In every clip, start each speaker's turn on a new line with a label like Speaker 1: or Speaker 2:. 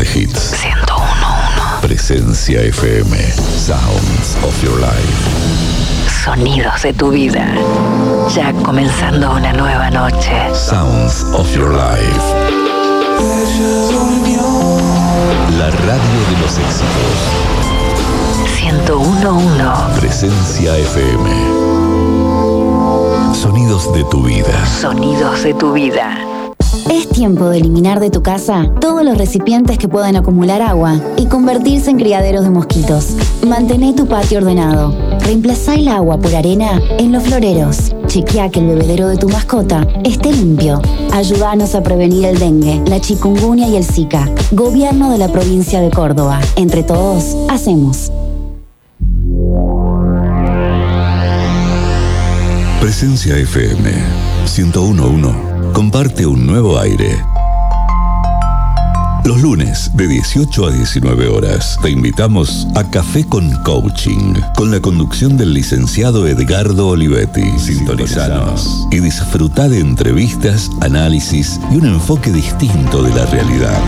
Speaker 1: de hits.
Speaker 2: 101.1
Speaker 1: Presencia FM. Sounds of your life.
Speaker 2: Sonidos de tu vida. Ya comenzando una nueva noche.
Speaker 1: Sounds of your life. La radio de los éxitos.
Speaker 2: 101.1
Speaker 1: Presencia FM. Sonidos de tu vida.
Speaker 2: Sonidos de tu vida.
Speaker 3: Tiempo de eliminar de tu casa todos los recipientes que puedan acumular agua y convertirse en criaderos de mosquitos. Mantén tu patio ordenado. Reemplazá el agua por arena en los floreros. Chequea que el bebedero de tu mascota esté limpio. Ayúdanos a prevenir el dengue, la chikungunya y el zika. Gobierno de la provincia de Córdoba. Entre todos, hacemos.
Speaker 1: Presencia FM 1011 comparte un nuevo aire. Los lunes de 18 a 19 horas te invitamos a Café con Coaching con la conducción del licenciado Edgardo Olivetti. Sintonizanos y disfruta de entrevistas, análisis y un enfoque distinto de la realidad.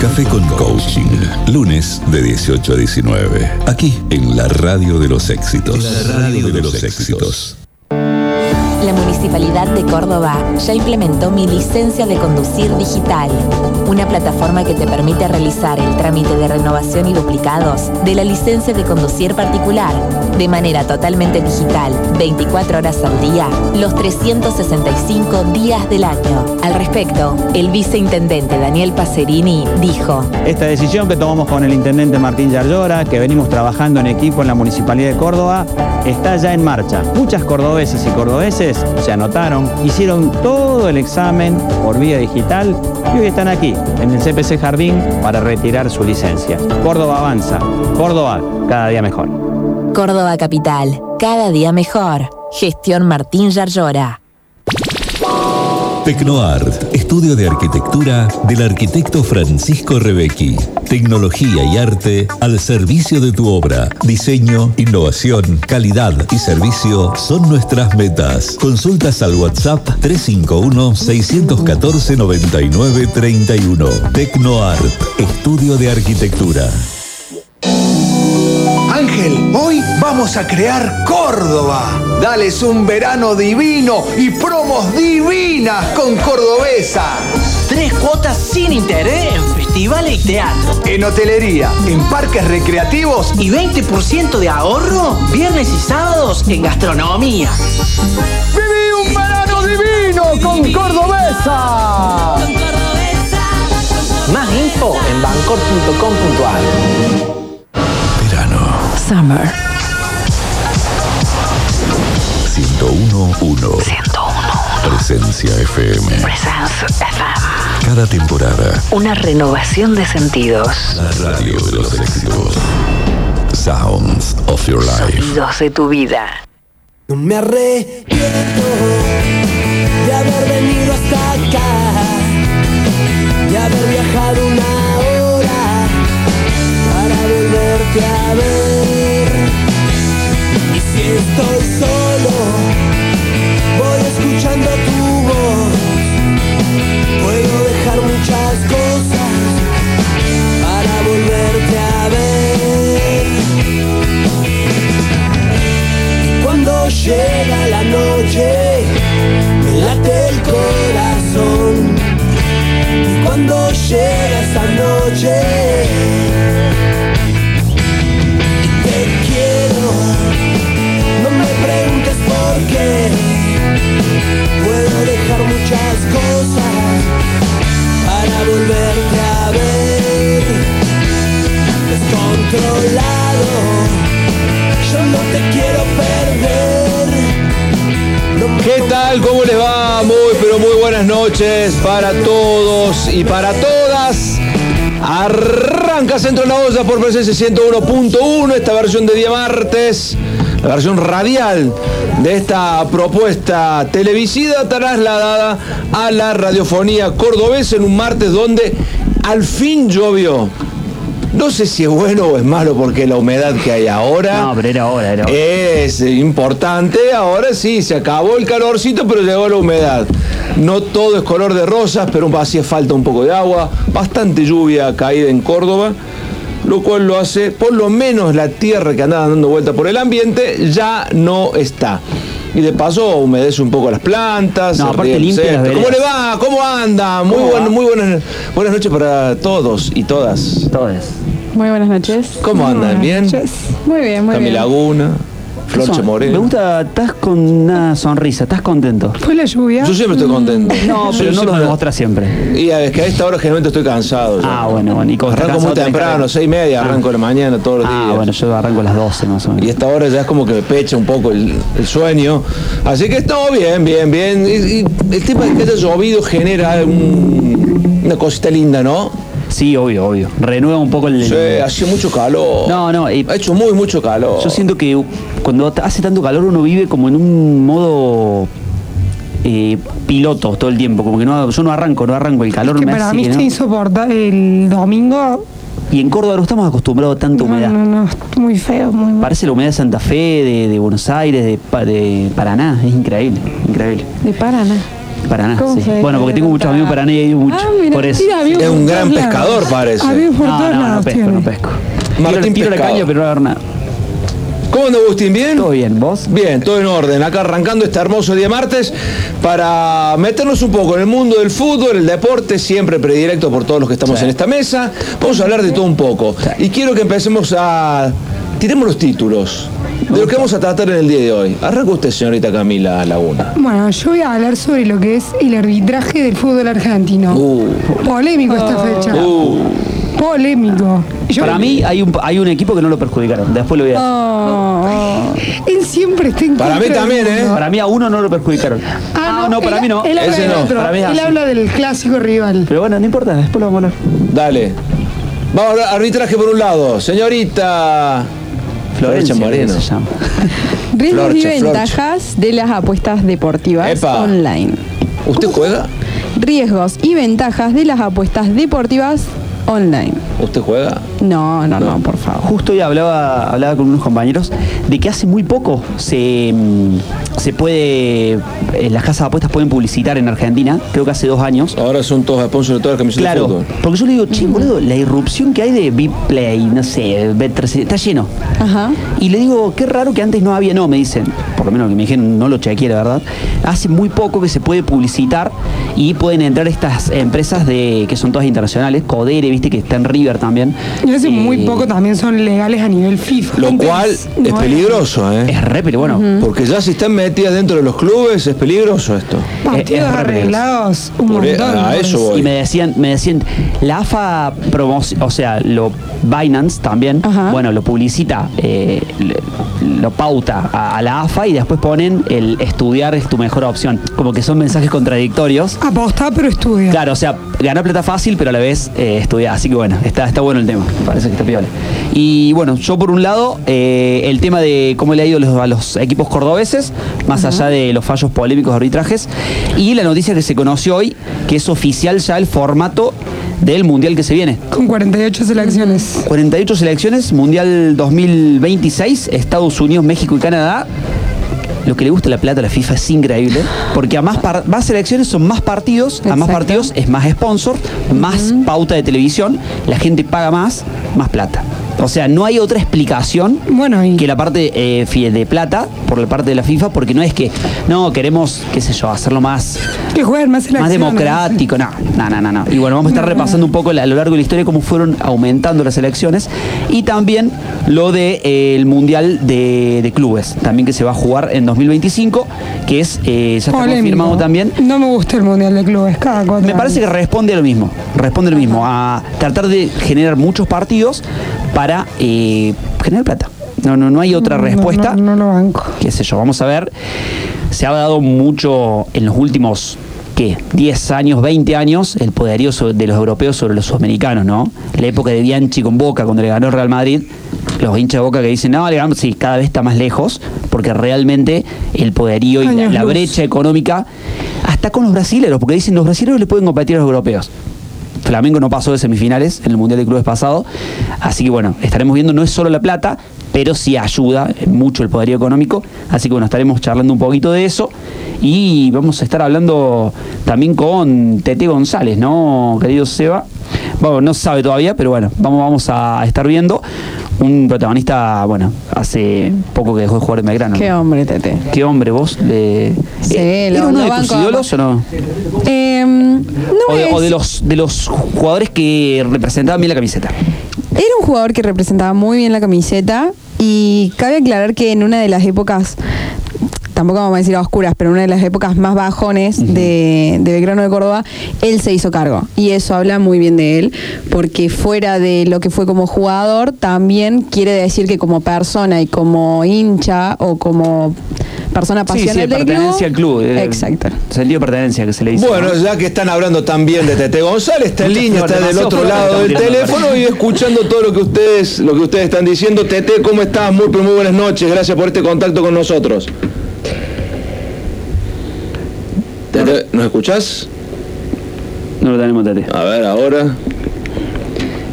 Speaker 1: Café con Coaching, lunes de 18 a 19, aquí en la Radio de los Éxitos. La Radio de los Éxitos.
Speaker 4: La Municipalidad de Córdoba ya implementó mi licencia de conducir digital, una plataforma que te permite realizar el trámite de renovación y duplicados de la licencia de conducir particular de manera totalmente digital, 24 horas al día, los 365 días del año. Al respecto, el viceintendente Daniel Pacerini dijo,
Speaker 5: Esta decisión que tomamos con el intendente Martín Yarlora, que venimos trabajando en equipo en la Municipalidad de Córdoba, está ya en marcha. Muchas cordobeses y cordobeses se anotaron, hicieron todo el examen por vía digital y hoy están aquí, en el CPC Jardín, para retirar su licencia. Córdoba avanza. Córdoba, cada día mejor.
Speaker 4: Córdoba Capital, cada día mejor. Gestión Martín Yarlora.
Speaker 1: Tecnoart, estudio de arquitectura del arquitecto Francisco Rebecki. Tecnología y arte al servicio de tu obra. Diseño, innovación, calidad y servicio son nuestras metas. Consultas al WhatsApp 351-614-9931. Tecnoart, estudio de arquitectura.
Speaker 6: Ángel, hoy vamos a crear Córdoba. Dales un verano divino y promos divinas con Cordobesa.
Speaker 7: Tres cuotas sin interés en festivales y teatro.
Speaker 6: En hotelería, en parques recreativos
Speaker 7: Y 20% de ahorro viernes y sábados en gastronomía.
Speaker 6: ¡Viví un verano divino con Cordobesa!
Speaker 7: Más info en bancor.com.ar.
Speaker 2: Summer
Speaker 1: 1011.
Speaker 2: 101.
Speaker 1: Presencia FM.
Speaker 2: Presence FM.
Speaker 1: Cada temporada.
Speaker 2: Una renovación de sentidos.
Speaker 1: La radio de los éxitos. Sounds of your life.
Speaker 2: Sonidos de tu vida.
Speaker 8: No me arrepiento de haber venido hasta acá, de haber viajado una hora para volverte a ver. Llega la noche, me late el corazón. Y cuando llega esa noche, te quiero. No me preguntes por qué. Puedo dejar muchas cosas para volverte a ver. Descontrolado, yo no te quiero perder.
Speaker 9: ¿Qué tal? ¿Cómo les va? Muy, pero muy buenas noches para todos y para todas. Arranca Centro la Olla por presencia 101.1, esta versión de día martes, la versión radial de esta propuesta televisiva trasladada a la radiofonía cordobesa en un martes donde al fin llovió. No sé si es bueno o es malo porque la humedad que hay ahora
Speaker 10: No, pero era hora, era hora.
Speaker 9: es importante. Ahora sí, se acabó el calorcito, pero llegó la humedad. No todo es color de rosas, pero hacía falta un poco de agua. Bastante lluvia caída en Córdoba, lo cual lo hace, por lo menos la tierra que andaba dando vuelta por el ambiente, ya no está. Y de paso humedece un poco las plantas.
Speaker 10: No, aparte limpia las.
Speaker 9: ¿Cómo le va? ¿Cómo anda? Muy,
Speaker 10: ¿Cómo
Speaker 9: buen-
Speaker 10: va?
Speaker 9: muy buenas, buenas noches para todos y todas.
Speaker 10: Todas.
Speaker 11: Muy buenas noches.
Speaker 9: ¿Cómo andan? ¿Bien?
Speaker 11: Muy bien, muy
Speaker 9: Cami
Speaker 11: bien.
Speaker 9: Laguna, Florche
Speaker 10: Me
Speaker 9: Moreno.
Speaker 10: gusta, estás con una sonrisa, estás contento.
Speaker 11: ¿Fue la lluvia?
Speaker 9: Yo siempre estoy contento.
Speaker 10: No,
Speaker 9: Yo
Speaker 10: pero no lo
Speaker 9: siempre-
Speaker 10: demuestras siempre.
Speaker 9: Y es que a esta hora generalmente estoy cansado. ya.
Speaker 10: Ah, bueno, bueno. Y como estás
Speaker 9: Arranco muy
Speaker 10: cansado, tenés
Speaker 9: temprano, seis y media,
Speaker 10: Ah.
Speaker 9: arranco de la mañana todos los
Speaker 10: Ah,
Speaker 9: días.
Speaker 10: bueno, yo arranco a las 12 más o menos.
Speaker 9: Y esta hora ya es como que me pecha un poco el, el sueño. Así que todo bien, bien, bien. Y, y el tema de que haya llovido genera un- una cosita linda, ¿no?
Speaker 10: Sí, obvio, obvio. Renueva un poco el.
Speaker 9: Sí, hace mucho calor.
Speaker 10: No, no,
Speaker 9: Ha hecho muy, mucho calor.
Speaker 10: Yo siento que cuando hace tanto calor uno vive como en un modo eh, piloto todo el tiempo. Como que no, yo no arranco, no arranco. El calor
Speaker 11: que
Speaker 10: me
Speaker 11: para
Speaker 10: hace
Speaker 11: mí
Speaker 10: no.
Speaker 11: insoportable. El domingo.
Speaker 10: Y en Córdoba no estamos acostumbrados a tanta
Speaker 11: No,
Speaker 10: humedad.
Speaker 11: no, no, muy feo, muy mal.
Speaker 10: Parece la humedad de Santa Fe, de, de Buenos Aires, de Paraná. Es increíble, increíble.
Speaker 11: De Paraná.
Speaker 10: Paraná,
Speaker 11: ¿Cómo
Speaker 10: sí. Bueno, porque tengo muchos amigos Paraná y he ido mucho.
Speaker 11: Ah, mira,
Speaker 10: por eso.
Speaker 9: Es un gran pescador, parece.
Speaker 10: No, no, no pesco,
Speaker 11: tiene.
Speaker 10: no pesco.
Speaker 9: Martín
Speaker 10: tiro, tiro la caña, pero no agarro nada.
Speaker 9: ¿Cómo anda Agustín? ¿Bien?
Speaker 10: Todo bien, ¿vos?
Speaker 9: Bien, todo en orden. Acá arrancando este hermoso día martes para meternos un poco en el mundo del fútbol, el deporte, siempre predilecto por todos los que estamos
Speaker 10: Sí.
Speaker 9: en esta mesa. Vamos a hablar de todo un poco. Y quiero que empecemos a... Tiremos los títulos de lo que vamos a tratar en el día de hoy. Arranca usted, señorita Camila Laguna.
Speaker 11: Bueno, yo voy a hablar sobre lo que es el arbitraje del fútbol argentino.
Speaker 9: Uh,
Speaker 11: Polémico esta fecha.
Speaker 9: uh.
Speaker 11: Polémico. Yo-
Speaker 10: Para mí hay un, hay un equipo que no lo perjudicaron. Después lo voy a decir.
Speaker 11: Oh, Él siempre está en
Speaker 9: Para
Speaker 11: contra
Speaker 9: mí
Speaker 11: del
Speaker 9: también, ¿eh?
Speaker 11: mundo.
Speaker 10: Para mí a uno no lo perjudicaron. Ah, no, para
Speaker 11: él-
Speaker 10: mí no.
Speaker 11: Él habla,
Speaker 9: Ese
Speaker 11: del
Speaker 9: no,
Speaker 11: otro.
Speaker 10: para mí es
Speaker 11: Él
Speaker 10: así.
Speaker 11: habla del clásico rival.
Speaker 10: Pero bueno, no importa, después lo vamos a hablar.
Speaker 9: Dale. Vamos a hablar arbitraje por un lado. Señorita Florencia Moreno.
Speaker 10: se llama.
Speaker 12: Riesgos y ventajas de las apuestas deportivas
Speaker 9: Epa.
Speaker 12: online.
Speaker 9: ¿Usted juega?
Speaker 12: Riesgos y ventajas de las apuestas deportivas online.
Speaker 9: ¿Usted juega?
Speaker 12: No, no, no, por favor.
Speaker 10: Justo hoy hablaba, hablaba con unos compañeros de que hace muy poco se, mm, se puede, eh, las casas de apuestas pueden publicitar en Argentina, creo que hace dos años.
Speaker 9: Ahora son todos sponsors de todas las camisetas de
Speaker 10: Claro,
Speaker 9: fútbol.
Speaker 10: porque yo le digo, che, boludo, la irrupción que hay de Play, no sé, Bet3, está lleno.
Speaker 12: Ajá.
Speaker 10: Y le digo, qué raro que antes no había, no, me dicen, por lo menos que me dijeron, no lo chequeé, la verdad. Hace muy poco que se puede publicitar y pueden entrar estas empresas de que son todas internacionales, Codere, viste que está en River también.
Speaker 11: Hace muy poco también son legales a nivel FIFA.
Speaker 9: Lo cual es
Speaker 11: no
Speaker 9: peligroso, ¿eh?
Speaker 10: Es re, pero bueno,
Speaker 9: Porque ya si están metidas dentro de los clubes es peligroso esto.
Speaker 11: Partidos
Speaker 10: es re
Speaker 11: arreglados un
Speaker 9: Por e-
Speaker 11: montón.
Speaker 9: a
Speaker 11: por
Speaker 9: eso voy.
Speaker 10: Y me decían, me decían, la AFA o sea, lo Binance también,
Speaker 12: Ajá.
Speaker 10: bueno, lo publicita, eh, lo pauta a, a la AFA y después ponen el estudiar es tu mejor opción. Como que son mensajes contradictorios.
Speaker 11: Apostá, pero estudia.
Speaker 10: Claro, o sea, ganar plata fácil, pero a la vez eh, estudiar. Así que bueno, está, está bueno el tema. Me parece que está piola. Y bueno, yo por un lado, eh, el tema de cómo le ha ido a los, a los equipos cordobeses, más allá de los fallos polémicos de arbitrajes. Y la noticia que se conoció hoy, que es oficial ya el formato del mundial que se viene.
Speaker 11: Con 48 selecciones.
Speaker 10: 48 selecciones, Mundial 2026, Estados Unidos, México y Canadá. Lo que le gusta la plata a la FIFA es increíble, porque a más, más selecciones son más partidos, a más partidos es más sponsor, más pauta de televisión, la gente paga más, más plata. O sea, no hay otra explicación
Speaker 11: Bueno, y
Speaker 10: que la parte eh, de plata por la parte de la FIFA, porque no es que, no, queremos, qué sé yo, hacerlo más,
Speaker 11: que jueguen más
Speaker 10: más democrático, no, no, no, no, no. Y bueno, vamos a estar repasando un poco la- a lo largo de la historia cómo fueron aumentando las elecciones y también lo del de, eh, Mundial de, de Clubes, también que se va a jugar en 2025, que es, eh, ya está confirmado también.
Speaker 11: No me gusta el Mundial de Clubes, cada cuatro
Speaker 10: Me parece que responde a lo mismo, responde a lo mismo, a tratar de generar muchos partidos para eh, generar plata. No, no, no hay otra
Speaker 11: No,
Speaker 10: respuesta
Speaker 11: No, no, lo banco.
Speaker 10: qué sé yo, vamos a ver. Se ha dado mucho en los últimos, ¿qué? 10 años, 20 años, el poderío de los europeos sobre los sudamericanos, ¿no? La época de Bianchi con Boca, cuando le ganó el Real Madrid, los hinchas de Boca que dicen, no, le ganamos, sí, cada vez está más lejos, porque realmente el poderío y la, la brecha económica, hasta con los brasileros, porque dicen, los brasileros le pueden competir a los europeos. Flamengo no pasó de semifinales en el Mundial de Clubes pasado. Así que bueno, estaremos viendo, no es solo la plata, pero sí ayuda mucho el poderío económico. Así que bueno, estaremos charlando un poquito de eso. Y vamos a estar hablando también con Tete González, ¿no, querido Seba? Bueno, no se sabe todavía, pero bueno, vamos, vamos a estar viendo un protagonista, bueno, hace poco que dejó de jugar en Belgrano.
Speaker 12: Qué hombre, Tete.
Speaker 10: ¿Qué hombre vos? De,
Speaker 12: Sí,
Speaker 10: eh,
Speaker 12: lo-
Speaker 10: ¿Era uno
Speaker 12: lo
Speaker 10: de
Speaker 12: banco
Speaker 10: tus ídolos o no?
Speaker 12: Em, no
Speaker 10: o, de, o de los de los jugadores que representaban bien la camiseta.
Speaker 12: Era un jugador que representaba muy bien la camiseta y cabe aclarar que en una de las épocas, tampoco vamos a decir a oscuras, pero en una de las épocas más bajones de, de Belgrano de Córdoba, él se hizo cargo. Y eso habla muy bien de él, porque fuera de lo que fue como jugador, también quiere decir que como persona y como hincha o como persona
Speaker 10: Sí, sí,
Speaker 12: pasional
Speaker 10: de
Speaker 12: del
Speaker 10: pertenencia al club. eh,
Speaker 12: Exacto.
Speaker 10: Sentido de pertenencia que se le dice.
Speaker 9: Bueno,
Speaker 10: ¿no?
Speaker 9: ya que están hablando también de Tete González, está en línea, está del otro lado del teléfono y escuchando todo lo que ustedes, lo que ustedes están diciendo. Tete, ¿cómo estás? Muy, pero muy buenas noches. Gracias por este contacto con nosotros. Tete, ¿nos escuchás?
Speaker 10: No lo tenemos, Tete.
Speaker 9: A ver, ahora.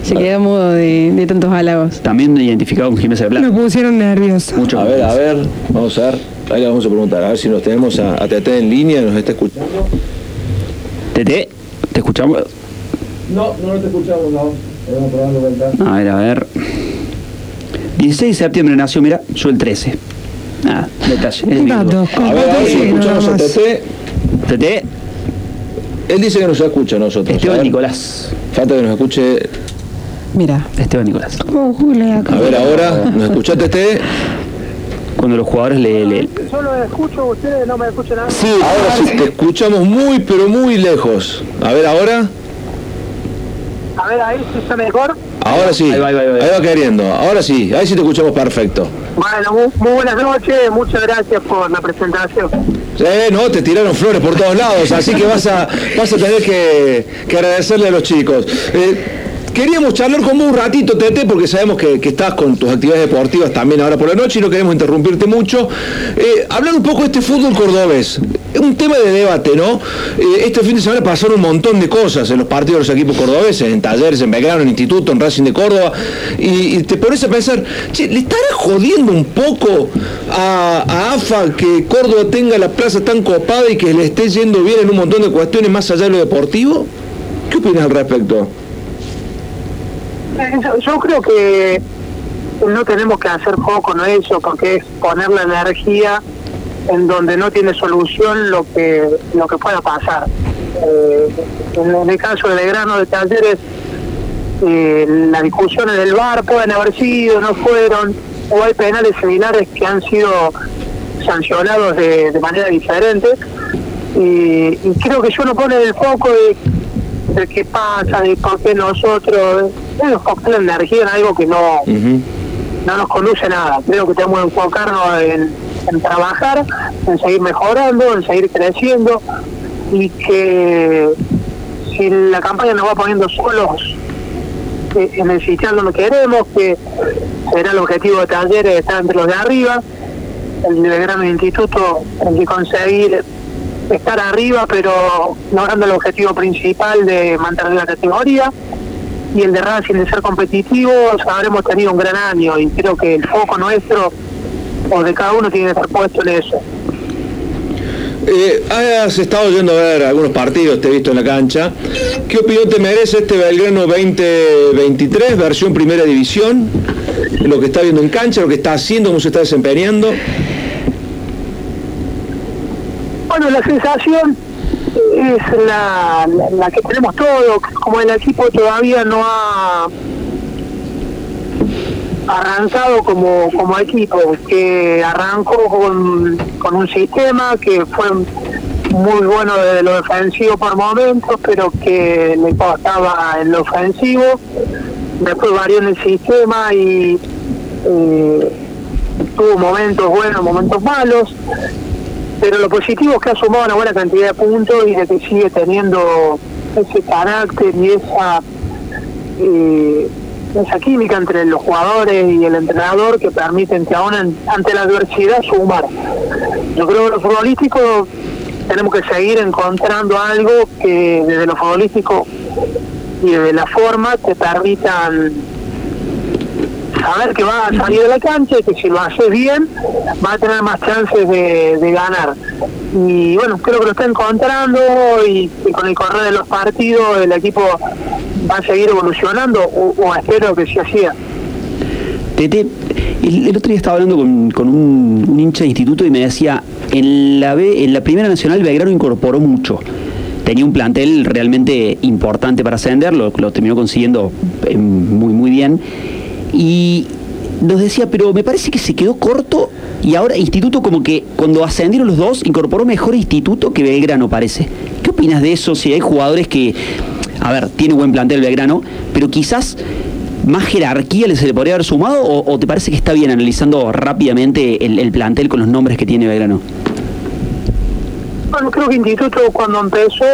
Speaker 12: Se quedó mudo de, de tantos halagos.
Speaker 10: También identificado con Jiménez de Plata.
Speaker 11: Me pusieron nerviosa.
Speaker 10: Mucho.
Speaker 9: A ver, a ver, vamos a ver. Ahí le vamos a preguntar, a ver si nos tenemos a, a Tete en línea, nos está escuchando.
Speaker 10: Tete, ¿te escuchamos?
Speaker 9: No, no te escuchamos, no. Vamos vuelta.
Speaker 10: A ver, a ver. 16 de septiembre nació, mira, yo el 13. Nada, detalle. es mi
Speaker 11: dato.
Speaker 9: A ver, a ver si escuchamos a. Tete.
Speaker 10: Tete,
Speaker 9: Él dice que nos escucha a nosotros.
Speaker 10: Esteban
Speaker 9: ver,
Speaker 10: Nicolás.
Speaker 9: Falta que nos escuche.
Speaker 12: Mira,
Speaker 10: Esteban Nicolás.
Speaker 11: ¿Cómo Julia acá?
Speaker 9: A ver ahora, ¿nos escuchó Tete?
Speaker 10: Cuando los jugadores le, le-
Speaker 13: Yo lo escucho, ustedes no me escuchan nada.
Speaker 9: Sí, ahora sí, te escuchamos muy, pero muy lejos. A ver ahora.
Speaker 13: A ver, ahí si está mejor.
Speaker 9: Ahora sí.
Speaker 10: Ahí va, ahí va, ahí va.
Speaker 9: Ahí va queriendo. Ahora sí, ahí sí te escuchamos perfecto.
Speaker 13: Bueno, muy, muy buenas noches, muchas gracias por la presentación.
Speaker 9: Eh, no, te tiraron flores por todos lados, así que vas a, vas a tener que, agradecerle a los chicos. Eh, queríamos charlar con vos un ratito, Tete, porque sabemos que, estás con tus actividades deportivas también ahora por la noche y no queremos interrumpirte mucho. Eh, hablar un poco de este fútbol cordobés. Un tema de debate, ¿no? Eh, este fin de semana pasaron un montón de cosas en los partidos de los equipos cordobeses, en talleres, en Belgrano, en Instituto, en Racing de Córdoba, y, y te pones a pensar, che, ¿le estará jodiendo un poco a, a AFA que Córdoba tenga la plaza tan copada y que le esté yendo bien en un montón de cuestiones más allá de lo deportivo? ¿Qué opinas al respecto?
Speaker 13: Yo, creo que no tenemos que hacer foco en eso, porque es poner la energía en donde no tiene solución lo que lo que pueda pasar. Eh, en, el caso de Belgrano de Talleres, eh, las discusiones del VAR pueden haber sido, no fueron, o hay penales similares que han sido sancionados de, manera diferente. Y, y creo que yo no pone el foco de, de qué pasa, de por qué nosotros, es enfocar la energía en algo que no, no nos conduce a nada. Creo que tenemos que enfocarnos en, en trabajar, en seguir mejorando, en seguir creciendo y que si la campaña nos va poniendo solos eh, en el sitio donde queremos, que será el objetivo de talleres estar entre los de arriba, el de Belgrano Instituto, el de conseguir estar arriba, pero logrando el objetivo principal de mantener la categoría y el de Racing de ser competitivos, habremos tenido un gran año y creo que el foco nuestro o de cada uno tiene que estar puesto en eso.
Speaker 9: Eh, has estado yendo a ver algunos partidos, te he visto en la cancha. ¿Qué opinión te merece este Belgrano 2023, versión primera división? Lo que está viendo en cancha, lo que está haciendo, cómo se está desempeñando.
Speaker 13: Bueno, la sensación es la, la, que tenemos todos, como el equipo todavía no ha arrancado como, como equipo, que arrancó con, con un sistema que fue muy bueno desde lo defensivo por momentos, pero que le costaba en lo ofensivo. Después varió en el sistema y eh, tuvo momentos buenos, momentos malos pero lo positivo es que ha sumado una buena cantidad de puntos y de que sigue teniendo ese carácter y esa eh, química entre los jugadores y el entrenador que permiten que en- ante la adversidad sumar. Yo creo que lo futbolístico tenemos que seguir encontrando algo que desde lo futbolístico y de la forma te permitan saber que va a salir de la cancha y que si lo haces bien va a tener más chances de, de ganar. Y bueno, creo que lo está encontrando y, y con el correr de los partidos el equipo va a seguir evolucionando o, espero que sí sea.
Speaker 10: Tete, el, el otro día estaba hablando con, con un, hincha de instituto y me decía, en la, B, en la Primera Nacional Belgrano incorporó mucho. Tenía un plantel realmente importante para ascender, lo, lo terminó consiguiendo muy, muy bien. Y nos decía, pero me parece que se quedó corto y ahora Instituto como que cuando ascendieron los dos incorporó mejor Instituto que Belgrano parece. ¿Qué opinas de eso? Si hay jugadores que, a ver, tiene buen plantel Belgrano, pero quizás más jerarquía le se le podría haber sumado o, o te parece que está bien analizando rápidamente el, el plantel con los nombres que tiene Belgrano?
Speaker 13: Bueno, creo que Instituto cuando empezó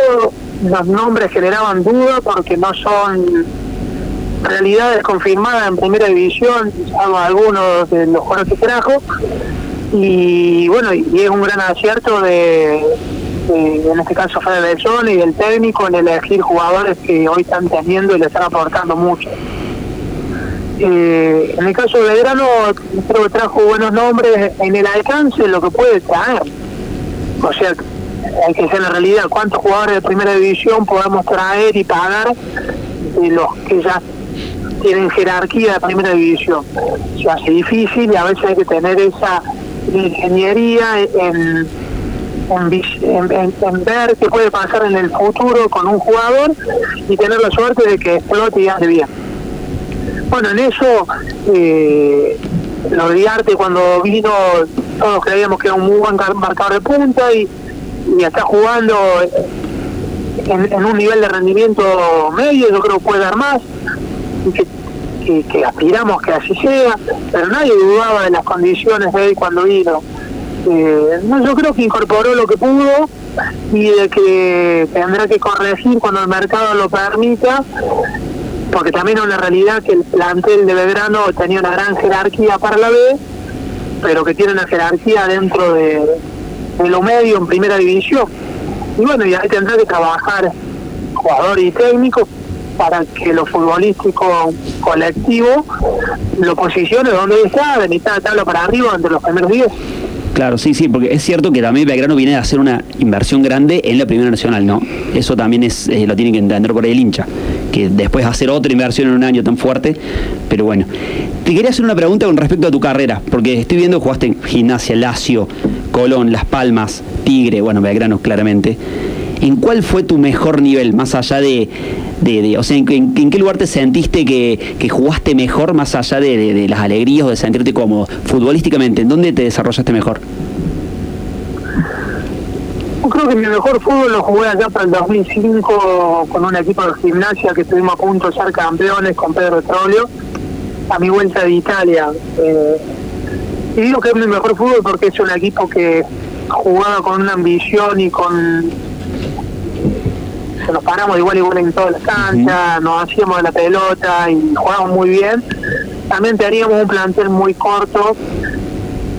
Speaker 13: los nombres generaban duda porque no son realidades confirmadas en primera división, salvo algunos de los jugadores que trajo. Y bueno, y es un gran acierto de, de, en este caso Fede Bellón y del técnico en elegir jugadores que hoy están teniendo y le están aportando mucho. Eh, en el caso de Belgrano, creo que trajo buenos nombres en el alcance, lo que puede traer. O sea, hay que ser la realidad cuántos jugadores de primera división podemos traer y pagar de los que ya tienen jerarquía de primera división. Se hace difícil y a veces hay que tener esa ingeniería en, en, ver qué puede pasar en el futuro con un jugador y tener la suerte de que explote y ande bien. Bueno, en eso, eh, lo de Arte cuando vino, todos creíamos que era un muy buen marcador de punta y, y está jugando en, en un nivel de rendimiento medio, yo creo que puede dar más, y que, que, que aspiramos que así sea, pero nadie dudaba de las condiciones de él cuando vino. Eh, yo creo que incorporó lo que pudo y de que tendrá que corregir cuando el mercado lo permita, porque también es una realidad que el plantel de Belgrano tenía una gran jerarquía para la B, pero que tiene una jerarquía dentro de, de lo medio en primera división. Y bueno, y ahí tendrá que trabajar jugador y técnico para que lo futbolístico colectivo lo posicione donde está, de mitad de tabla para arriba, entre los primeros 10.
Speaker 10: Claro, sí, sí, porque es cierto que también Belgrano viene a hacer una inversión grande en la Primera Nacional, ¿no? Eso también es eh, lo tiene que entender por ahí el hincha, que después hacer otra inversión en un año tan fuerte, pero bueno. Te quería hacer una pregunta con respecto a tu carrera, porque estoy viendo que jugaste en Gimnasia, Lazio, Colón, Las Palmas, Tigre, bueno, Belgrano claramente. ¿En cuál fue tu mejor nivel, más allá de, o sea, ¿en, en- qué lugar te sentiste que, jugaste mejor, más allá de las alegrías o de sentirte cómodo? Futbolísticamente, ¿en dónde te desarrollaste mejor?
Speaker 13: Yo creo que mi mejor fútbol lo jugué allá para el 2005 con un equipo de gimnasia que estuvimos a punto de ser campeones con Pedro Trolio a mi vuelta de Italia. Eh, y digo que es mi mejor fútbol porque es un equipo que jugaba con una ambición y con... Nos paramos igual igual en todas las canchas, nos hacíamos la pelota y jugábamos muy bien. También teníamos un plantel muy corto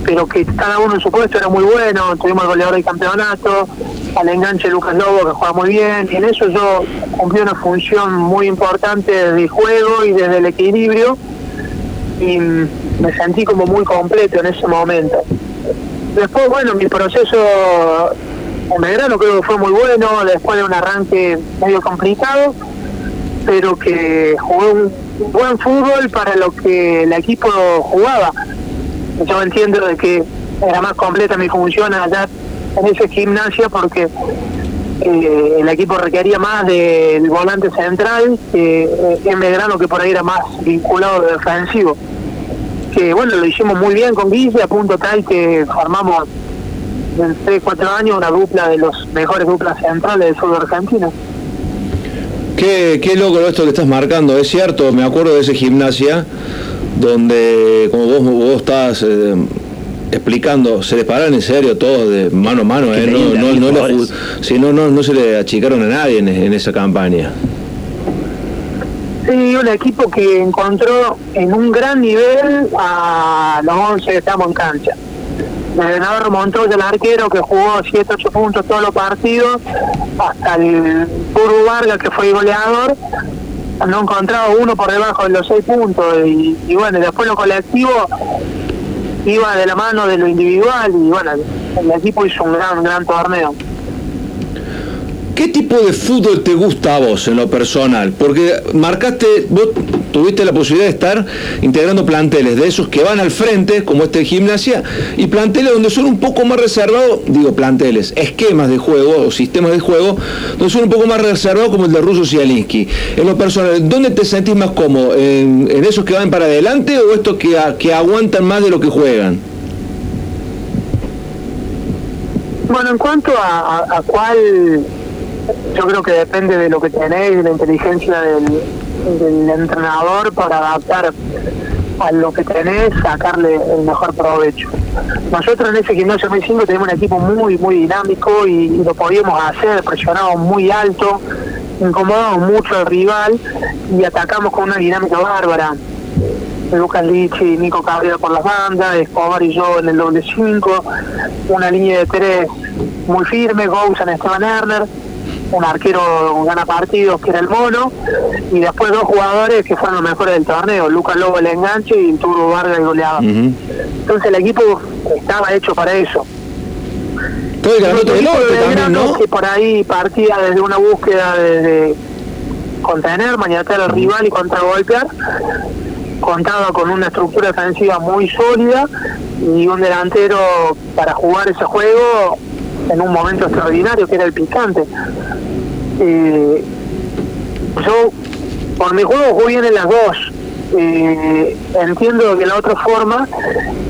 Speaker 13: pero que cada uno en su puesto era muy bueno, tuvimos el goleador del campeonato, al enganche Lucas Lobo que juega muy bien, y en eso yo cumplí una función muy importante desde el juego y desde el equilibrio, y me sentí como muy completo en ese momento. Después, bueno, mi proceso en Belgrano creo que fue muy bueno, después de un arranque medio complicado, pero que jugué un buen fútbol para lo que el equipo jugaba. Yo entiendo de que era más completa mi función allá en ese gimnasia porque eh, el equipo requería más del volante central eh, en Belgrano que por ahí era más vinculado de defensivo. Que bueno lo hicimos muy bien con Guille a punto tal que formamos en 3, 4 años una dupla de los mejores duplas centrales del fútbol argentino
Speaker 9: Qué, qué loco esto que estás marcando, es cierto, me acuerdo de ese gimnasia donde, como vos, vos estás eh, explicando, se les pararon en serio todos de mano a mano, eh, no, no, no, la
Speaker 10: jugadores.
Speaker 9: ju- sí, no, no, no se le achicaron a nadie en, en esa campaña.
Speaker 13: Sí, un equipo que encontró en un gran nivel a los 11 que estamos en cancha. Desde Navarro Montoya, el arquero que jugó 7, 8 puntos todos los partidos, hasta el Puro Vargas que fue goleador, no encontraba uno por debajo de los seis puntos y, y bueno, después lo colectivo iba de la mano de lo individual y bueno, el equipo hizo un gran, gran torneo.
Speaker 9: ¿Qué tipo de fútbol te gusta a vos en lo personal? Porque marcaste, vos tuviste la posibilidad de estar integrando planteles de esos que van al frente, como este de gimnasia, y planteles donde son un poco más reservados, digo planteles, esquemas de juego o sistemas de juego, donde son un poco más reservados como el de Russo Zielinski. En lo personal, ¿dónde te sentís más cómodo? ¿En, esos que van para adelante o estos que, que aguantan más de lo que juegan?
Speaker 13: Bueno, en cuanto a cuál, yo creo que depende de lo que tenéis, de la inteligencia del, entrenador para adaptar a lo que tenés, sacarle el mejor provecho. Nosotros en ese gimnasio 2005 tenemos un equipo muy, muy dinámico y, y lo podíamos hacer, presionamos muy alto, incomodamos mucho al rival y atacamos con una dinámica bárbara. Lucas Lichi, Nico Cabrera por las bandas, Escobar y yo en el doble 5, una línea de tres muy firme, Gousan, Esteban Erner, un arquero gana partidos que era el mono, y después dos jugadores que fueron los mejores del torneo, Lucas Lobo el enganche y Turbo Vargas el goleador. Entonces el equipo estaba hecho para eso.
Speaker 9: Todo el grandote del también,
Speaker 13: que por ahí partía desde una búsqueda de, de contener, maniatar al rival y contragolpear, contaba con una estructura defensiva muy sólida y un delantero para jugar ese juego en un momento extraordinario que era el picante. Eh, yo por mi juego juego bien en las dos. Eh, entiendo que la otra forma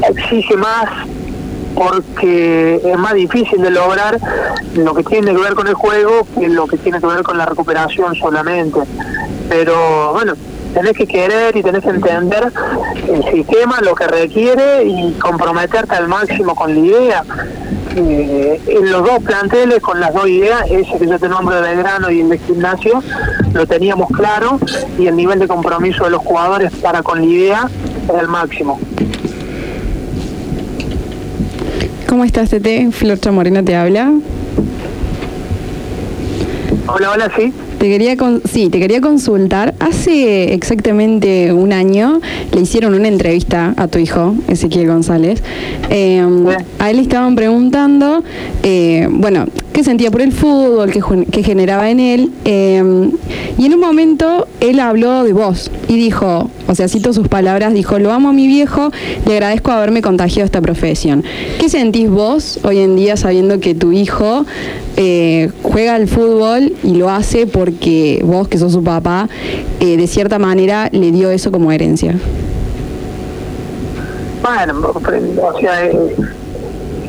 Speaker 13: exige más porque es más difícil de lograr lo que tiene que ver con el juego que lo que tiene que ver con la recuperación solamente. Pero bueno, tenés que querer y tenés que entender el sistema, lo que requiere y comprometerte al máximo con la idea. Eh, en los dos planteles, con las dos ideas, ese que yo te nombro de Belgrano y el de gimnasio, lo teníamos claro y el nivel de compromiso de los jugadores para con la idea era el máximo.
Speaker 12: ¿Cómo estás, Tete? Flor Chamorena te habla.
Speaker 13: Hola, hola, sí.
Speaker 12: Te quería con- sí, te quería consultar. Hace exactamente un año le hicieron una entrevista a tu hijo, Ezequiel González. Eh, a él le estaban preguntando, eh, bueno, qué sentía por el fútbol, qué, ju- qué generaba en él. eh, y en un momento él habló de vos y dijo, o sea, cito sus palabras, dijo, lo amo a mi viejo, le agradezco haberme contagiado esta profesión. ¿Qué sentís vos hoy en día sabiendo que tu hijo eh, juega al fútbol y lo hace porque vos, que sos su papá, eh, de cierta manera le dio eso como herencia?
Speaker 13: Bueno, o sea, eh,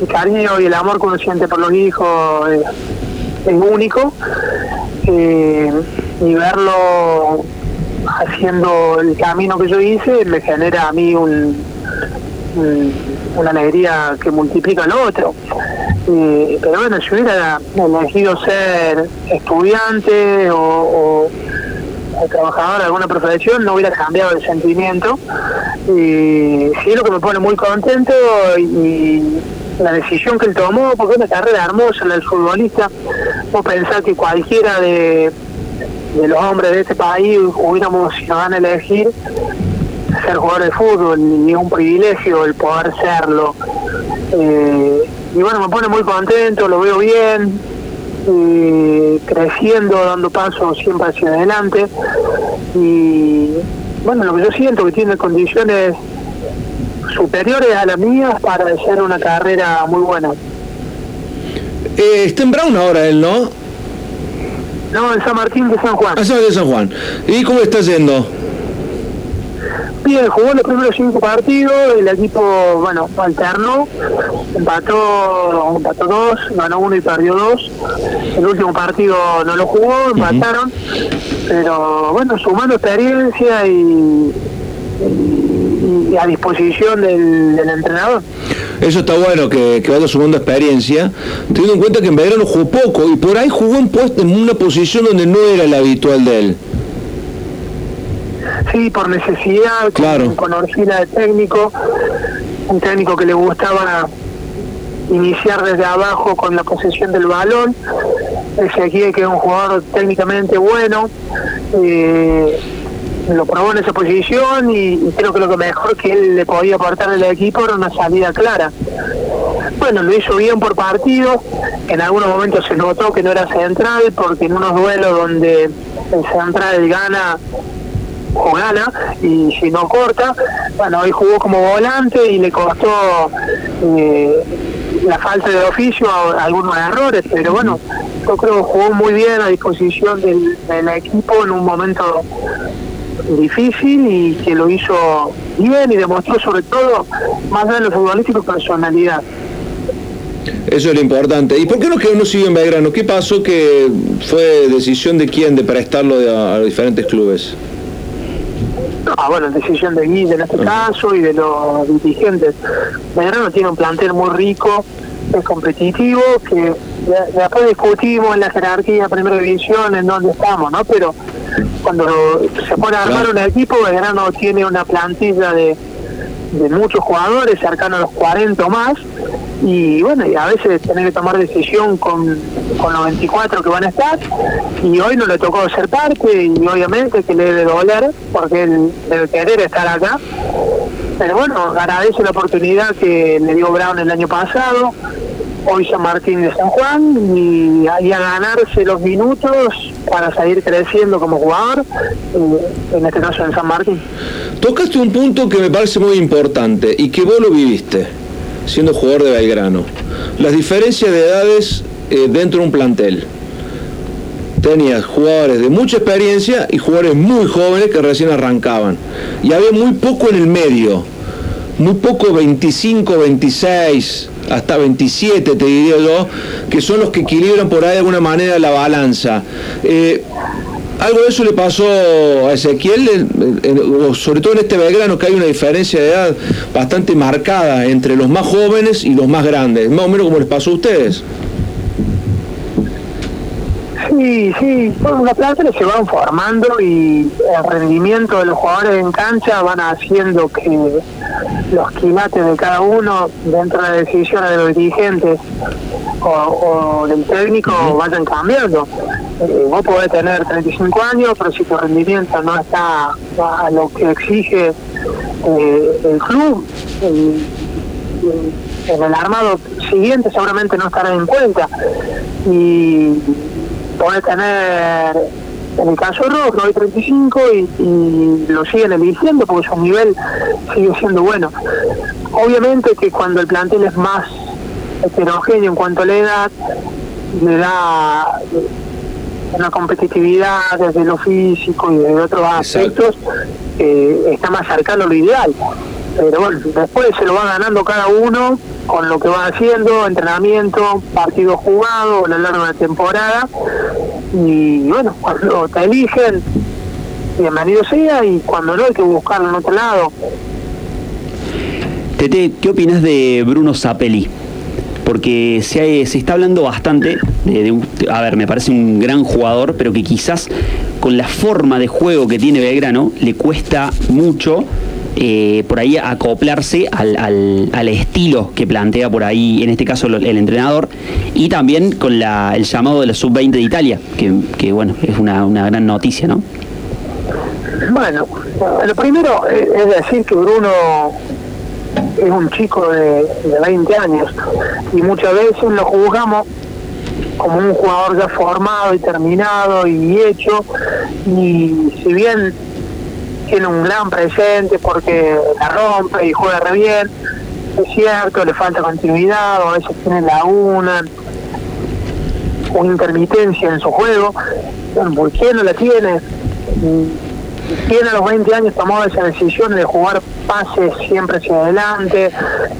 Speaker 13: el cariño y el amor que uno siente por los hijos es único. eh, y verlo haciendo el camino que yo hice me genera a mí un, un- una alegría que multiplica lo otro. Pero bueno, si hubiera elegido ser estudiante o, trabajador de alguna profesión, no hubiera cambiado el sentimiento. Y sí, lo que me pone muy contento y la decisión que él tomó, porque es una carrera hermosa la del futbolista. Vos pensás que cualquiera de, de los hombres de este país hubiéramos, si nos van a elegir, ser jugador de fútbol y es un privilegio el poder serlo. Eh, y bueno, me pone muy contento, lo veo bien, creciendo, dando pasos siempre hacia adelante. Y bueno, lo que yo siento que tiene condiciones superiores a las mías para hacer una carrera muy buena.
Speaker 9: Eh, está en Brown ahora él, ¿no?
Speaker 13: No, en San Martín de San Juan.
Speaker 9: Ah, San de San Juan. ¿Y cómo está yendo?
Speaker 13: Bien, jugó los primeros cinco partidos, el equipo, bueno, alternó, empató, empató dos, ganó uno y perdió dos. El último partido no lo jugó, empataron, pero bueno, sumando experiencia y a disposición del, del entrenador.
Speaker 9: Eso está bueno que, que vaya sumando experiencia, teniendo en cuenta que en Belgrano jugó poco y por ahí jugó en, puesto, en una posición donde no era la habitual de él.
Speaker 13: Sí, por necesidad, con, con Orfila de técnico, un técnico que le gustaba iniciar desde abajo con la posesión del balón. Ezequiel, que es un jugador técnicamente bueno, eh, lo probó en esa posición y, creo que lo que mejor que él le podía aportar al equipo era una salida clara. Bueno, lo hizo bien por partido, en algunos momentos se notó que no era central, porque en unos duelos donde el central gana o gana y si no corta, bueno, hoy jugó como volante y le costó eh, la falta de oficio a, algunos errores, pero bueno, yo creo que jugó muy bien a disposición del equipo en un momento difícil y que lo hizo bien y demostró sobre todo, más allá de lo futbolístico, personalidad.
Speaker 9: Eso es lo importante. ¿Y por qué no quedó no siguió en Belgrano? ¿Qué pasó que fue decisión de quién de prestarlo de- a, a diferentes clubes?
Speaker 13: Ah, bueno, decisión de Guille en este caso y de los dirigentes. Belgrano tiene un plantel muy rico, es competitivo, que de- después discutimos en la jerarquía primera división en dónde estamos, ¿no? Pero cuando se pone a armar un equipo, Belgrano tiene una plantilla de, de muchos jugadores, cercano a los 40 o más, y bueno, y a veces tener que tomar decisión con, con los 24 que van a estar, y hoy no le tocó ser parte, y obviamente que le debe doler, porque él debe querer estar acá, pero bueno, agradece la oportunidad que le dio Brown el año pasado, hoy San Martín de San Juan, y, y a ganarse los minutos para seguir creciendo como jugador, eh, en este caso en San Martín.
Speaker 9: Tocaste un punto que me parece muy importante y que vos lo viviste, siendo jugador de Belgrano. Las diferencias de edades eh, dentro de un plantel. Tenías jugadores de mucha experiencia y jugadores muy jóvenes que recién arrancaban. Y había muy poco en el medio. Muy poco 25, 26, hasta 27 te diría yo, que son los que equilibran por ahí de alguna manera la balanza. Eh, algo de eso le pasó a Ezequiel, sobre todo en este Belgrano, que hay una diferencia de edad bastante marcada entre los más jóvenes y los más grandes, más o menos como les pasó a ustedes.
Speaker 13: Sí, sí, bueno, los planteles se van formando y el rendimiento de los jugadores en cancha van haciendo que los quilates de cada uno dentro de las decisiones de los dirigentes o, o del técnico vayan cambiando. Eh, vos podés tener 35 años, pero si tu rendimiento no está a lo que exige eh, el club, en el armado siguiente seguramente no estarán en cuenta. Y podés tener, en el caso Rojo, hay 35 y, y lo siguen eligiendo porque su nivel sigue siendo bueno. Obviamente que cuando el plantel es más heterogéneo en cuanto a la edad, le da una competitividad desde lo físico y de otros aspectos, eh, está más cercano a lo ideal. Pero bueno, después se lo va ganando cada uno con lo que va haciendo, entrenamiento, partidos jugados a lo largo de la temporada. Y bueno, cuando te eligen, bienvenido sea, y cuando no hay que buscarlo en otro lado.
Speaker 10: Tete, ¿qué opinas de Bruno Zapelli? Porque se, se está hablando bastante de, de a ver, me parece un gran jugador, pero que quizás con la forma de juego que tiene Belgrano le cuesta mucho eh, por ahí acoplarse al, al- al estilo que plantea por ahí, en este caso el entrenador, y también con la- el llamado de la sub-20 de Italia, que, que, bueno, es una, una gran noticia, ¿no?
Speaker 13: Bueno, lo primero es es decir que Bruno es un chico de, de 20 años y muchas veces lo juzgamos como un jugador ya formado y terminado y hecho y si bien tiene un gran presente porque la rompe y juega re bien, es cierto, le falta continuidad, o a veces tiene laguna o intermitencia en su juego, bueno, ¿por qué no la tiene? Y- tiene a los 20 años tomado esa decisión de jugar pases siempre hacia adelante,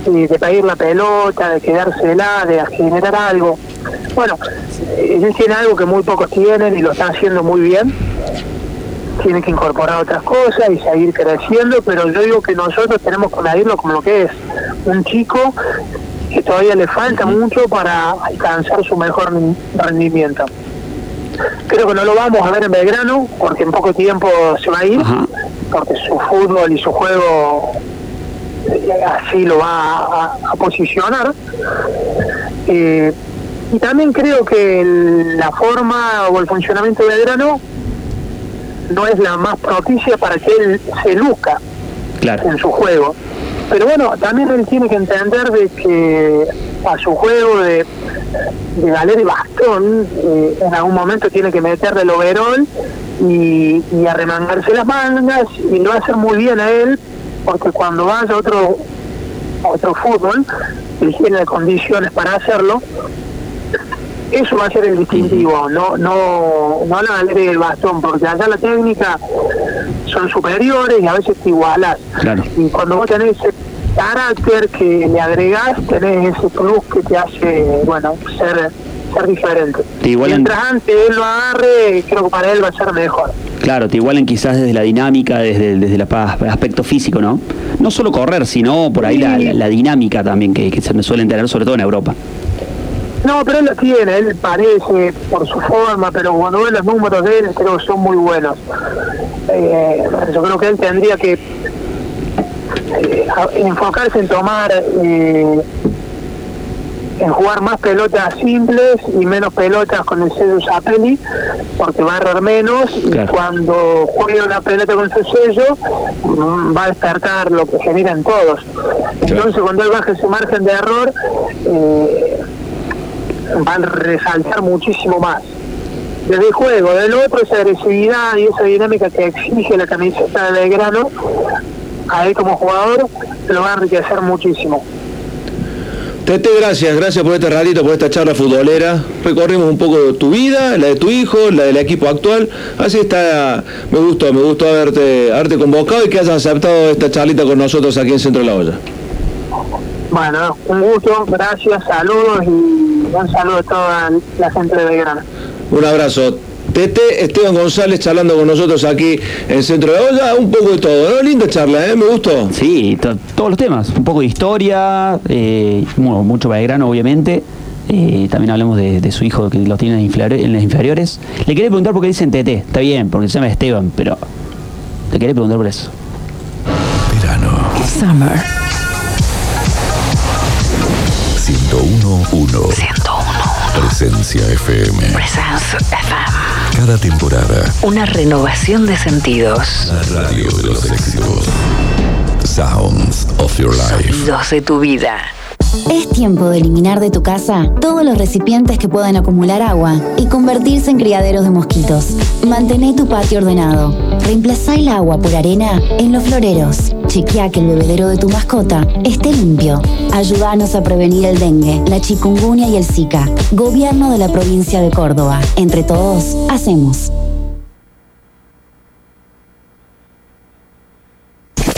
Speaker 13: de pedir la pelota, de quedársela, de generar algo. Bueno, eh, él tiene algo que muy pocos tienen y lo están haciendo muy bien. Tiene que incorporar otras cosas y seguir creciendo, pero yo digo que nosotros tenemos que medirlo como lo que es un chico que todavía le falta mucho para alcanzar su mejor rendimiento. Creo que no lo vamos a ver en Belgrano, porque en poco tiempo se va a ir, porque su fútbol y su juego eh, así lo va a, a posicionar. Eh, y también creo que el- la forma o el funcionamiento de Belgrano no es la más propicia para que él se luzca en su juego. Pero bueno, también él tiene que entender de que a su juego de, de galer y bastón, eh, en algún momento tiene que meterle el overol y, y arremangarse las mangas y lo va a hacer muy bien a él, porque cuando vaya a otro, a otro fútbol, él tiene condiciones para hacerlo, eso va a ser el distintivo, no no no la galer el bastón, porque allá la técnica son superiores y a veces te igualas.
Speaker 10: Claro.
Speaker 13: Y cuando vos tenés ese carácter que le agregás, tenés ese plus que te hace, bueno, ser ser diferente.
Speaker 10: Te igualan-
Speaker 13: Mientras antes él lo agarre, creo que para él va a ser mejor.
Speaker 10: Claro, te igualen quizás desde la dinámica, desde, desde el aspecto físico, ¿no? No solo correr, sino por ahí la, la- la dinámica también que, que se me suelen tener, sobre todo en Europa.
Speaker 13: No, pero él lo tiene, él parece por su forma, pero cuando ves los números de él creo que son muy buenos. Eh, yo creo que él tendría que eh, enfocarse en tomar, eh, en jugar más pelotas simples y menos pelotas con el sello Zapelli, porque va a errar menos y cuando juegue una pelota con su sello mm, va a despertar lo que generan todos. Entonces cuando él baje ese margen de error, eh, va a resaltar muchísimo más. Desde el juego, del otro, esa agresividad y esa dinámica que exige la camiseta de Belgrano, a él como jugador lo va a enriquecer muchísimo.
Speaker 9: Tete, gracias, gracias por este ratito, por esta charla futbolera. Recorrimos un poco tu vida, la de tu hijo, la del equipo actual. Así está, me gustó, me gustó haberte, haberte convocado y que hayas aceptado esta charlita con nosotros aquí en Centro de la Olla.
Speaker 13: Bueno, un gusto, gracias, saludos y un saludo a toda la gente de Belgrano.
Speaker 9: Un abrazo. Tete, Esteban González charlando con nosotros aquí en Centro de la Olla, un poco de todo, ¿no? Linda charla, ¿eh? Me gustó.
Speaker 10: Sí, to- todos los temas. Un poco de historia, eh, bueno, mucho Belgrano, obviamente. Eh, también hablamos de, de su hijo que lo tiene en, en las inferiores. Le quería preguntar por qué dicen TT. Está bien, porque se llama Esteban, pero le quería preguntar por eso.
Speaker 2: Summer.
Speaker 1: 1011.
Speaker 2: 101.
Speaker 1: Presencia FM.
Speaker 2: Presence FM.
Speaker 1: Cada temporada.
Speaker 2: Una renovación de sentidos.
Speaker 1: La radio de los éxitos. Sounds of your life.
Speaker 2: Sonidos de tu vida.
Speaker 3: Es tiempo de eliminar de tu casa todos los recipientes que puedan acumular agua y convertirse en criaderos de mosquitos. Mantén tu patio ordenado. Reemplazá el agua por arena en los floreros. Chequea que el bebedero de tu mascota esté limpio. Ayúdanos a prevenir el dengue, la chikungunya y el zika. Gobierno de la provincia de Córdoba. Entre todos, hacemos.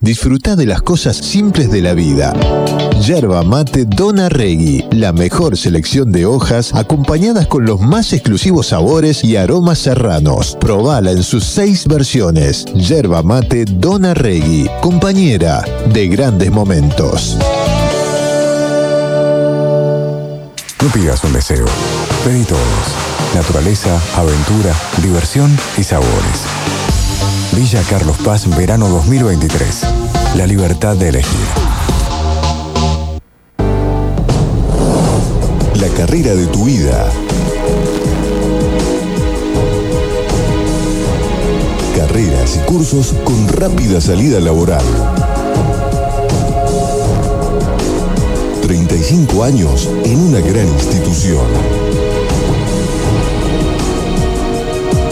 Speaker 14: Disfruta de las cosas simples de la vida. Yerba mate Dona Regui, la mejor selección de hojas acompañadas con los más exclusivos sabores y aromas serranos. Probala en sus seis versiones. Yerba mate Dona Regui, compañera de grandes momentos.
Speaker 15: No pidas un deseo, pedí todos. Naturaleza, aventura, diversión y sabores. Villa Carlos Paz, verano 2023. La libertad de elegir.
Speaker 14: La carrera de tu vida. Carreras y cursos con rápida salida laboral. 35 años en una gran institución.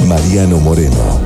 Speaker 14: Mariano Moreno,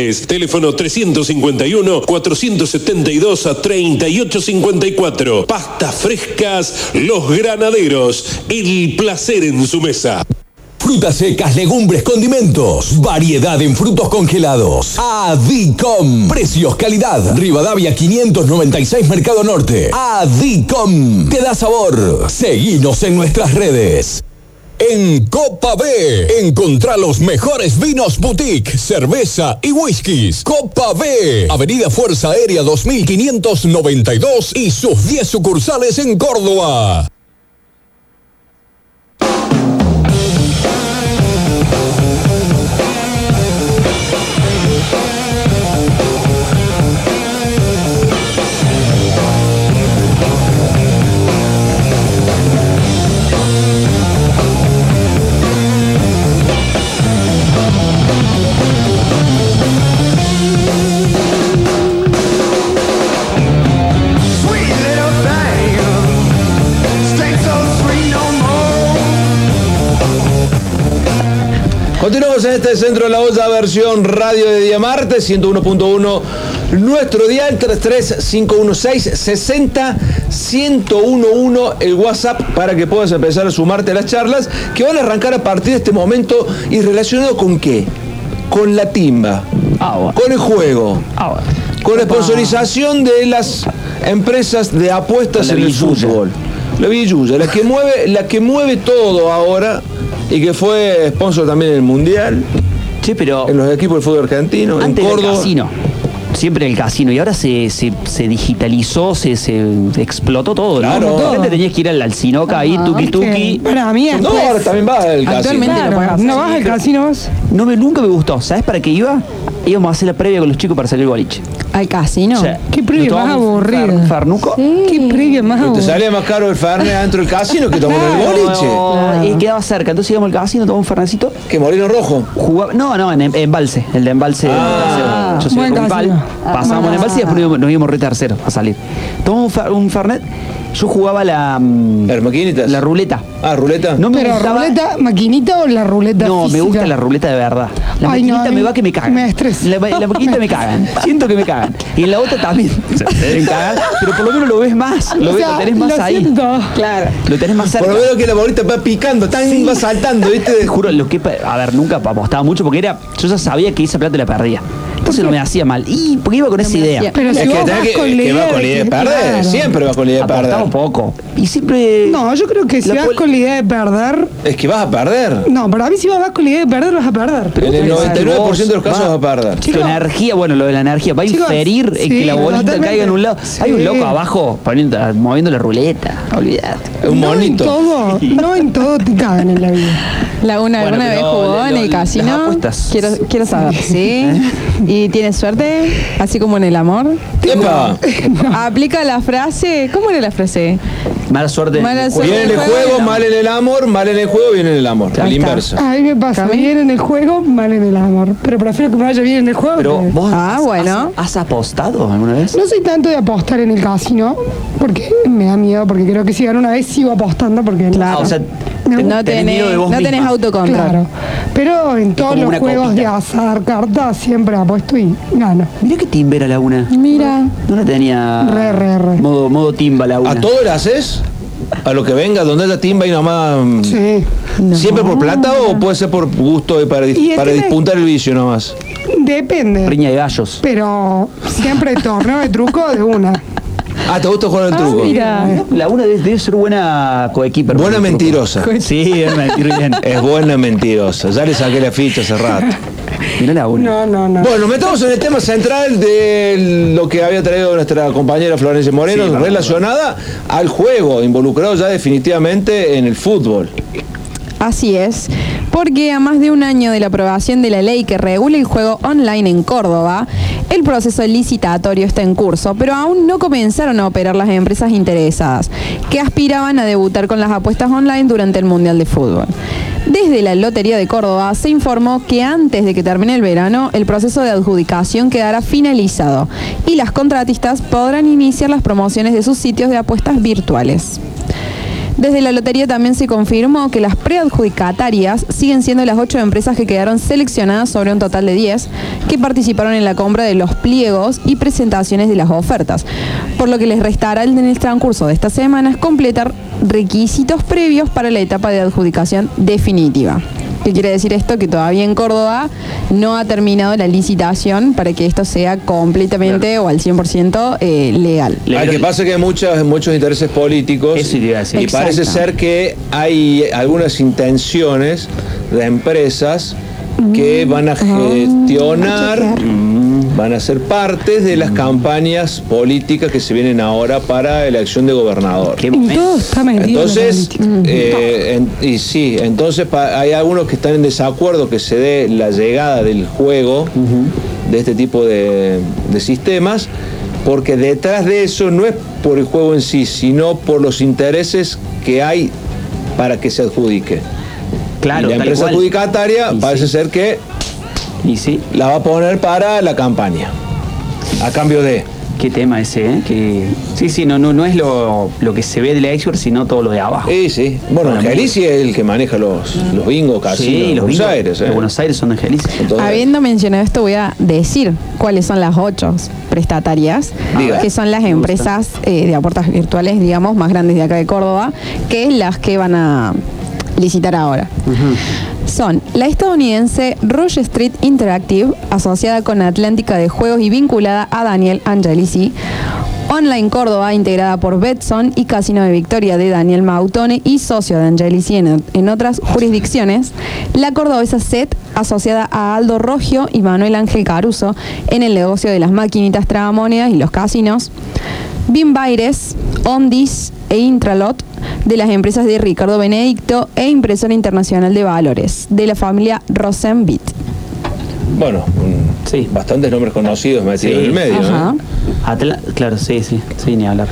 Speaker 16: Teléfono 351-472 a 3854. Pastas frescas Los Granaderos. El placer en su mesa.
Speaker 17: Frutas secas, legumbres, condimentos, variedad en frutos congelados. Adicom. Precios, calidad. Rivadavia 596 Mercado Norte. Adicom. Te da sabor. Seguinos en nuestras redes. En Copa B, encontrá los mejores vinos boutique, cerveza y whiskies. Copa B, Avenida Fuerza Aérea 2592 y sus 10 sucursales en Córdoba.
Speaker 9: En este centro de la olla, versión radio de día martes, 101.1. Nuestro dial 33516 60 1011 el WhatsApp para que puedas empezar a sumarte a las charlas que van a arrancar a partir de este momento y relacionado con qué? Con la timba, con el juego, con la sponsorización de las empresas de apuestas
Speaker 10: la
Speaker 9: en el fútbol. La billulla, la que mueve, la que mueve todo ahora y que fue sponsor también en el Mundial.
Speaker 10: Sí, pero
Speaker 9: en los equipos del fútbol argentino, en
Speaker 10: Antes del
Speaker 9: Córdoba.
Speaker 10: casino. Siempre el casino. Y ahora se, se, se digitalizó, se, se explotó todo.
Speaker 9: Claro.
Speaker 10: ¿no?
Speaker 9: Todo.
Speaker 10: Antes tenías que ir al, al Sinoca ahí, tuki tuki.
Speaker 11: Para mí
Speaker 9: No, ahora también va el casino.
Speaker 10: Actualmente
Speaker 11: Claro,
Speaker 10: pagas.
Speaker 11: ¿No vas al casino vos?
Speaker 10: No me, nunca me gustó. ¿Sabes para qué iba? Íbamos a hacer la previa con los chicos para salir al boliche.
Speaker 12: ¿Al casino?
Speaker 11: Qué previa más
Speaker 10: un
Speaker 11: aburrida.
Speaker 10: fer- Fernuco.
Speaker 11: Qué previa más
Speaker 9: Pero te
Speaker 11: aburrida.
Speaker 9: salía más caro el Fernet adentro del casino que tomar el boliche.
Speaker 10: No, Y quedaba cerca. Entonces íbamos al casino, tomamos un fernecito.
Speaker 9: ¿Qué, Moreno Rojo?
Speaker 10: Jugaba, no, no, en, en Embalse. El de Embalse.
Speaker 9: Ah,
Speaker 10: yo soy
Speaker 11: buen
Speaker 10: de Ruipal.
Speaker 11: casino.
Speaker 10: Pasábamos en Embalse y después nos íbamos- nos íbamos re tercero a salir. Tomamos un, fer- un fernet. Yo jugaba la... mm,
Speaker 9: ¿Las maquinitas?
Speaker 10: La ruleta.
Speaker 9: Ah, ruleta.
Speaker 10: No me
Speaker 11: Pero
Speaker 10: gustaba...
Speaker 11: ruleta, maquinita o la ruleta
Speaker 10: No, me gusta la ruleta de verdad. La
Speaker 11: Ay,
Speaker 10: maquinita me va que me cagan.
Speaker 11: me estresa.
Speaker 10: La, la maquinita me cagan. Siento que me cagan. Y en la otra también. Deben cagar, pero por lo menos lo ves más. Lo,
Speaker 11: O
Speaker 10: ves,
Speaker 11: sea,
Speaker 10: lo tenés más
Speaker 11: lo
Speaker 10: ahí.
Speaker 11: siento.
Speaker 12: Claro.
Speaker 10: Lo tenés más cerca.
Speaker 9: Por lo menos que la bolita va picando, tan va saltando, ¿viste?
Speaker 10: Te juro, lo que. A ver, nunca apostaba mucho porque era. Yo ya sabía que esa plata la perdía. Entonces no me hacía mal. Y porque iba con esa idea.
Speaker 12: hacía-
Speaker 11: Pero
Speaker 9: Es
Speaker 11: si
Speaker 9: que
Speaker 11: vos vas
Speaker 9: que,
Speaker 11: con la
Speaker 9: que va
Speaker 11: idea
Speaker 9: con la
Speaker 11: de
Speaker 9: idea de perder.
Speaker 11: claro.
Speaker 9: Siempre va con la idea de perder.
Speaker 10: Un poco. Y siempre.
Speaker 11: No, yo creo que si
Speaker 10: La
Speaker 11: vas con la idea de perder.
Speaker 9: Es que vas a perder.
Speaker 11: No, para mí si vas con la idea de perder, vas a perder.
Speaker 10: Pero
Speaker 9: en el
Speaker 10: vos pensás
Speaker 9: 99%
Speaker 10: vos,
Speaker 9: de los casos
Speaker 10: va-
Speaker 9: vas a perder.
Speaker 10: Tu energía, bueno, lo de la energía, va a inferir en que la bolita
Speaker 11: totalmente.
Speaker 10: caiga en un lado. Hay un loco abajo poniendo, moviendo la ruleta. Olvídate.
Speaker 9: Un
Speaker 11: no en
Speaker 9: monito.
Speaker 11: todo, no en todo te cagan en la vida.
Speaker 12: ¿Laguna
Speaker 10: Bueno,
Speaker 12: alguna vez
Speaker 10: pero
Speaker 12: jugó
Speaker 10: lo-
Speaker 12: en el casino?
Speaker 10: apuestas.
Speaker 12: Quiero, quiero saber, ¿sí? ¿Y tienes suerte? Así como en el amor. Aplica la frase. ¿Cómo era la frase?
Speaker 10: hace Mala suerte.
Speaker 12: Mala suerte.
Speaker 9: Bien en el
Speaker 12: juego,
Speaker 9: mal en el amor, mal en el juego, bien en el amor. Al inverso.
Speaker 11: A mí me pasa bien en el juego, mal en el amor. Pero prefiero que me vaya bien en el juego.
Speaker 10: Pero
Speaker 11: que-
Speaker 10: vos
Speaker 12: Ah,
Speaker 10: has-
Speaker 12: bueno.
Speaker 10: has, has apostado alguna vez?
Speaker 11: No soy tanto de apostar en el casino, porque me da miedo, porque creo que si gano una vez sigo apostando, porque
Speaker 12: Claro.
Speaker 10: Ah, o sea,
Speaker 11: No.
Speaker 10: te-
Speaker 12: No
Speaker 10: tenés miedo de
Speaker 12: tenés,
Speaker 10: vos
Speaker 12: no tenés autocontrol.
Speaker 11: Claro. Pero en todos los juegos
Speaker 10: copita.
Speaker 11: de azar, cartas, siempre apuesto y gano.
Speaker 10: Mirá que timbera la una.
Speaker 12: Mira.
Speaker 10: No la tenía.
Speaker 11: Re, re, re.
Speaker 10: Modo, modo timba la una.
Speaker 9: ¿A todo le haces? A lo que venga, donde haya timba y nomás. mm,
Speaker 11: Sí.
Speaker 9: ¿Siempre por plata o puede ser por gusto y para,
Speaker 11: Y el
Speaker 9: para dispuntar el vicio nomás?
Speaker 11: Depende.
Speaker 10: Riña de gallos.
Speaker 11: Pero siempre torneo de truco de una.
Speaker 9: Ah, ¿te gusta jugar al truco?
Speaker 10: La una debe, debe ser buena coequiper.
Speaker 9: Buena mentirosa.
Speaker 10: Sí, es bien.
Speaker 9: Es buena mentirosa. Ya le saqué la ficha hace rato.
Speaker 10: Mira la una.
Speaker 11: No, no, no.
Speaker 9: Bueno, metamos en el tema central de lo que había traído nuestra compañera Florencia Moreno,
Speaker 10: Sí,
Speaker 9: relacionada al juego, involucrado ya definitivamente en el fútbol.
Speaker 12: Así es, porque a más de un año de la aprobación de la ley que regula el juego online en Córdoba, el proceso licitatorio está en curso, pero aún no comenzaron a operar las empresas interesadas, que aspiraban a debutar con las apuestas online durante el Mundial de Fútbol. Desde la Lotería de Córdoba se informó que antes de que termine el verano, el proceso de adjudicación quedará finalizado y las contratistas podrán iniciar las promociones de sus sitios de apuestas virtuales. Desde la lotería también se confirmó que las preadjudicatarias siguen siendo las ocho empresas que quedaron seleccionadas sobre un total de 10 que participaron en la compra de los pliegos y presentaciones de las ofertas, por lo que les restará en el transcurso de estas semanas completar requisitos previos para la etapa de adjudicación definitiva. ¿Qué quiere decir esto? Que todavía en Córdoba no ha terminado la licitación para que esto sea completamente o al 100% eh, legal.
Speaker 9: Al que pasa que hay muchas, muchos intereses políticos
Speaker 10: Eso iba a decir.
Speaker 9: y parece ser que hay algunas intenciones de empresas que van a gestionar, van a ser parte de las campañas políticas que se vienen ahora para elección de gobernador.
Speaker 11: La
Speaker 9: Entonces, eh, en- y sí, entonces pa- hay algunos que están en desacuerdo que se dé la llegada del juego de este tipo de, de sistemas, porque detrás de eso no es por el juego en sí, sino por los intereses que hay para que se adjudique.
Speaker 10: Claro,
Speaker 9: y la
Speaker 10: tal
Speaker 9: empresa
Speaker 10: cual.
Speaker 9: adjudicataria
Speaker 10: Y
Speaker 9: parece
Speaker 10: sí.
Speaker 9: ser que
Speaker 10: Y sí,
Speaker 9: la va a poner para la campaña, a cambio de...
Speaker 10: qué tema ese, ¿eh? Que, sí, sí, no, no, no es lo, lo que se ve de la expert, sino todo lo de abajo.
Speaker 9: Sí, sí. Bueno, Angelici es el que maneja los, los bingos
Speaker 10: Sí,
Speaker 9: de
Speaker 10: los
Speaker 9: Buenos
Speaker 10: bingos
Speaker 9: Aires. ¿eh?
Speaker 10: Buenos Aires son de Angelici.
Speaker 9: Entonces-
Speaker 12: Habiendo mencionado esto, voy a decir cuáles son las ocho prestatarias,
Speaker 9: Diga.
Speaker 12: que son las empresas eh, de apuestas virtuales, digamos, más grandes de acá de Córdoba, que es las que van a licitar ahora. Son la estadounidense Rush Street Interactive, asociada con Atlántica de Juegos y vinculada a Daniel Angelici. Online Córdoba, integrada por Betson y Casino de Victoria de Daniel Mautone y socio de Angelici en, en otras jurisdicciones. La cordobesa SET, asociada a Aldo Rogio y Manuel Ángel Caruso en el negocio de las maquinitas tragamonedas y los casinos. Bimbaires, Ondis e Intralot de las empresas de Ricardo Benedicto e Impresora Internacional de Valores de la familia Rosenbit.
Speaker 9: Bueno,
Speaker 10: Sí.
Speaker 9: bastantes nombres conocidos metidos
Speaker 10: Sí.
Speaker 9: en el medio.
Speaker 12: Ajá.
Speaker 9: ¿eh?
Speaker 10: Atla- claro, sí, sí, sí, ni hablar.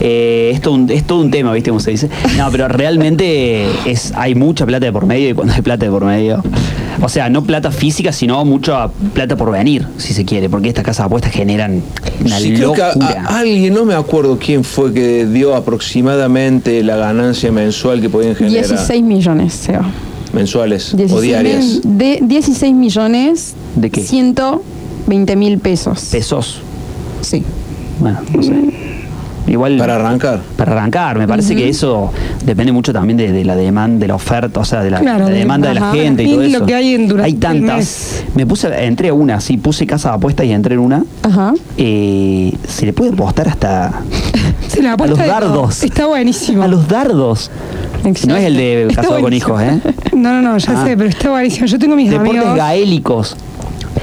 Speaker 10: Eh, es, todo un, es todo un tema, ¿viste cómo se dice? No, pero realmente es, hay mucha plata de por medio y cuando hay plata de por medio. O sea, no plata física, sino mucha plata por venir, si se quiere, porque estas casas de apuestas generan una
Speaker 9: Sí, creo que a-
Speaker 10: locura.
Speaker 9: a- alguien, no me acuerdo quién fue que dio aproximadamente la ganancia mensual que podían generar.
Speaker 12: 16 millones, Seba.
Speaker 9: Mensuales
Speaker 12: 16
Speaker 9: o diarias.
Speaker 12: De 16 millones.
Speaker 10: ¿De qué?
Speaker 12: 120 mil pesos.
Speaker 10: Pesos.
Speaker 12: Sí.
Speaker 10: Bueno, no sé. Igual.
Speaker 9: Para arrancar.
Speaker 10: Para arrancar, me parece que eso depende mucho también de, de la demanda, de la oferta, o sea, de la,
Speaker 11: Claro,
Speaker 10: la
Speaker 11: de-
Speaker 10: demanda de la gente y todo
Speaker 11: lo
Speaker 10: eso.
Speaker 11: que hay en-
Speaker 10: hay tantas. Me puse, entré a una, sí, puse casa de apuestas y entré en una.
Speaker 12: Ajá.
Speaker 10: Eh, se le puede apostar hasta
Speaker 11: Se la
Speaker 10: a los dardos.
Speaker 11: Está buenísimo.
Speaker 10: A los dardos. No es el de casado con hijos, ¿eh?
Speaker 11: No, no, no, ya
Speaker 10: Ah.
Speaker 11: sé, pero está buenísimo. Yo tengo mis
Speaker 10: Deportes
Speaker 11: amigos.
Speaker 10: gaélicos.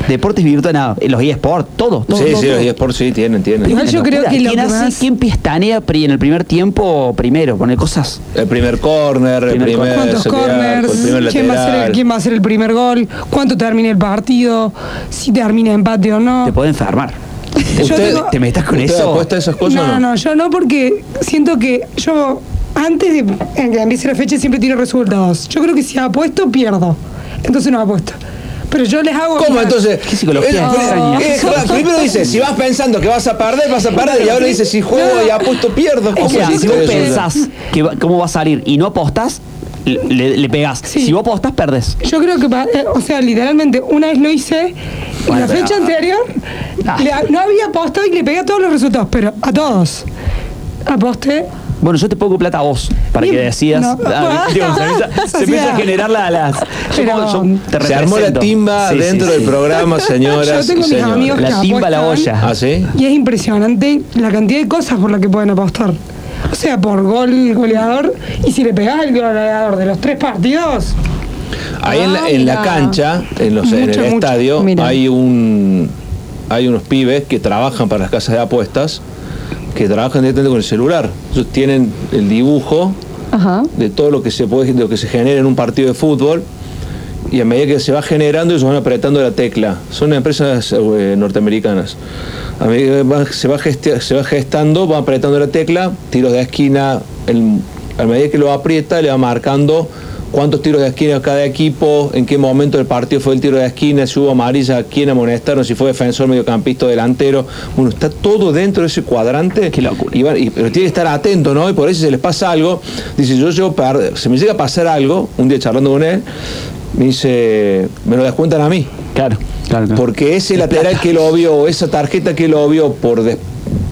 Speaker 10: Deportes virtuales, nada, los eSports, todos. todo,
Speaker 9: Sí,
Speaker 10: todo,
Speaker 9: sí,
Speaker 10: todo.
Speaker 9: los eSports sí tienen, tienen.
Speaker 11: Igual yo creo que lo
Speaker 10: ¿Quién
Speaker 11: que
Speaker 10: hace,
Speaker 11: más-
Speaker 10: quién pistanea en el primer tiempo primero? Pone cosas.
Speaker 9: El primer corner, el
Speaker 10: Primer.
Speaker 11: ¿Cuántos corners?
Speaker 9: primer
Speaker 11: ¿Quién va, a ser el,
Speaker 9: lateral.
Speaker 11: quién va a hacer el primer gol? ¿Cuánto termina el partido? Si termina empate o no.
Speaker 10: Te puede enfermar.
Speaker 11: Yo
Speaker 9: ¿Usted-
Speaker 10: ¿Te metas con
Speaker 9: ¿Usted
Speaker 10: eso?
Speaker 9: a esas cosas
Speaker 11: no, no,
Speaker 9: no?
Speaker 11: no, yo no porque siento que yo antes de en que empiece la fecha siempre tiro resultados. Yo creo que si apuesto, pierdo. Entonces no apuesto. Pero yo les hago...
Speaker 9: ¿Cómo entonces?
Speaker 10: ¿Qué psicología
Speaker 9: claro, primero dice, si vas pensando que vas a perder, vas a perder. Y ahora dice, si juego y apuesto, pierdo.
Speaker 10: O
Speaker 9: ¿Cómo
Speaker 10: sea,
Speaker 9: es
Speaker 10: si vos pensás que va- cómo va a salir y no apostás, le, le pegás.
Speaker 11: Sí.
Speaker 10: Si vos apostás, perdés.
Speaker 11: Yo creo que, eh, o sea, literalmente, una vez lo hice, en
Speaker 10: Bueno,
Speaker 11: la
Speaker 10: pero-
Speaker 11: fecha anterior,
Speaker 10: Ah.
Speaker 11: le- no había apostado y le pegué a todos los resultados, pero a todos. Aposté
Speaker 10: Bueno, yo te pongo plata a vos, para que decidas.
Speaker 11: No.
Speaker 10: Ah, digo, se empieza, se empieza a generar la- las. yo
Speaker 11: Pero-
Speaker 10: como- yo te
Speaker 9: Se armó la timba
Speaker 10: Sí,
Speaker 9: dentro
Speaker 10: sí,
Speaker 9: del programa, señoras
Speaker 11: Yo tengo
Speaker 9: y
Speaker 11: mis amigos que
Speaker 10: La timba, la olla.
Speaker 9: ¿Ah, sí?
Speaker 11: Y es impresionante la cantidad de cosas por las que pueden apostar. O sea, por gol goleador. Y si le pegás el goleador de los tres partidos,
Speaker 9: Ahí en la, en la cancha, en, los, en el
Speaker 11: Mucho, mucho.
Speaker 9: estadio,
Speaker 11: Mira.
Speaker 9: hay un hay unos pibes que trabajan para las casas de apuestas que trabajan directamente con el celular. Ellos tienen el dibujo
Speaker 12: Ajá.
Speaker 9: de todo lo que se puede, de lo que se genera en un partido de fútbol y a medida que se va generando ellos van apretando la tecla. Son empresas eh, norteamericanas. A medida que va- se, va gestia- se va gestando, va apretando la tecla, tiros de esquina, el- a medida que lo aprieta le va marcando cuántos tiros de esquina cada equipo, en qué momento del partido fue el tiro de esquina, si hubo amarilla, quién amonestaron, si fue defensor, mediocampista, delantero. Bueno, está todo dentro de ese cuadrante. Qué locura. Y, pero tiene que estar atento, ¿no? Y por eso si se les pasa algo, dice, yo llego per- se me llega a pasar algo, un día charlando con él, me dice, me lo descuentan a mí.
Speaker 10: Claro, claro. claro.
Speaker 9: Porque ese
Speaker 10: Es
Speaker 9: lateral que lo vio, esa tarjeta que lo vio por des-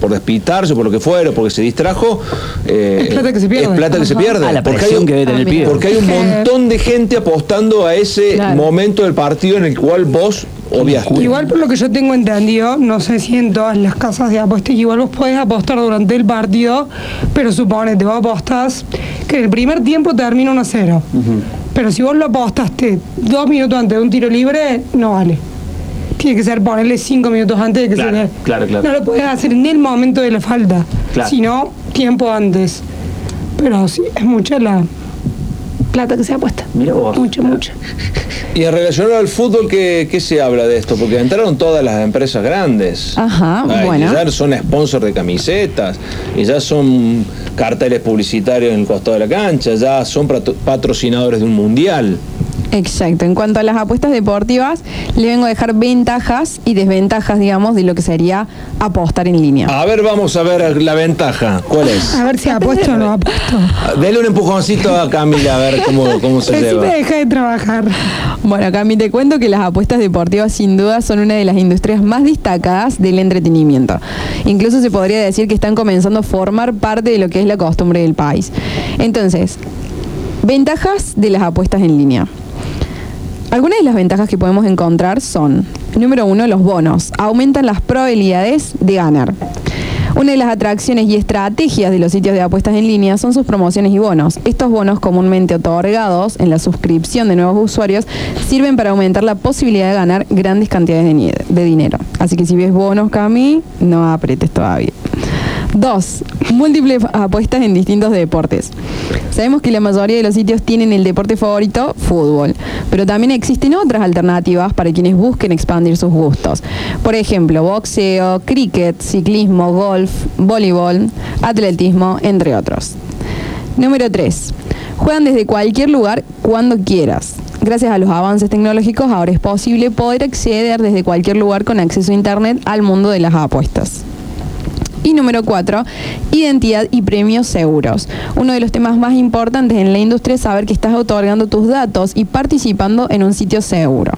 Speaker 9: por despitarse, por lo que fuera, porque se distrajo, eh,
Speaker 11: Es plata que se pierde.
Speaker 9: es plata que se pierde.
Speaker 10: Ah, la
Speaker 9: porque, hay un,
Speaker 10: que debe tener el
Speaker 9: porque hay un montón de gente apostando a ese
Speaker 11: Claro.
Speaker 9: momento del partido en el cual vos obviaste.
Speaker 11: igual por lo que yo tengo entendido, no sé si en todas las casas de apuestas, igual vos podés apostar durante el partido, pero suponete, vos apostás que el primer tiempo termina 1 a 0. Pero si vos lo apostaste dos minutos antes de un tiro libre, no vale. Tiene que ser ponerle cinco minutos antes de que
Speaker 10: Claro,
Speaker 11: se le...
Speaker 10: claro, claro.
Speaker 11: No lo podés hacer en el momento de la falta,
Speaker 10: Claro.
Speaker 11: sino tiempo antes. Pero sí, es mucha la plata que se apuesta.
Speaker 10: Mira vos.
Speaker 11: Mucha, mucha.
Speaker 9: Y en relación al fútbol, ¿qué, qué se habla de esto? Porque entraron todas las empresas grandes.
Speaker 12: Ajá,
Speaker 9: Ay,
Speaker 12: bueno.
Speaker 9: que ya son sponsors de camisetas, y ya son carteles publicitarios en el costado de la cancha, ya son patro- patrocinadores de un mundial.
Speaker 12: Exacto. En cuanto a las apuestas deportivas, le vengo a dejar ventajas y desventajas, digamos, de lo que sería apostar en línea.
Speaker 9: A ver, vamos a ver la ventaja. ¿Cuál es?
Speaker 11: A ver si apuesto o no apuesto.
Speaker 9: Dele un empujoncito a Camila a ver cómo, cómo se
Speaker 11: Recién
Speaker 9: lleva.
Speaker 11: deja de trabajar.
Speaker 12: Bueno, Cami, te cuento que las apuestas deportivas sin duda son una de las industrias más destacadas del entretenimiento. Incluso se podría decir que están comenzando a formar parte de lo que es la costumbre del país. Entonces, ventajas de las apuestas en línea. Algunas de las ventajas que podemos encontrar son, número uno, los bonos. Aumentan las probabilidades de ganar. Una de las atracciones y estrategias de los sitios de apuestas en línea son sus promociones y bonos. Estos bonos comúnmente otorgados en la suscripción de nuevos usuarios sirven para aumentar la posibilidad de ganar grandes cantidades de, dinero. Así que si ves bonos, Cami, no apretes todavía. Dos, múltiples apuestas en distintos deportes. Sabemos que la mayoría de los sitios tienen el deporte favorito, fútbol, pero también existen otras alternativas para quienes busquen expandir sus gustos. Por ejemplo, boxeo, cricket, ciclismo, golf, voleibol, atletismo, entre otros. Número 3. Juegan desde cualquier lugar cuando quieras. Gracias a los avances tecnológicos ahora es posible poder acceder desde cualquier lugar con acceso a Internet al mundo de las apuestas. Y número cuatro, identidad y premios seguros. Uno de los temas más importantes en la industria es saber que estás otorgando tus datos y participando en un sitio seguro.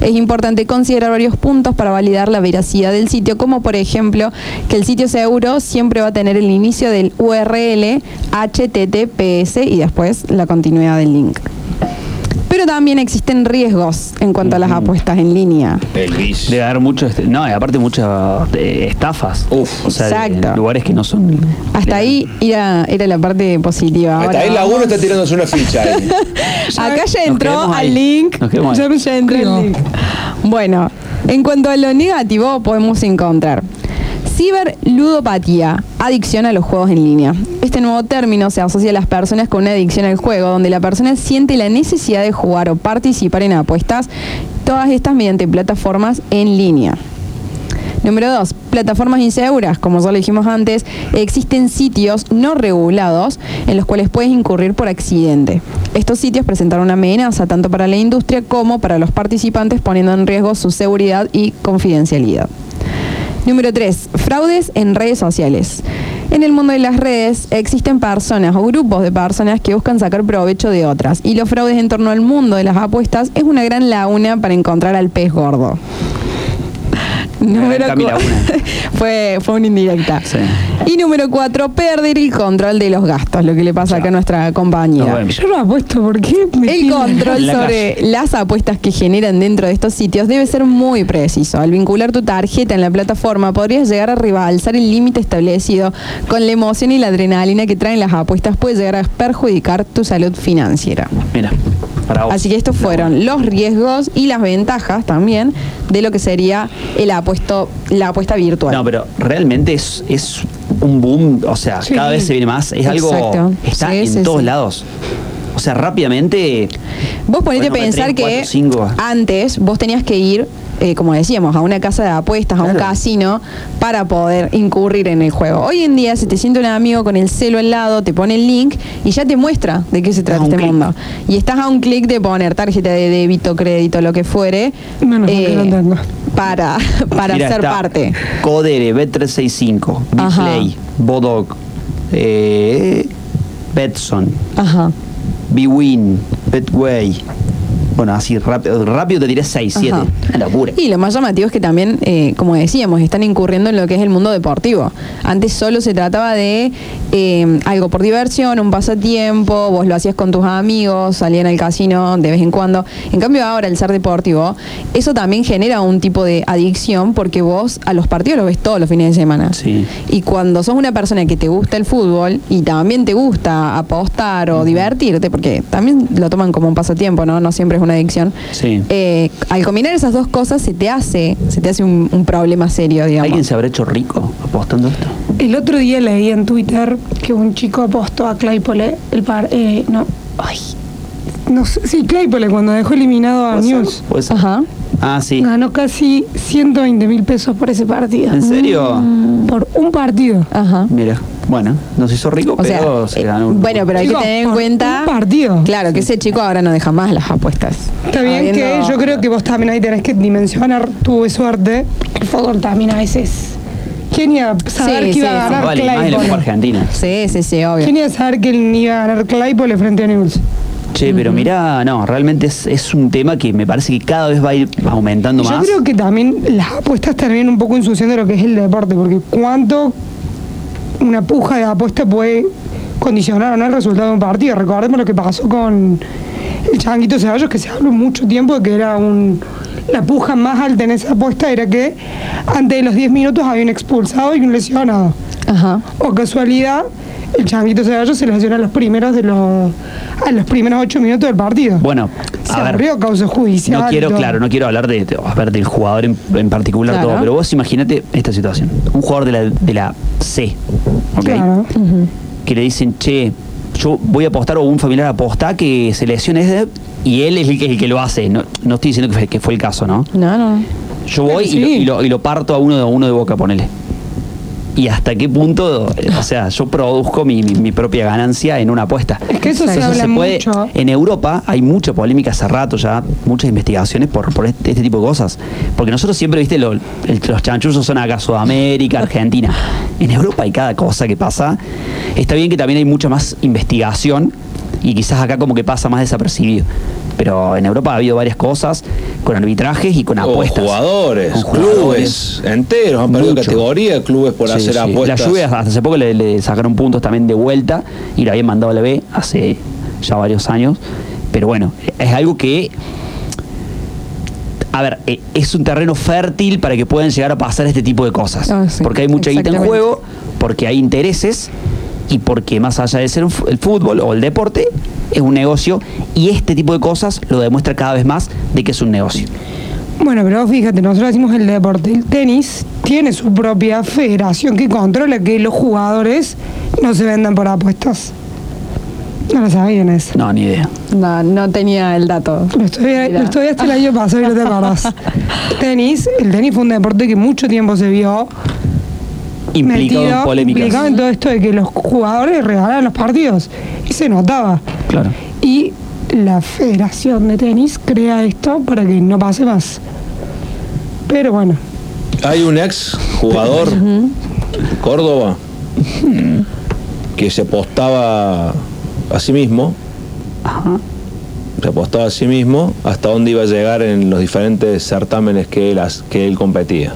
Speaker 12: Es importante considerar varios puntos para validar la veracidad del sitio, como por ejemplo que el sitio seguro siempre va a tener el inicio del URL HTTPS y después la continuidad del link. Pero también existen riesgos en cuanto a las apuestas en línea.
Speaker 10: Debe haber mucho, este, no, y aparte muchas eh, estafas. o sea, de-
Speaker 12: Exacto.
Speaker 10: de lugares que no son.
Speaker 12: Hasta ahí era, era la parte positiva.
Speaker 9: Hasta
Speaker 12: Ahora
Speaker 9: ahí la
Speaker 12: vamos-
Speaker 9: uno está tirándose una ficha. ahí.
Speaker 12: Acá ya
Speaker 10: Nos
Speaker 12: entró
Speaker 10: quedamos ahí.
Speaker 12: al link.
Speaker 10: Nos quedamos ahí.
Speaker 12: Ya, ya entró el link. Bueno, en cuanto a lo negativo, podemos encontrar ciberludopatía, adicción a los juegos en línea. Este nuevo término se asocia a las personas con una adicción al juego, donde la persona siente la necesidad de jugar o participar en apuestas, todas estas mediante plataformas en línea. Número dos, plataformas inseguras. Como ya lo dijimos antes, existen sitios no regulados en los cuales puedes incurrir por accidente. Estos sitios presentan una amenaza tanto para la industria como para los participantes, poniendo en riesgo su seguridad y confidencialidad. Número 3. Fraudes en redes sociales. En el mundo de las redes existen personas o grupos de personas que buscan sacar provecho de otras y los fraudes en torno al mundo de las apuestas es una gran laguna para encontrar al pez gordo. Número
Speaker 10: Camila,
Speaker 12: fue, fue una indirecta.
Speaker 10: Sí.
Speaker 12: Y número cuatro, perder el control de los gastos, lo que le pasa acá a nuestra compañera.
Speaker 11: Yo lo apuesto, ¿por qué? me
Speaker 12: El control
Speaker 10: La
Speaker 12: sobre las apuestas que generan dentro de estos sitios debe ser muy preciso. Al vincular tu tarjeta en la plataforma podrías llegar a rivalzar el límite establecido con la emoción y la adrenalina que traen las apuestas puede llegar a perjudicar tu salud financiera.
Speaker 10: Mira, para vos.
Speaker 12: Así que estos fueron los riesgos y las ventajas también de lo que sería el apuesto, la apuesta virtual.
Speaker 10: No, pero realmente es, es un boom, o sea,
Speaker 12: Sí.
Speaker 10: cada vez se viene más, es
Speaker 12: Exacto.
Speaker 10: algo, está
Speaker 12: Sí,
Speaker 10: en
Speaker 12: sí,
Speaker 10: todos lados. O sea, rápidamente...
Speaker 12: Vos ponete a
Speaker 10: Bueno,
Speaker 12: pensar que
Speaker 10: cuatro, cinco.
Speaker 12: antes vos tenías que ir, eh, como decíamos, a una casa de apuestas, a un casino, para poder incurrir en el juego. Hoy en día, si te siente un amigo con el celo al lado, te pone el link y ya te muestra de qué se trata este mundo. Y estás a un clic de poner tarjeta de débito, crédito, lo que fuere,
Speaker 11: mal que
Speaker 12: eh,
Speaker 11: no tengo.
Speaker 12: para, para
Speaker 10: Mira,
Speaker 12: ser parte.
Speaker 10: Codere, Bet365,
Speaker 12: Ajá.
Speaker 10: Bplay, Bodog, eh, Betson,
Speaker 12: Ajá.
Speaker 10: Bwin, Betway. Bueno, así rápido, rápido te tiré 6, 7.
Speaker 12: Ajá.
Speaker 10: Una locura.
Speaker 12: Y lo más llamativo es que también, eh, como decíamos, están incurriendo en lo que es el mundo deportivo. Antes solo se trataba de eh, algo por diversión, un pasatiempo, vos lo hacías con tus amigos, salían al casino de vez en cuando. En cambio ahora, el ser deportivo, eso también genera un tipo de adicción porque vos a los partidos los ves todos los fines de semana.
Speaker 10: Sí.
Speaker 12: Y cuando sos una persona que te gusta el fútbol y también te gusta apostar o divertirte, porque también lo toman como un pasatiempo, ¿no? No siempre es una adicción.
Speaker 10: Sí.
Speaker 12: Eh, al combinar esas dos cosas se te hace, se te hace un, un problema serio, digamos.
Speaker 10: ¿Alguien se habrá hecho rico apostando esto?
Speaker 11: El otro día leí en Twitter que un chico apostó a Claypole el par. Eh, no. Ay. No sé. Sí, Claypole cuando dejó eliminado a News.
Speaker 12: Ajá.
Speaker 10: Ah, sí.
Speaker 11: Ganó casi 120 mil pesos por ese partido.
Speaker 10: ¿En serio?
Speaker 11: Por un partido.
Speaker 12: Ajá.
Speaker 10: Mira, bueno, no se hizo rico,
Speaker 12: O sea,
Speaker 10: pero se
Speaker 12: eh,
Speaker 10: ganó un...
Speaker 12: bueno, pero hay que tener en cuenta.
Speaker 11: un partido.
Speaker 12: Claro, que ese chico ahora no deja más las apuestas.
Speaker 11: Está bien que yo creo que vos también ahí tenés que dimensionar. Tuve suerte. El fútbol también a veces. ¿Quién iba a saber
Speaker 12: Sí,
Speaker 11: que iba
Speaker 12: sí,
Speaker 11: a
Speaker 12: sí.
Speaker 11: ganar
Speaker 10: Vale, Copa
Speaker 11: Claypole?
Speaker 10: Argentina.
Speaker 12: Sí, sí, sí, obvio.
Speaker 11: ¿Quién iba a saber que él iba a ganar Claypole frente a News?
Speaker 10: Che, pero mirá, no, realmente es, es un tema que me parece que cada vez va a ir aumentando
Speaker 11: Yo
Speaker 10: más.
Speaker 11: creo que también las apuestas terminan un poco ensuciando lo que es el deporte, porque cuánto una puja de apuesta puede condicionar o no el resultado de un partido. Recordemos lo que pasó con el Changuito Ceballos, que se habló mucho tiempo de que era un... La puja más alta en esa apuesta era que antes de los 10 minutos había un expulsado y un lesionado.
Speaker 12: Ajá.
Speaker 11: O casualidad, el Changuito Ceballos se lesiona a los primeros de los a los primeros 8 minutos del partido.
Speaker 10: Bueno,
Speaker 11: se
Speaker 10: a ver,
Speaker 11: causa judicial.
Speaker 10: no quiero, claro, no quiero hablar de, de- a ver, del jugador en, en particular
Speaker 12: Claro.
Speaker 10: todo, pero vos imagínate esta situación. Un jugador de la, de la C, ¿ok?
Speaker 11: Claro.
Speaker 10: Que le dicen, che, yo voy a apostar o un familiar aposta que se lesione ese", y él es el que, el que lo hace. No, no estoy diciendo que fue, que fue el caso, ¿no?
Speaker 12: No, no.
Speaker 10: Yo voy y, lo, y, lo, y lo parto a uno de, uno de boca, ponele. ¿Y hasta qué punto, o sea, yo produzco mi, mi- mi propia ganancia en una apuesta?
Speaker 11: Es que eso se
Speaker 10: puede-
Speaker 11: mucho.
Speaker 10: En Europa hay mucha polémica hace rato ya, muchas investigaciones por, por este, este tipo de cosas. Porque nosotros siempre, viste, lo- el- los chanchullos son acá, Sudamérica, Argentina. En Europa hay cada cosa que pasa. Está bien que también hay mucha más investigación y quizás acá como que pasa más desapercibido. Pero en Europa ha habido varias cosas con arbitrajes y con
Speaker 9: O
Speaker 10: apuestas.
Speaker 9: jugadores,
Speaker 10: Con jugadores.
Speaker 9: clubes enteros han perdido
Speaker 10: Mucho.
Speaker 9: categoría, clubes por
Speaker 10: Sí,
Speaker 9: hacer
Speaker 10: sí.
Speaker 9: apuestas.
Speaker 10: La lluvia hasta hace poco le, le sacaron puntos también de vuelta y lo habían mandado a la B hace ya varios años. Pero bueno, es algo que. A ver, eh, es un terreno fértil para que puedan llegar a pasar este tipo de cosas.
Speaker 12: Ah, sí,
Speaker 10: porque hay mucha guita en juego, porque hay intereses y porque más allá de ser el fútbol o el deporte, es un negocio y este tipo de cosas lo demuestra cada vez más de que es un negocio.
Speaker 11: Bueno, pero vos fíjate, nosotros decimos el deporte. El tenis tiene su propia federación que controla que los jugadores no se vendan por apuestas. No lo sabían eso.
Speaker 10: No, ni idea.
Speaker 12: No, no tenía el dato.
Speaker 11: Lo estudié, lo estudié hasta el año pasado y no te acordás. tenis, el tenis fue un deporte que mucho tiempo se vio
Speaker 10: Implicado en polémicas.
Speaker 11: implicado en todo esto de que los jugadores regalaban los partidos. Y se notaba.
Speaker 10: Claro.
Speaker 11: Y la Federación de Tenis crea esto para que no pase más. Pero bueno,
Speaker 9: Hay un ex jugador Córdoba que se apostaba a sí mismo se apostaba a sí mismo hasta dónde iba a llegar en los diferentes certámenes que él, que él competía.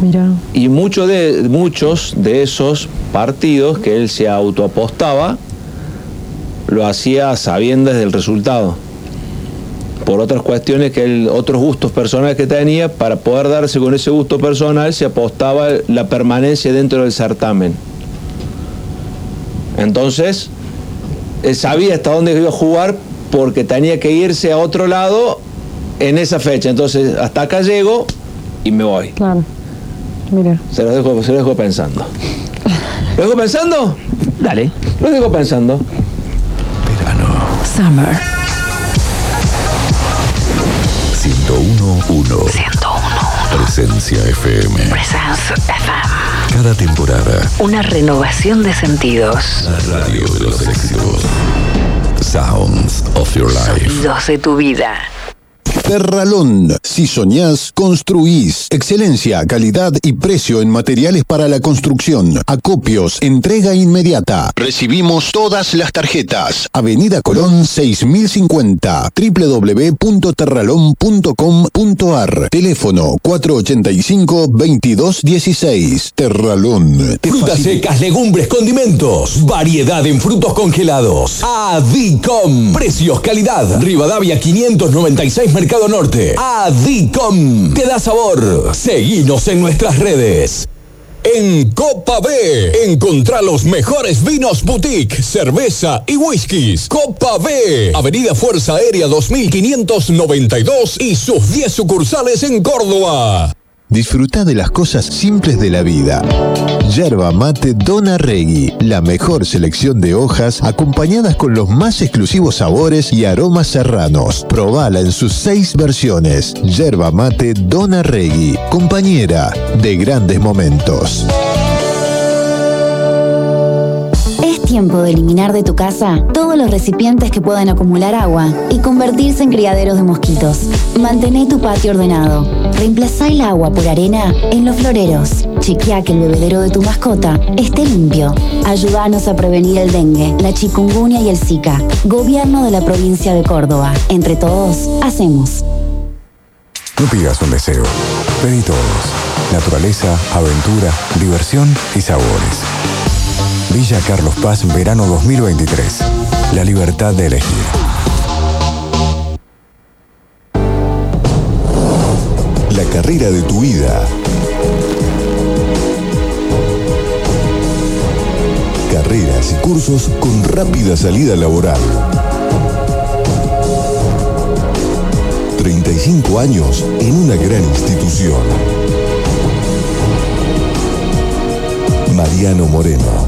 Speaker 12: Mira.
Speaker 9: Y muchos de, muchos de esos partidos que él se autoapostaba, lo hacía sabiendo del resultado. Por otras cuestiones que él, otros gustos personales que tenía, para poder darse con ese gusto personal, se apostaba la permanencia dentro del certamen. Entonces, él sabía hasta dónde iba a jugar porque tenía que irse a otro lado en esa fecha. Entonces, hasta acá llego y me voy.
Speaker 12: Claro. Mira.
Speaker 9: Se los dejo, se los dejo pensando. ¿Lo dejo pensando?
Speaker 10: Dale.
Speaker 9: Lo dejo pensando.
Speaker 2: Summer.
Speaker 1: 1011.
Speaker 2: 101.
Speaker 1: Presencia FM.
Speaker 2: Presence FM.
Speaker 1: Cada temporada.
Speaker 2: Una renovación de sentidos.
Speaker 1: La radio de los éxitos. Sounds of your life.
Speaker 2: Sonidos de tu vida.
Speaker 14: Terralón. Si soñás, construís. Excelencia, calidad y precio en materiales para la construcción. Acopios, entrega inmediata. Recibimos todas las tarjetas. Avenida Colón 6050. www.terralón.com.ar. Teléfono 485-2216. Terralón. Te
Speaker 17: Frutas secas, legumbres, condimentos. Variedad en frutos congelados. Adicom. Precios, calidad. Rivadavia 596 Mercado Norte. Adicom. Te da sabor. Seguinos en nuestras redes. En Copa B, encontrá los mejores vinos boutique, cerveza y whiskies. Copa B, Avenida Fuerza Aérea 2592 y sus 10 sucursales en Córdoba.
Speaker 14: Disfruta de las cosas simples de la vida. Yerba mate Dona Regui, la mejor selección de hojas acompañadas con los más exclusivos sabores y aromas serranos. Probala en sus seis versiones. Yerba mate Dona Regui, compañera de grandes momentos.
Speaker 3: Tiempo de eliminar de tu casa todos los recipientes que puedan acumular agua y convertirse en criaderos de mosquitos. Mantené tu patio ordenado. Reemplazá el agua por arena en los floreros. Chequea que el bebedero de tu mascota esté limpio. Ayúdanos a prevenir el dengue, la chikungunya y el zika. Gobierno de la provincia de Córdoba. Entre todos, hacemos.
Speaker 15: No pidas un deseo. Pedí todos. Naturaleza, aventura, diversión y sabores. Villa Carlos Paz, verano 2023. La libertad de elegir.
Speaker 14: La carrera de tu vida. Carreras y cursos con rápida salida laboral. 35 años en una gran institución. Mariano Moreno,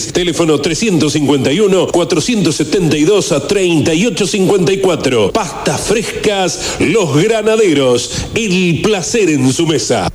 Speaker 16: Teléfono 351-472-3854. Pastas frescas Los Granaderos. El placer en su mesa.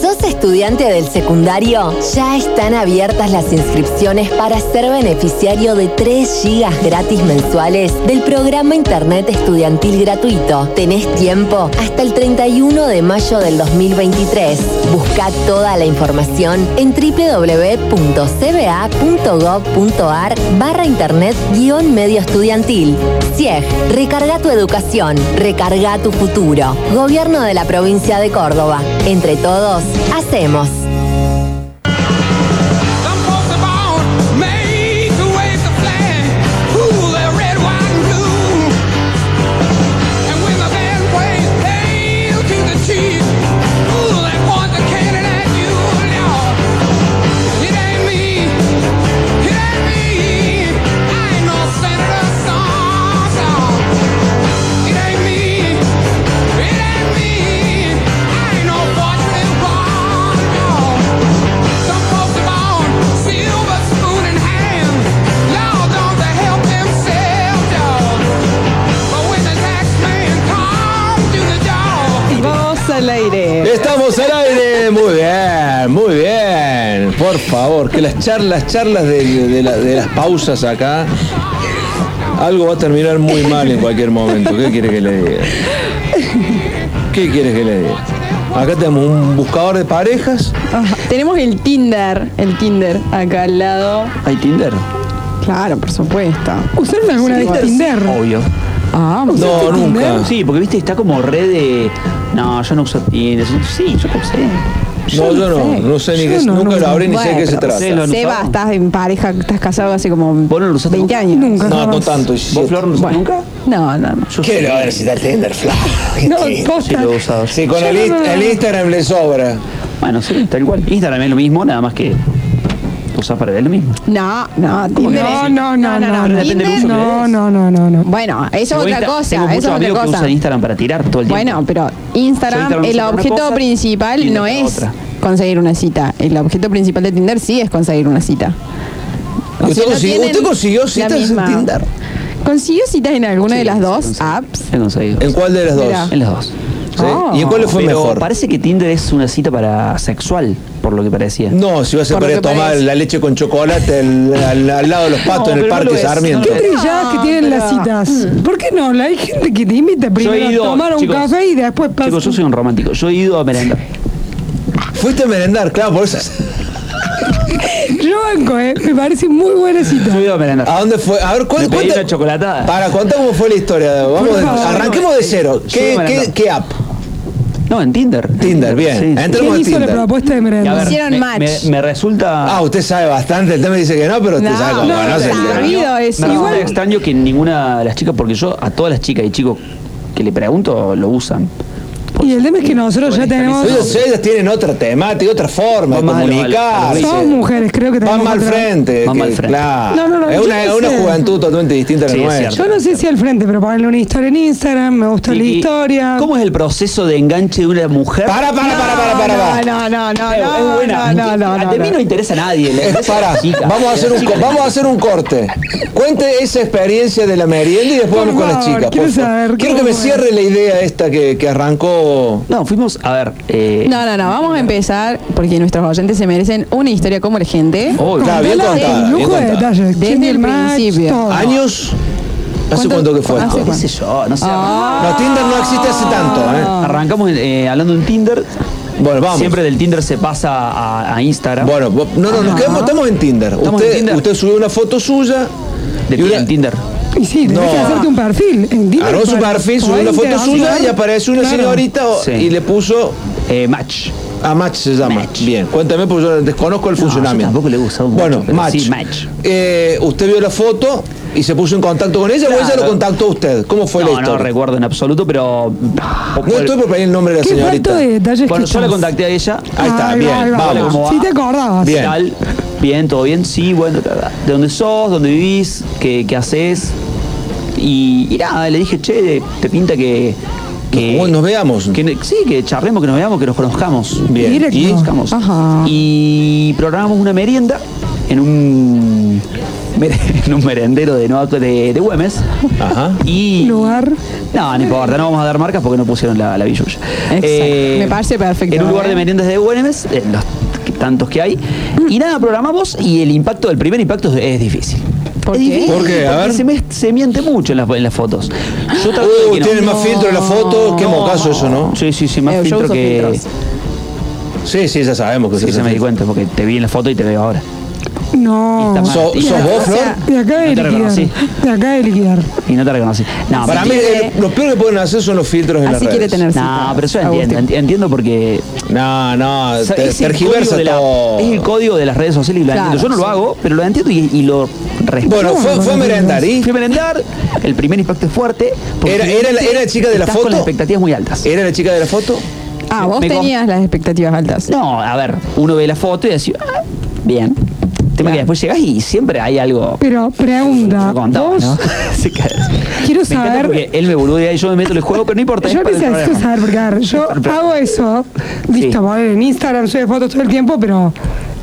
Speaker 4: ¿Sos estudiante del secundario? Ya están abiertas las inscripciones para ser beneficiario de 3 gigas gratis mensuales del programa Internet Estudiantil Gratuito. Tenés tiempo hasta el 31 de mayo del 2023. Busca toda la información en www.cba.gov.ar barra internet guion medio estudiantil. CIEG, recarga tu educación, recarga tu futuro. Gobierno de la provincia de Córdoba. Entre todos, hacemos.
Speaker 9: Favor, que las charlas, charlas de, de la- de las pausas acá, algo va a terminar muy mal en cualquier momento. ¿Qué quiere que le diga? ¿Qué quieres que le diga? Acá tenemos un buscador de parejas.
Speaker 12: Ajá. Tenemos el Tinder, el Tinder acá al lado.
Speaker 10: ¿Hay Tinder?
Speaker 12: Claro, por supuesto.
Speaker 11: ¿Usaron alguna vez Tinder?
Speaker 10: Obvio.
Speaker 12: Ah,
Speaker 11: ¿usaste
Speaker 10: No,
Speaker 11: Tinder?
Speaker 10: nunca. Sí, porque viste, está como red de. No, yo no uso Tinder. Sí, yo no sé.
Speaker 9: No, yo no, no sé ni qué, nunca lo abrí ni sé de qué se trata.
Speaker 12: Seba, estás en pareja, estás casado hace como 20 años.
Speaker 11: Nunca.
Speaker 9: No, no tanto.
Speaker 10: ¿Vos, Flor, no usaste nunca?
Speaker 12: No, no, no.
Speaker 10: Yo
Speaker 9: ¿Qué
Speaker 10: sí.
Speaker 9: le va a necesitar Tinder, Fla?
Speaker 11: No,
Speaker 10: Sí, lo he usado.
Speaker 9: Sí, con el,
Speaker 11: no, no, no.
Speaker 9: el Instagram le sobra.
Speaker 10: Bueno, sí, tal cual. Instagram es lo mismo, nada más que usás para ver lo mismo.
Speaker 12: No, no, Tinder
Speaker 11: No,
Speaker 12: es-
Speaker 11: no, no, no.
Speaker 10: Depende del uso que le
Speaker 11: No, no, no, no, no.
Speaker 12: Bueno, eso es otra cosa.
Speaker 10: Tengo
Speaker 12: Eso
Speaker 10: muchos
Speaker 12: es otra
Speaker 10: amigos que usan Instagram para tirar todo el tiempo.
Speaker 12: Bueno, pero Instagram,
Speaker 10: Instagram
Speaker 12: el
Speaker 10: cosa,
Speaker 12: principal
Speaker 10: Tinder
Speaker 12: no es
Speaker 10: otra.
Speaker 12: conseguir una cita. El objeto principal de Tinder sí es conseguir una cita. O
Speaker 9: ¿Usted
Speaker 12: no
Speaker 9: consiguió- usted consiguió citas en Tinder?
Speaker 12: ¿Consiguió citas en alguna de las dos apps?
Speaker 10: He conseguido.
Speaker 9: ¿En cuál de las dos?
Speaker 12: Mira.
Speaker 10: En las dos.
Speaker 9: ¿Sí? ¿Y en cuál le fue
Speaker 10: Pero
Speaker 9: mejor?
Speaker 10: Parece que Tinder es una cita para sexual, por lo que parecía.
Speaker 9: No, si vas a poder tomar
Speaker 12: parece.
Speaker 9: la leche con chocolate al, al- al lado de los patos
Speaker 10: No,
Speaker 9: en el
Speaker 10: no
Speaker 9: Parque
Speaker 10: es,
Speaker 9: Sarmiento.
Speaker 10: no
Speaker 11: Qué trilladas que tienen las citas. ¿Por qué no? Hay gente que te invita primero
Speaker 10: he ido,
Speaker 11: a tomar un
Speaker 10: chicos,
Speaker 11: café y después pasa.
Speaker 10: Chicos, yo soy un romántico. Yo he ido a merendar.
Speaker 9: Fuiste a merendar, claro, por eso.
Speaker 11: Yo banco, ¿eh? Me parece muy buena cita.
Speaker 10: Yo he ido a merendar.
Speaker 9: ¿A dónde fue? A ver,
Speaker 10: Me
Speaker 9: cuenta.
Speaker 10: chocolatada.
Speaker 9: para contar cómo fue la historia. Vamos, de- arranquemos de cero.
Speaker 10: Yo
Speaker 9: ¿Qué,
Speaker 10: iba a
Speaker 9: qué,
Speaker 10: merendar.
Speaker 9: qué app?
Speaker 10: No, en Tinder.
Speaker 9: Tinder, bien.
Speaker 10: Sí, sí.
Speaker 9: Entremos
Speaker 11: ¿Quién hizo la propuesta de merenda?
Speaker 10: ver,
Speaker 12: Hicieron
Speaker 10: me,
Speaker 12: match.
Speaker 10: me- me resulta.
Speaker 9: Ah, usted sabe bastante. Usted me dice que no, pero usted
Speaker 12: No,
Speaker 9: sabe cómo
Speaker 12: no,
Speaker 9: conoce el
Speaker 12: no,
Speaker 9: tema.
Speaker 12: sabido eso.
Speaker 10: Me resulta
Speaker 12: Igual-
Speaker 10: extraño que ninguna de las chicas, porque yo a todas las chicas y chicos que le pregunto lo usan.
Speaker 11: Y el tema es que nosotros ya tenemos.
Speaker 9: Ellos, ellas tienen otra temática, otra forma de
Speaker 10: Van
Speaker 9: comunicarse.
Speaker 11: Somos mujeres, creo que
Speaker 9: Van
Speaker 11: tenemos.
Speaker 9: mal
Speaker 11: otra-
Speaker 9: frente.
Speaker 10: Van mal frente.
Speaker 9: Claro.
Speaker 11: No, no, no,
Speaker 9: es una, juventud totalmente distinta a la
Speaker 10: Sí,
Speaker 9: nuestra.
Speaker 10: cierto.
Speaker 11: Yo no sé si al frente, pero ponerle una historia en Instagram, me gusta la historia.
Speaker 10: ¿Cómo es el proceso de enganche de una mujer?
Speaker 9: Para, para, para, para, para. para.
Speaker 12: No, no, no, no.
Speaker 10: es buena.
Speaker 12: No, no, no,
Speaker 10: a mí
Speaker 12: no.
Speaker 10: interesa a nadie.
Speaker 9: Eh, para, vamos a hacer un vamos a hacer un corte. Cuente esa experiencia de la merienda y después vamos con las chicas.
Speaker 11: quiero saber
Speaker 9: quiero que me cierre la idea esta que, que
Speaker 10: No, fuimos, a ver. Eh,
Speaker 12: No, no, no, vamos a empezar porque nuestros oyentes se merecen una historia como la gente.
Speaker 10: Oh,
Speaker 9: Claro, bien contada,
Speaker 11: con
Speaker 9: bien
Speaker 11: lujo de
Speaker 9: contada.
Speaker 11: detalles. ¿Quién
Speaker 12: Desde el
Speaker 11: match?
Speaker 12: principio.
Speaker 11: Todo.
Speaker 9: ¿Años? ¿Hace
Speaker 12: ¿Cuánto-
Speaker 9: cuánto que fue esto?
Speaker 10: qué sé yo, no sé.
Speaker 12: Ah.
Speaker 9: No, Tinder no existe hace tanto, ¿eh?
Speaker 10: Arrancamos eh, hablando en Tinder.
Speaker 9: Bueno, vamos.
Speaker 10: Siempre del Tinder se pasa a, a Instagram.
Speaker 9: Bueno, no, no, nos quedamos, estamos en Tinder.
Speaker 10: Estamos
Speaker 9: usted,
Speaker 10: en Tinder.
Speaker 9: usted subió una foto suya.
Speaker 10: ¿De
Speaker 9: y
Speaker 10: qué?
Speaker 9: una-
Speaker 10: En Tinder.
Speaker 11: Y sí, tenés
Speaker 9: No.
Speaker 11: que hacerte un perfil. Tinder
Speaker 9: Agarró su perfil, subió una foto suya y apareció una
Speaker 11: Claro.
Speaker 9: señorita
Speaker 10: Sí.
Speaker 9: y le puso
Speaker 10: Eh, match.
Speaker 9: a Match se llama.
Speaker 10: Match.
Speaker 9: Bien, cuéntame porque yo desconozco el
Speaker 10: No,
Speaker 9: funcionamiento.
Speaker 10: yo tampoco le he usado mucho,
Speaker 9: Bueno, Match.
Speaker 10: sí, Match.
Speaker 9: Eh, usted vio la foto y se puso en contacto con ella o ella
Speaker 10: Claro.
Speaker 9: lo contactó a usted. ¿Cómo fue
Speaker 10: no,
Speaker 9: la
Speaker 10: no
Speaker 9: historia?
Speaker 10: recuerdo en absoluto, pero.
Speaker 9: No estoy por pedir el nombre de la
Speaker 11: Qué
Speaker 9: señorita.
Speaker 11: de detalles
Speaker 10: Bueno, yo la contacté a ella.
Speaker 9: Ahí está,
Speaker 11: Ahí
Speaker 9: bien,
Speaker 11: va, ahí va.
Speaker 9: vamos.
Speaker 10: ¿Cómo va?
Speaker 11: Si te acordabas.
Speaker 9: Bien.
Speaker 10: Tal, bien, todo bien, sí, bueno. ¿de dónde sos? ¿Dónde vivís? ¿Qué, qué haces? Y, y nada, le dije, che, te pinta que. que
Speaker 9: Bueno, nos veamos.
Speaker 10: que- sí, que charlemos, que nos veamos, que nos conozcamos.
Speaker 9: Bien.
Speaker 11: Directo.
Speaker 10: Y, conozcamos.
Speaker 11: Ajá.
Speaker 10: y programamos una merienda en un en un merendero de, Nueva- de, de Güemes.
Speaker 9: Ajá.
Speaker 10: Y.
Speaker 11: Lugar.
Speaker 10: No, no importa, no vamos a dar marcas porque no pusieron la, la billulla.
Speaker 12: Me parece perfecto,
Speaker 10: En un lugar
Speaker 12: ¿eh?
Speaker 10: de meriendas de Güemes, en los tantos que hay. Y nada, programamos y el impacto, el primer impacto es, es difícil.
Speaker 12: ¿Por
Speaker 10: Es
Speaker 12: qué?
Speaker 10: difícil
Speaker 9: ¿Por qué? A
Speaker 10: porque
Speaker 9: ver.
Speaker 10: Se, me- se miente mucho en las, en las fotos. Yo
Speaker 9: Uh,
Speaker 10: que no.
Speaker 9: tiene más filtro en la foto. Qué
Speaker 10: No,
Speaker 9: mocazo eso, ¿no?
Speaker 10: Sí, sí, sí, más
Speaker 12: Eh,
Speaker 10: filtro que.
Speaker 12: filtros.
Speaker 9: Sí, sí, ya sabemos que
Speaker 10: Sí,
Speaker 9: se
Speaker 10: se me di cuenta porque te vi en la foto y te veo ahora.
Speaker 11: No.
Speaker 10: Está mal.
Speaker 9: ¿Sos,
Speaker 10: Y-
Speaker 9: sos vos,
Speaker 12: o
Speaker 9: Flor?
Speaker 12: sea,
Speaker 11: De acá de
Speaker 10: No te
Speaker 11: liquidar. De acá de liquidar.
Speaker 10: Y no te reconocí. No,
Speaker 9: Para mí, eh, lo peor que pueden hacer son los filtros las
Speaker 12: Así
Speaker 9: redes.
Speaker 12: quiere tener
Speaker 10: No,
Speaker 12: citas,
Speaker 10: pero
Speaker 12: Agustín.
Speaker 10: entiendo, enti- entiendo porque
Speaker 9: No, no,
Speaker 10: o sea,
Speaker 9: te,
Speaker 10: es, el
Speaker 9: tergiversa
Speaker 10: de la-
Speaker 9: todo.
Speaker 10: es el código de las redes sociales y lo
Speaker 12: Claro,
Speaker 10: entiendo. Yo no lo hago, pero lo entiendo y, y lo respeto.
Speaker 9: Bueno, fue, fue a merendar y
Speaker 10: Fui a merendar, el primer impacto es fuerte.
Speaker 9: ¿Era- era la- era la chica de la foto?
Speaker 10: con las expectativas muy altas.
Speaker 9: ¿Era la chica de la foto?
Speaker 12: Ah, vos tenías las expectativas altas.
Speaker 10: No, a ver, uno ve la foto y decís, ah, bien. Tema que después llegas y siempre hay algo.
Speaker 11: Pero pregunta,
Speaker 10: contaba,
Speaker 11: vos,
Speaker 10: ¿no? Sí que-
Speaker 11: quiero
Speaker 10: Me
Speaker 11: saber,
Speaker 10: porque él me boludea y yo me meto en el juego, pero no importa.
Speaker 11: yo necesito saber, porque a ver, yo hago eso, visto, en Instagram, sube fotos todo el tiempo, pero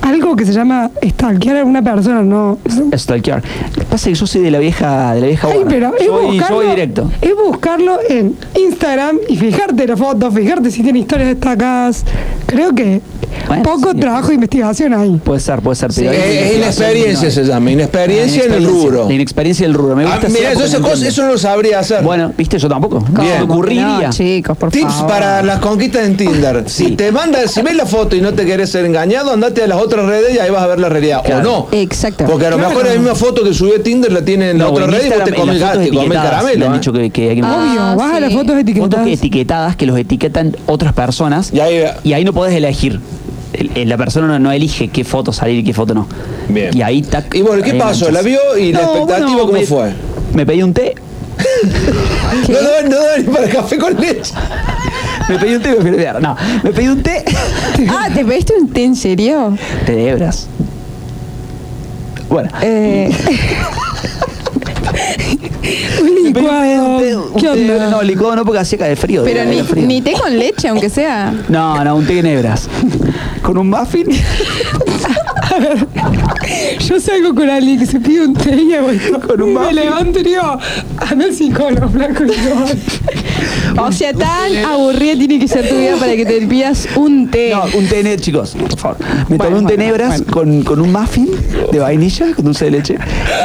Speaker 11: algo que se llama stalkear a una persona, no.
Speaker 10: Stalkear. Pasa que yo soy de la vieja, de la vieja
Speaker 11: Ay, pero es
Speaker 10: yo
Speaker 11: buscarlo,
Speaker 10: directo.
Speaker 11: es buscarlo en Instagram y fijarte la foto, fijarte si tiene historias destacadas. Creo que
Speaker 10: Bueno,
Speaker 11: poco
Speaker 10: sí.
Speaker 11: trabajo de investigación ahí.
Speaker 10: Puede ser, puede ser. Ahí-
Speaker 9: es inexperiencia se llama, inexperiencia en el rubro.
Speaker 10: La inexperiencia del rubro. Me
Speaker 9: Ah,
Speaker 10: gusta
Speaker 9: mira,
Speaker 10: hacer
Speaker 9: yo esa cosa, eso no lo sabría hacer.
Speaker 10: Bueno, viste, yo tampoco.
Speaker 9: Bien.
Speaker 10: Me
Speaker 12: ¿Cómo que
Speaker 10: ocurriría.
Speaker 12: no, chicos, por
Speaker 9: Tips
Speaker 12: favor.
Speaker 9: para las conquistas en Tinder. Si
Speaker 10: Sí.
Speaker 9: te manda, si ves la foto y no te querés ser engañado, andate a las otras redes y ahí vas a ver la realidad.
Speaker 10: Claro.
Speaker 9: O no.
Speaker 12: Exacto.
Speaker 9: Porque a lo mejor la misma foto que subió Tinder la tiene en la
Speaker 10: No,
Speaker 9: otra
Speaker 10: en
Speaker 9: red y después te
Speaker 10: Instagram,
Speaker 9: come
Speaker 10: en las
Speaker 9: el,
Speaker 10: fotos
Speaker 9: te come el
Speaker 10: etiquetadas,
Speaker 9: caramelo.
Speaker 10: Me han
Speaker 9: ¿eh?
Speaker 10: dicho que, que hay que
Speaker 11: Obvio,
Speaker 12: Ah,
Speaker 11: vas a las
Speaker 12: sí.
Speaker 11: fotos etiquetadas.
Speaker 10: fotos que etiquetadas que los etiquetan otras personas
Speaker 9: Y ahí-
Speaker 10: y ahí no podés elegir. La persona no, no elige qué foto salir y qué foto no.
Speaker 9: Bien.
Speaker 10: Y ahí tac,
Speaker 9: Y bueno, ¿qué pasó? ¿La vio y la expectativa cómo
Speaker 10: me-
Speaker 9: fue?
Speaker 10: Me pedí un té.
Speaker 9: No daba no daba ni para café con leche.
Speaker 10: Me pedí un té, me. No, me pedí un té.
Speaker 12: Ah, ¿te pediste un té en serio?
Speaker 10: Té de hebras. Bueno.
Speaker 12: Eh,
Speaker 11: Un licuado.
Speaker 10: No, licuado no porque hacía de frío.
Speaker 12: pero
Speaker 10: de-
Speaker 12: ni,
Speaker 10: de frío.
Speaker 12: ni té con leche, aunque sea.
Speaker 10: No, no, un té en hebras. Con un muffin.
Speaker 11: Yo salgo con alguien que se pide un té y hago esto.
Speaker 10: Con un
Speaker 11: me levanto y digo, anda al psicólogo, flaco. y
Speaker 12: O sea, tan aburrida tiene que ser tu vida para que te pidas un té.
Speaker 10: No, un té en chicos, por favor. Me tomé
Speaker 12: Bueno,
Speaker 10: un té en
Speaker 12: bueno,
Speaker 10: hebras
Speaker 12: bueno.
Speaker 10: con, con un muffin de vainilla, con dulce de leche.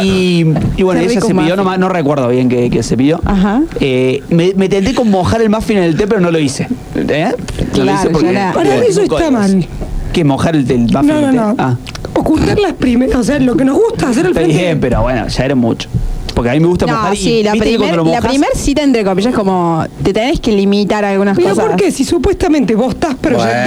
Speaker 10: Y, y bueno, ella se pidió,
Speaker 12: muffin.
Speaker 10: no, recuerdo bien qué, se pidió.
Speaker 12: Ajá.
Speaker 10: Eh, me, me tenté con mojar el muffin en el té, pero no lo hice. ¿Eh? No lo hice porque.
Speaker 11: Para mí eso está mal.
Speaker 10: ¿Qué? ¿Mojar el, el muffin
Speaker 11: No,
Speaker 10: en
Speaker 11: no,
Speaker 10: el té?
Speaker 11: no.
Speaker 10: Ah.
Speaker 11: Ocultar las primeras, o sea, lo que nos gusta hacer al
Speaker 10: Está
Speaker 11: frente.
Speaker 10: bien, pero bueno, ya era mucho. Porque a mí me gusta
Speaker 12: No,
Speaker 10: mojar y
Speaker 12: sí, la,
Speaker 10: viste que
Speaker 12: primer,
Speaker 10: cuando lo
Speaker 12: la
Speaker 10: mojas-
Speaker 12: primer cita entre comillas como te tenés que limitar a algunas
Speaker 11: Pero
Speaker 12: cosas.
Speaker 11: ¿por qué? Si supuestamente vos estás proyectando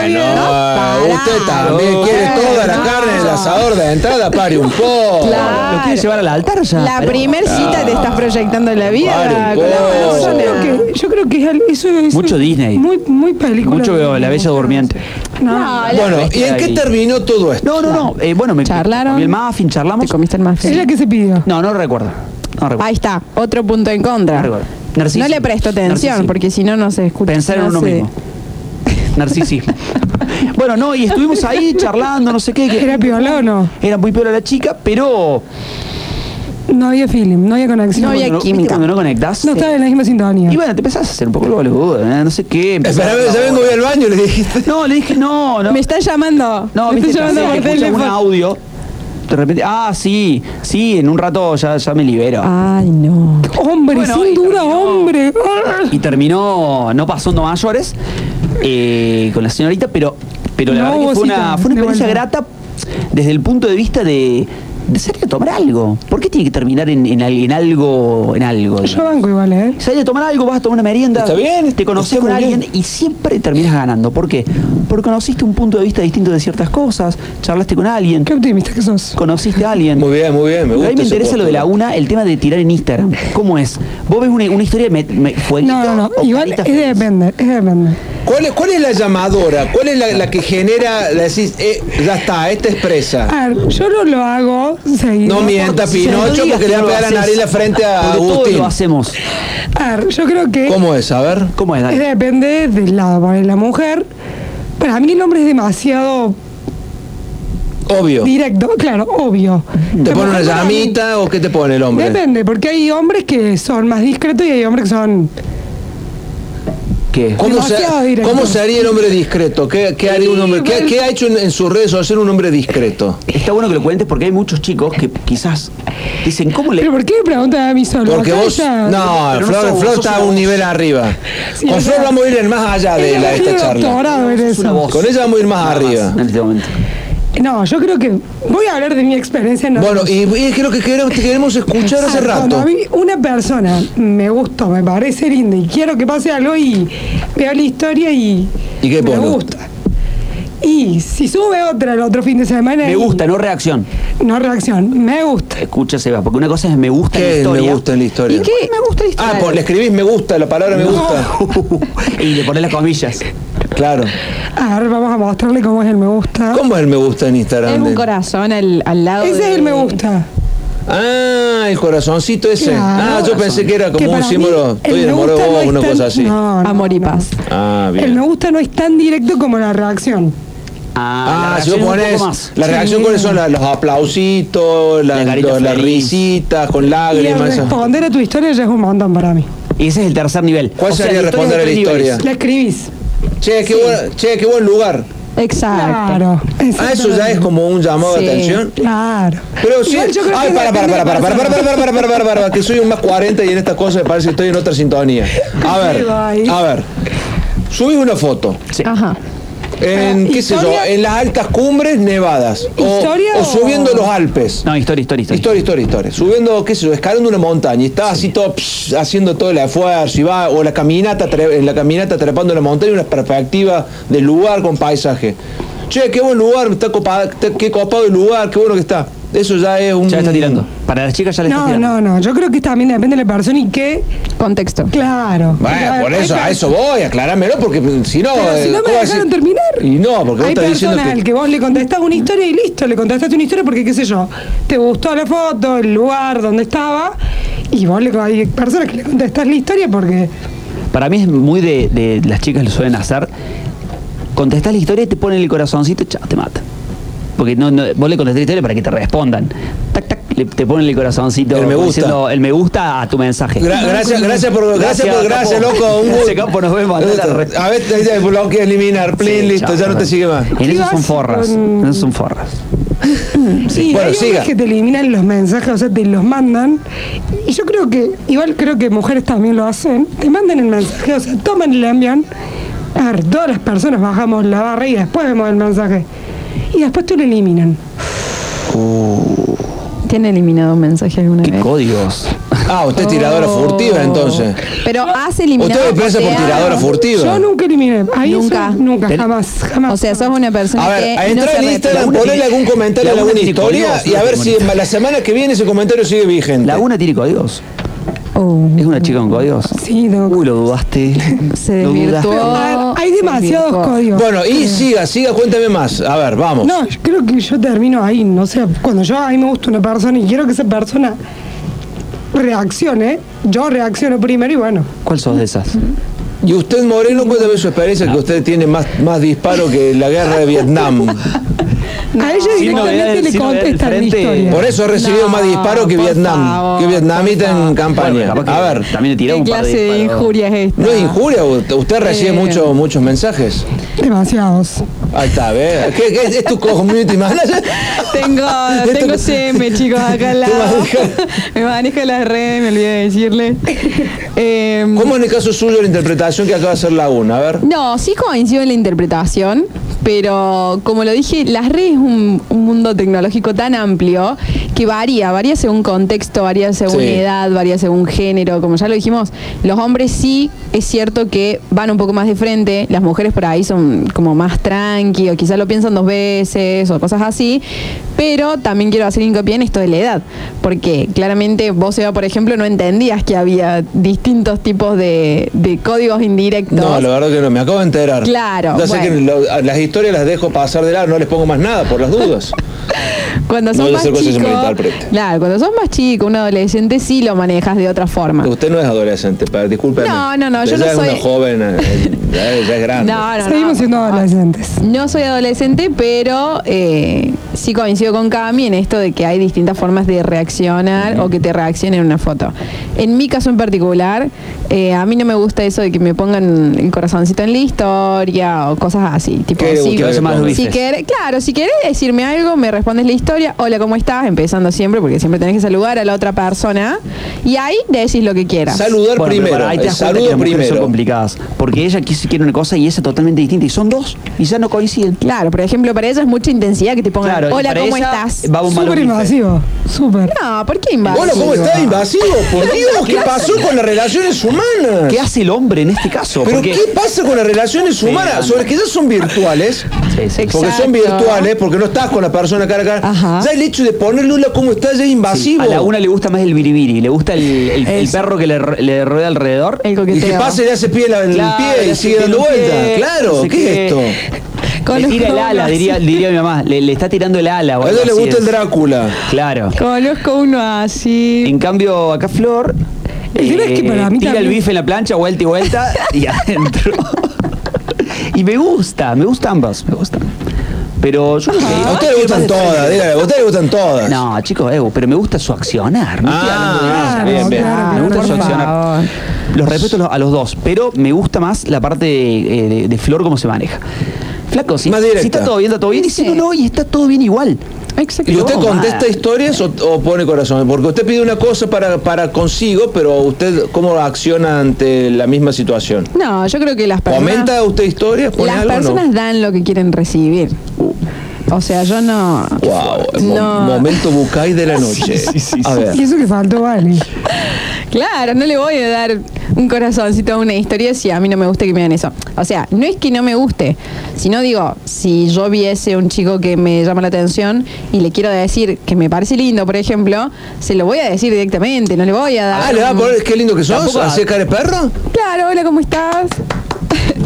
Speaker 9: Bueno,
Speaker 11: no,
Speaker 12: pará.
Speaker 9: usted también quiere toda la
Speaker 12: no.
Speaker 9: carne en el asador de entrada, pare un poco.
Speaker 12: Claro.
Speaker 10: ¿Lo quieres llevar al altar ya?
Speaker 12: La
Speaker 10: Pero-
Speaker 12: primer cita te estás proyectando en la vida con la
Speaker 9: poco.
Speaker 12: persona.
Speaker 11: yo creo que, yo creo que es al- eso es
Speaker 10: Mucho Disney.
Speaker 11: Muy, muy película.
Speaker 10: Mucho veo La Bella Durmiente.
Speaker 11: No,
Speaker 9: Bueno, ¿y en qué terminó todo esto?
Speaker 10: No, no, no. eh, bueno, me
Speaker 12: Charlaron.
Speaker 10: comí el muffin, charlamos.
Speaker 12: Te comiste el muffin.
Speaker 11: ¿Es la que se pidió?
Speaker 10: No, no recuerdo. No recuerdo.
Speaker 12: Ahí está, otro punto en contra.
Speaker 10: No recuerdo. Narcisismo.
Speaker 12: No le presto atención
Speaker 10: Narcisismo.
Speaker 12: porque si no, no se escucha.
Speaker 10: Pensar en
Speaker 12: no
Speaker 10: uno
Speaker 12: se-
Speaker 10: mismo. Narcisismo. bueno, no, y estuvimos ahí charlando, no sé qué. que-
Speaker 11: ¿Era piola o no?
Speaker 10: Era muy piola la chica, pero.
Speaker 11: No había feeling, no había conexión.
Speaker 12: No había
Speaker 10: cuando
Speaker 12: química.
Speaker 10: ¿viste Cuando no conectás.
Speaker 11: No estaba en la misma sintonía.
Speaker 10: Y bueno, te empezás a hacer un poco el boludo, ¿eh? no sé qué.
Speaker 9: Espera, ya vengo voy al baño, le dijiste.
Speaker 10: No, le dije, no, no.
Speaker 12: Me están llamando.
Speaker 10: No,
Speaker 12: me llamando
Speaker 10: que
Speaker 12: por
Speaker 10: escuchas un
Speaker 12: teléfono.
Speaker 10: audio. De repente, ah, sí, sí, en un rato ya, ya me libero.
Speaker 12: Ay, no.
Speaker 11: Hombre,
Speaker 10: Bueno,
Speaker 11: sin
Speaker 10: y
Speaker 11: duda,
Speaker 10: terminó-
Speaker 11: hombre.
Speaker 10: Y terminó no pasando mayores eh, con la señorita, pero, pero la verdad que fue una, fue una experiencia grata desde el punto de vista de, de salir a tomar algo. ¿Por qué tiene que terminar en, en, al- en algo? En algo
Speaker 11: Yo banco igual, ¿eh?
Speaker 10: Salir a tomar algo, vas a tomar una merienda.
Speaker 9: Está bien,
Speaker 10: Te conoces con alguien
Speaker 9: bien.
Speaker 10: y siempre terminas ganando. ¿Por qué? Porque conociste un punto de vista distinto de ciertas cosas, charlaste con alguien,
Speaker 11: Qué optimista que sos.
Speaker 10: conociste a alguien.
Speaker 9: Muy bien, muy bien, me gusta.
Speaker 10: a mí me interesa lo de la una, el tema de tirar en Instagram. ¿Cómo es? Vos ves una, una historia, me, me, fueguito
Speaker 11: No, no, no. Igual es
Speaker 10: feliz.
Speaker 11: depende, es depende.
Speaker 9: ¿Cuál es, ¿Cuál es la llamadora? ¿Cuál es la, la que genera, la decís, eh, ya está, esta expresa?
Speaker 11: A ver, yo no lo hago seguido.
Speaker 9: No mienta,
Speaker 10: no
Speaker 9: Pinocho, porque
Speaker 10: que
Speaker 9: le va a pegar la nariz en la frente a Agustín.
Speaker 10: lo hacemos.
Speaker 11: A ver, yo creo que
Speaker 9: ¿Cómo es? A ver.
Speaker 10: ¿Cómo es, Dani?
Speaker 11: depende del lado. Porque la mujer, para mí el hombre es demasiado
Speaker 9: Obvio.
Speaker 11: Directo, claro, obvio.
Speaker 9: ¿Te pone una llamita o qué te pone el hombre?
Speaker 11: Depende, porque hay hombres que son más discretos y hay hombres que son.
Speaker 10: ¿Qué?
Speaker 9: ¿Cómo se. ¿Cómo sería el hombre discreto? ¿Qué, qué haría un hombre? ¿Qué, qué ha hecho en, en sus redes sociales un hombre discreto?
Speaker 10: Está bueno que lo cuentes porque hay muchos chicos que quizás dicen, ¿cómo le...?
Speaker 11: ¿Pero por qué me preguntan a mí solo?
Speaker 9: Porque
Speaker 11: Acá
Speaker 9: vos.
Speaker 11: ya-
Speaker 9: No,
Speaker 10: no
Speaker 9: Flor,
Speaker 10: sos-
Speaker 9: Flor
Speaker 10: sos
Speaker 9: está
Speaker 10: una
Speaker 9: un nivel arriba.
Speaker 11: Sí,
Speaker 9: Con
Speaker 11: o
Speaker 9: Flor vamos a ir más allá de la, esta charla.
Speaker 11: doctorado en eso.
Speaker 9: Con ella vamos a ir más arriba.
Speaker 10: En este momento.
Speaker 11: No, yo creo que. Voy a hablar de mi experiencia. No
Speaker 9: Bueno, y, y es lo que queremos, te queremos escuchar hace
Speaker 11: Ah, Cuando
Speaker 9: rato.
Speaker 11: a mí una persona me gustó, me parece linda y quiero que pase algo y veo la historia y,
Speaker 9: ¿Y qué
Speaker 11: me
Speaker 9: pone?
Speaker 11: gusta. Y si sube otra el otro fin de semana.
Speaker 10: Me
Speaker 11: y-
Speaker 10: gusta, no reacción.
Speaker 11: No reacción, me gusta.
Speaker 10: Escucha, Seba, porque una cosa es me gusta en la
Speaker 9: ¿Qué es
Speaker 10: historia.
Speaker 9: me gusta en la historia?
Speaker 11: ¿Y qué? Me gusta la historia.
Speaker 9: Ah, pues le escribís me gusta, la palabra me
Speaker 10: No.
Speaker 9: gusta.
Speaker 10: y le pones las comillas.
Speaker 9: Claro.
Speaker 11: A ver, vamos a mostrarle cómo es el me gusta.
Speaker 9: ¿Cómo es el me gusta en Instagram?
Speaker 12: Es un corazón al, al lado
Speaker 11: Ese
Speaker 12: de-
Speaker 11: es el me gusta.
Speaker 9: Ah, el corazoncito ese.
Speaker 11: Claro.
Speaker 9: ah, yo pensé que era
Speaker 11: Que
Speaker 9: como un
Speaker 11: para mí
Speaker 9: símbolo.
Speaker 11: el
Speaker 9: Estoy enamorado de
Speaker 11: gusta
Speaker 9: vos,
Speaker 11: no
Speaker 9: una cosa así.
Speaker 11: No, no,
Speaker 12: Amor y
Speaker 11: no.
Speaker 12: paz.
Speaker 9: Ah,
Speaker 11: El
Speaker 9: bien.
Speaker 11: me gusta no es tan directo como la reacción.
Speaker 10: Ah,
Speaker 9: Ah,
Speaker 10: la
Speaker 9: si vos
Speaker 10: un
Speaker 9: pones la reacción,
Speaker 11: Sí.
Speaker 9: ¿cuáles son? Los aplausitos, La los- las risitas con
Speaker 11: Y el
Speaker 9: lágrimas. esas.
Speaker 11: responder a tu historia ya es un montón para mí.
Speaker 10: Y ese es el tercer nivel.
Speaker 9: ¿Cuál
Speaker 10: O
Speaker 9: sería responder a la historia?
Speaker 11: La escribís.
Speaker 9: Che, qué, buen, che, qué buen lugar.
Speaker 12: Exacto.
Speaker 11: Claro.
Speaker 9: Ah, eso ya es como un llamado
Speaker 12: Sí.
Speaker 9: de atención.
Speaker 11: Claro.
Speaker 9: Pero sí.
Speaker 11: Igual yo creo
Speaker 9: Ay, para, para, para, para, para, para, para, para, para, para, para, para, que soy un más 40 y en estas cosas me parece que estoy en otra sintonía. A ver, a ver. Subí una foto.
Speaker 12: Ajá.
Speaker 9: En, qué sé yo, en las altas cumbres nevadas. O,
Speaker 11: ¿Historia
Speaker 9: o
Speaker 11: o-
Speaker 9: subiendo los Alpes.
Speaker 10: No, historia, historia, historia.
Speaker 9: Historia, historia, historia. Subiendo, qué sé yo, escalando una montaña y está así todo psh, haciendo todo el esfuerzo y va, o la caminata, en la caminata trepando la montaña, una perspectiva del lugar con paisaje. Che, qué buen lugar, está copado, está- qué copado el lugar, qué bueno que está. Eso ya es un.
Speaker 10: Ya está tirando. Para las chicas ya le está
Speaker 11: No,
Speaker 10: tirando.
Speaker 11: no, no. Yo creo que también depende de la persona y qué.
Speaker 12: Contexto.
Speaker 11: Claro.
Speaker 9: Bueno,
Speaker 11: Porque,
Speaker 9: por
Speaker 11: hay
Speaker 9: eso, a
Speaker 11: per-
Speaker 9: eso voy, aclarámelo, porque si no.
Speaker 11: Pero si
Speaker 9: eh,
Speaker 11: no me
Speaker 9: ¿cómo vas a
Speaker 11: dejaron
Speaker 9: decir?
Speaker 11: terminar.
Speaker 9: Y no, porque vos
Speaker 11: Hay
Speaker 9: estás diciendo
Speaker 11: personas
Speaker 9: que.
Speaker 11: al que vos le contestás una historia y listo, le contestaste una historia porque, qué sé yo, te gustó la foto, el lugar donde estaba, y vos le hay personas que le contestás la historia porque.
Speaker 10: Para mí es muy de, de las chicas lo suelen hacer. Contestás la historia y te ponen el corazoncito y chao, te mata. Porque no, no- vos le contestás la historia para que te respondan. Tac, tac, le- te ponen el corazoncito.
Speaker 9: El me gusta.
Speaker 10: diciendo el me gusta a tu mensaje.
Speaker 9: Gra- gracias, gracias por, gracias por, gracias, loco. Un
Speaker 10: Gracias, capo, nos vemos. a
Speaker 9: ver, ya, bloquea, eliminar, plin,
Speaker 10: Sí,
Speaker 9: listo,
Speaker 10: chao,
Speaker 9: ya no te sigue más.
Speaker 10: En eso son forras.
Speaker 11: con-
Speaker 10: En eso son forras.
Speaker 11: Sí,
Speaker 9: Bueno,
Speaker 11: hay
Speaker 9: siga.
Speaker 11: que te eliminan los mensajes, o sea, te los mandan. Y yo creo que, igual creo que mujeres también lo hacen, te mandan el mensaje, o sea, toman y le envían. A ver, todas las personas bajamos la barra y después vemos el mensaje. Y después tú lo eliminan.
Speaker 12: ¿Tiene eliminado un mensaje alguna
Speaker 10: Qué
Speaker 12: vez?
Speaker 10: códigos.
Speaker 9: Ah, usted es tiradora
Speaker 11: Oh.
Speaker 9: furtiva entonces.
Speaker 12: Pero has eliminado.
Speaker 9: Usted me parece por tiradora furtiva.
Speaker 11: Yo nunca eliminé. Ahí
Speaker 12: Nunca.
Speaker 11: eso- nunca,
Speaker 10: Ten-
Speaker 11: jamás, jamás.
Speaker 12: O sea, sos una persona
Speaker 9: A ver,
Speaker 12: que.
Speaker 9: a
Speaker 12: no
Speaker 9: entrar
Speaker 12: se
Speaker 9: en. Instagram,
Speaker 10: tiene-
Speaker 9: algún comentario alguna
Speaker 10: tiene
Speaker 9: historia y
Speaker 10: no
Speaker 9: a ver si la semana que viene ese comentario sigue vigente.
Speaker 10: ¿Laguna tiene códigos?
Speaker 12: Oh,
Speaker 10: ¿Es una chica con códigos?
Speaker 11: Sí, tengo
Speaker 10: Uy, lo dudaste.
Speaker 12: se
Speaker 10: Lo dudaste.
Speaker 11: Hay demasiados códigos.
Speaker 9: Bueno, y siga, siga, cuéntame más. A ver, vamos.
Speaker 11: No, yo creo que yo termino ahí, no sé, cuando yo a mí me gusta una persona y quiero que esa persona reaccione, yo reacciono primero y bueno.
Speaker 10: ¿Cuál sos de esas?
Speaker 9: Y usted, Moreno, cuéntame su experiencia, que usted tiene más, más disparo que la guerra de Vietnam.
Speaker 11: a
Speaker 10: novedades,
Speaker 11: directamente le contestan historia.
Speaker 9: Por eso ha recibido
Speaker 12: No,
Speaker 9: más disparo que Vietnam.
Speaker 12: favor,
Speaker 9: que vietnamita en campaña.
Speaker 10: Bueno,
Speaker 9: a ver,
Speaker 10: También le tiró
Speaker 12: ¿Qué
Speaker 10: un par de
Speaker 12: clase de
Speaker 10: disparos.
Speaker 12: injuria es esta?
Speaker 9: no es injuria, usted recibe
Speaker 12: Eh.
Speaker 9: mucho- muchos mensajes.
Speaker 11: Demasiados.
Speaker 9: Ahí está, ¿ves? ¿Qué, qué, es tu community manager?
Speaker 12: Tengo, tengo CM, chicos, acá al lado.
Speaker 9: maneja-
Speaker 12: Me maneja las redes, me olvidé de decirle. Eh,
Speaker 9: ¿Cómo en el caso suyo la interpretación que acaba de hacer Laguna? A ver.
Speaker 12: No, sí coincido en la interpretación, pero como lo dije, las redes es un, un mundo tecnológico tan amplio que varía, varía según contexto, varía según
Speaker 9: Sí.
Speaker 12: edad, varía según género, como ya lo dijimos, los hombres sí es cierto que van un poco más de frente, las mujeres por ahí son como más tranqui, o quizás lo piensan dos veces o cosas así, pero también quiero hacer hincapié en esto de la edad, porque claramente vos, Eva, por ejemplo, no entendías que había distintos tipos de, de códigos indirectos.
Speaker 9: No, la verdad que no, me acabo de enterar.
Speaker 12: Claro,
Speaker 9: Ya sé
Speaker 12: bueno.
Speaker 9: que lo- las historias las dejo pasar de lado, no les pongo más nada por las dudas.
Speaker 12: Cuando
Speaker 9: No a
Speaker 12: más chico, claro, cuando sos más chico, un adolescente sí lo manejas de otra forma.
Speaker 9: Usted no es adolescente, pero discúlpeme.
Speaker 12: No, no, no, yo
Speaker 9: Ya
Speaker 12: no
Speaker 9: es
Speaker 12: soy-
Speaker 9: una joven, eh, ya, es- ya es grande.
Speaker 12: No, no,
Speaker 11: Seguimos
Speaker 12: no.
Speaker 11: siendo adolescentes.
Speaker 12: No soy adolescente, pero eh, sí coincido con Cami en esto de que hay distintas formas de reaccionar o que te reaccionen en una foto. En mi caso en particular, eh, a mí no me gusta eso de que me pongan el corazoncito en la historia o cosas así. Tipo,
Speaker 9: ¿Qué le
Speaker 12: si,
Speaker 10: más
Speaker 12: querés- claro, si querés decirme algo, me respondes la historia. Hola, ¿cómo estás? Empezando siempre, porque siempre tenés que saludar a la otra persona. Y ahí decís lo que quieras.
Speaker 9: Saludar
Speaker 10: Bueno,
Speaker 9: primero.
Speaker 10: ahí te das cuenta que
Speaker 9: saludo
Speaker 10: las mujeres son
Speaker 9: primero.
Speaker 10: complicadas. Porque ella quiso quiere una cosa y esa totalmente distinta. Y son dos. Y ya no coinciden.
Speaker 12: Claro, por ejemplo, para ella es mucha intensidad que te pongan,
Speaker 10: Claro,
Speaker 12: hola, ¿cómo estás?
Speaker 10: Va un malo
Speaker 11: Súper invasivo. Súper.
Speaker 12: No, ¿por qué invasivo?
Speaker 9: Hola, ¿cómo está? Invasivo, por Dios, ¿qué pasó con las relaciones humanas?
Speaker 10: ¿Qué hace el hombre en este caso?
Speaker 9: ¿Pero
Speaker 10: Porque-
Speaker 9: qué pasa con las relaciones
Speaker 10: Sí,
Speaker 9: humanas?
Speaker 10: anda.
Speaker 9: Sobre que ya son virtuales,
Speaker 10: Sí, sí.
Speaker 9: porque son virtuales, porque no estás con la persona cara a cara.
Speaker 12: Ajá.
Speaker 9: Ya el hecho de ponerle hola cómo está ya es
Speaker 10: Sí,
Speaker 9: invasivo.
Speaker 10: a la una le gusta más el biribiri, le gusta el, el- el perro que le, le rueda alrededor.
Speaker 12: El
Speaker 9: y que pase y le hace pie en el
Speaker 10: Claro,
Speaker 9: pie
Speaker 10: le
Speaker 9: y sigue
Speaker 10: pie
Speaker 9: dando
Speaker 10: en un
Speaker 9: vuelta.
Speaker 10: pie,
Speaker 9: Claro,
Speaker 10: no sé
Speaker 9: ¿qué, es esto?
Speaker 10: Le tira el ala, diría, diría mi mamá. Le, le está tirando el ala.
Speaker 9: A ella le gusta
Speaker 10: es.
Speaker 9: el Drácula.
Speaker 10: Claro.
Speaker 12: Conozco uno así.
Speaker 10: En cambio, acá Flor. Eh,
Speaker 11: El tema es que para mí
Speaker 10: tira el bife en la plancha, vuelta y vuelta, y adentro. y me gusta, me gustan ambas, me gustan. Pero yo creo que-
Speaker 9: A usted le gustan todas, dígale, a usted le gustan todas.
Speaker 10: No, chicos, Evo, pero me gusta su accionar. No estoy hablando de
Speaker 9: Ah, bien, bien.
Speaker 10: me gusta
Speaker 12: por
Speaker 10: su accionar.
Speaker 12: favor.
Speaker 10: Los respeto a los- dos, pero me gusta más la parte de, de- de Flor cómo se maneja. Flaco, si, si está todo bien, está todo bien. Y si no, no, y está todo bien igual.
Speaker 9: ¿Y usted
Speaker 10: No,
Speaker 9: contesta historias o, o pone corazón? Porque usted pide una cosa para, para consigo, pero usted cómo acciona ante la misma situación.
Speaker 12: No, yo creo que las personas.
Speaker 9: ¿Comenta usted historias? ¿Pone
Speaker 12: Las
Speaker 9: algo
Speaker 12: personas
Speaker 9: no?
Speaker 12: dan lo que quieren recibir. O sea, yo no.
Speaker 9: Wow,
Speaker 12: No.
Speaker 9: momento bucay de la noche. A ver.
Speaker 11: Y eso que faltó, vale.
Speaker 12: Claro, no le voy a dar un corazoncito a una historia si a mí no me gusta que me hagan eso. O sea, no es que no me guste, sino digo, si yo viese un chico que me llama la atención y le quiero decir que me parece lindo, por ejemplo, se lo voy a decir directamente, no le voy a dar.
Speaker 9: Ah, le va a poner qué lindo que sos. ¿Así cara de perro?
Speaker 12: Claro, hola, ¿cómo estás?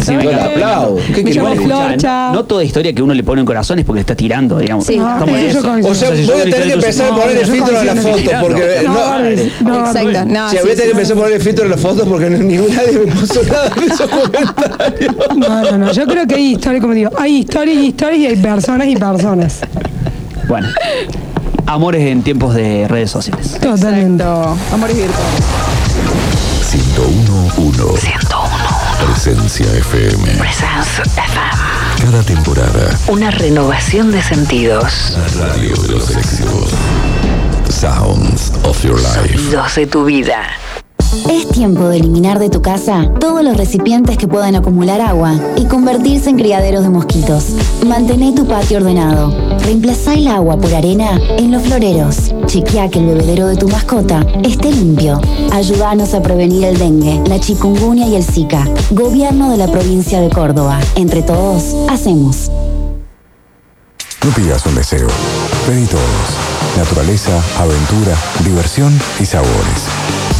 Speaker 10: Sí,
Speaker 9: Yo aplaudo. ¿Qué
Speaker 12: Me
Speaker 9: quiere?
Speaker 12: llamo
Speaker 9: Bueno,
Speaker 12: Flor,
Speaker 10: escucha,
Speaker 12: chao.
Speaker 10: No toda historia que uno le pone en corazón es porque le está tirando, digamos.
Speaker 12: Sí.
Speaker 10: En
Speaker 11: Ah,
Speaker 10: eso.
Speaker 9: O sea,
Speaker 10: O sea, si
Speaker 9: voy a tener que empezar a poner el filtro en la
Speaker 11: coincido,
Speaker 9: foto,
Speaker 10: no,
Speaker 9: porque
Speaker 11: No,
Speaker 9: no,
Speaker 11: no,
Speaker 12: Exacto, no, sí,
Speaker 9: voy a tener que empezar a poner el filtro en la foto porque no, ningún nadie me puso nada de esos comentarios.
Speaker 11: No, no, no. Yo creo que hay historias, como digo, hay historias y historias y hay personas y personas.
Speaker 10: Bueno, amores en tiempos de redes sociales.
Speaker 11: Totalmente.
Speaker 12: Amores virtuales.
Speaker 1: 1011
Speaker 2: 101.
Speaker 1: Presencia FM.
Speaker 2: Presence FM.
Speaker 1: Cada temporada.
Speaker 2: Una renovación de sentidos.
Speaker 1: La radio de los éxitos. Sounds of your life.
Speaker 2: Sonidos de tu vida.
Speaker 3: Es tiempo de eliminar de tu casa todos los recipientes que puedan acumular agua y convertirse en criaderos de mosquitos. Mantén tu patio ordenado. Reemplazá el agua por arena en los floreros. Chequea que el bebedero de tu mascota esté limpio. Ayúdanos a prevenir el dengue, la chikungunya y el zika. Gobierno de la provincia de Córdoba. Entre todos, hacemos.
Speaker 15: No pidas un deseo. Pedí todos. Naturaleza, aventura, diversión y sabores.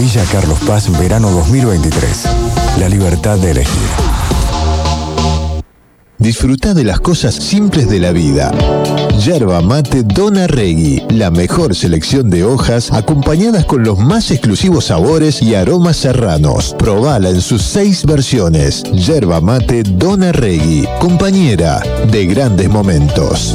Speaker 15: Villa Carlos Paz, verano 2023. La libertad de elegir.
Speaker 14: Disfruta de las cosas simples de la vida. Yerba mate Dona Regui, la mejor selección de hojas acompañadas con los más exclusivos sabores y aromas serranos. Probala en sus seis versiones. Yerba mate Dona Regui, compañera de grandes momentos.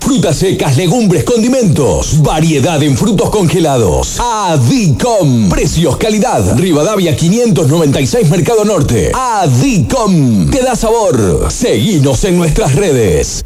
Speaker 17: Frutas secas, legumbres, condimentos. Variedad en frutos congelados. Adicom. Precios, calidad. Rivadavia 596 Mercado Norte. Adicom. Te da sabor. Seguinos en nuestras redes.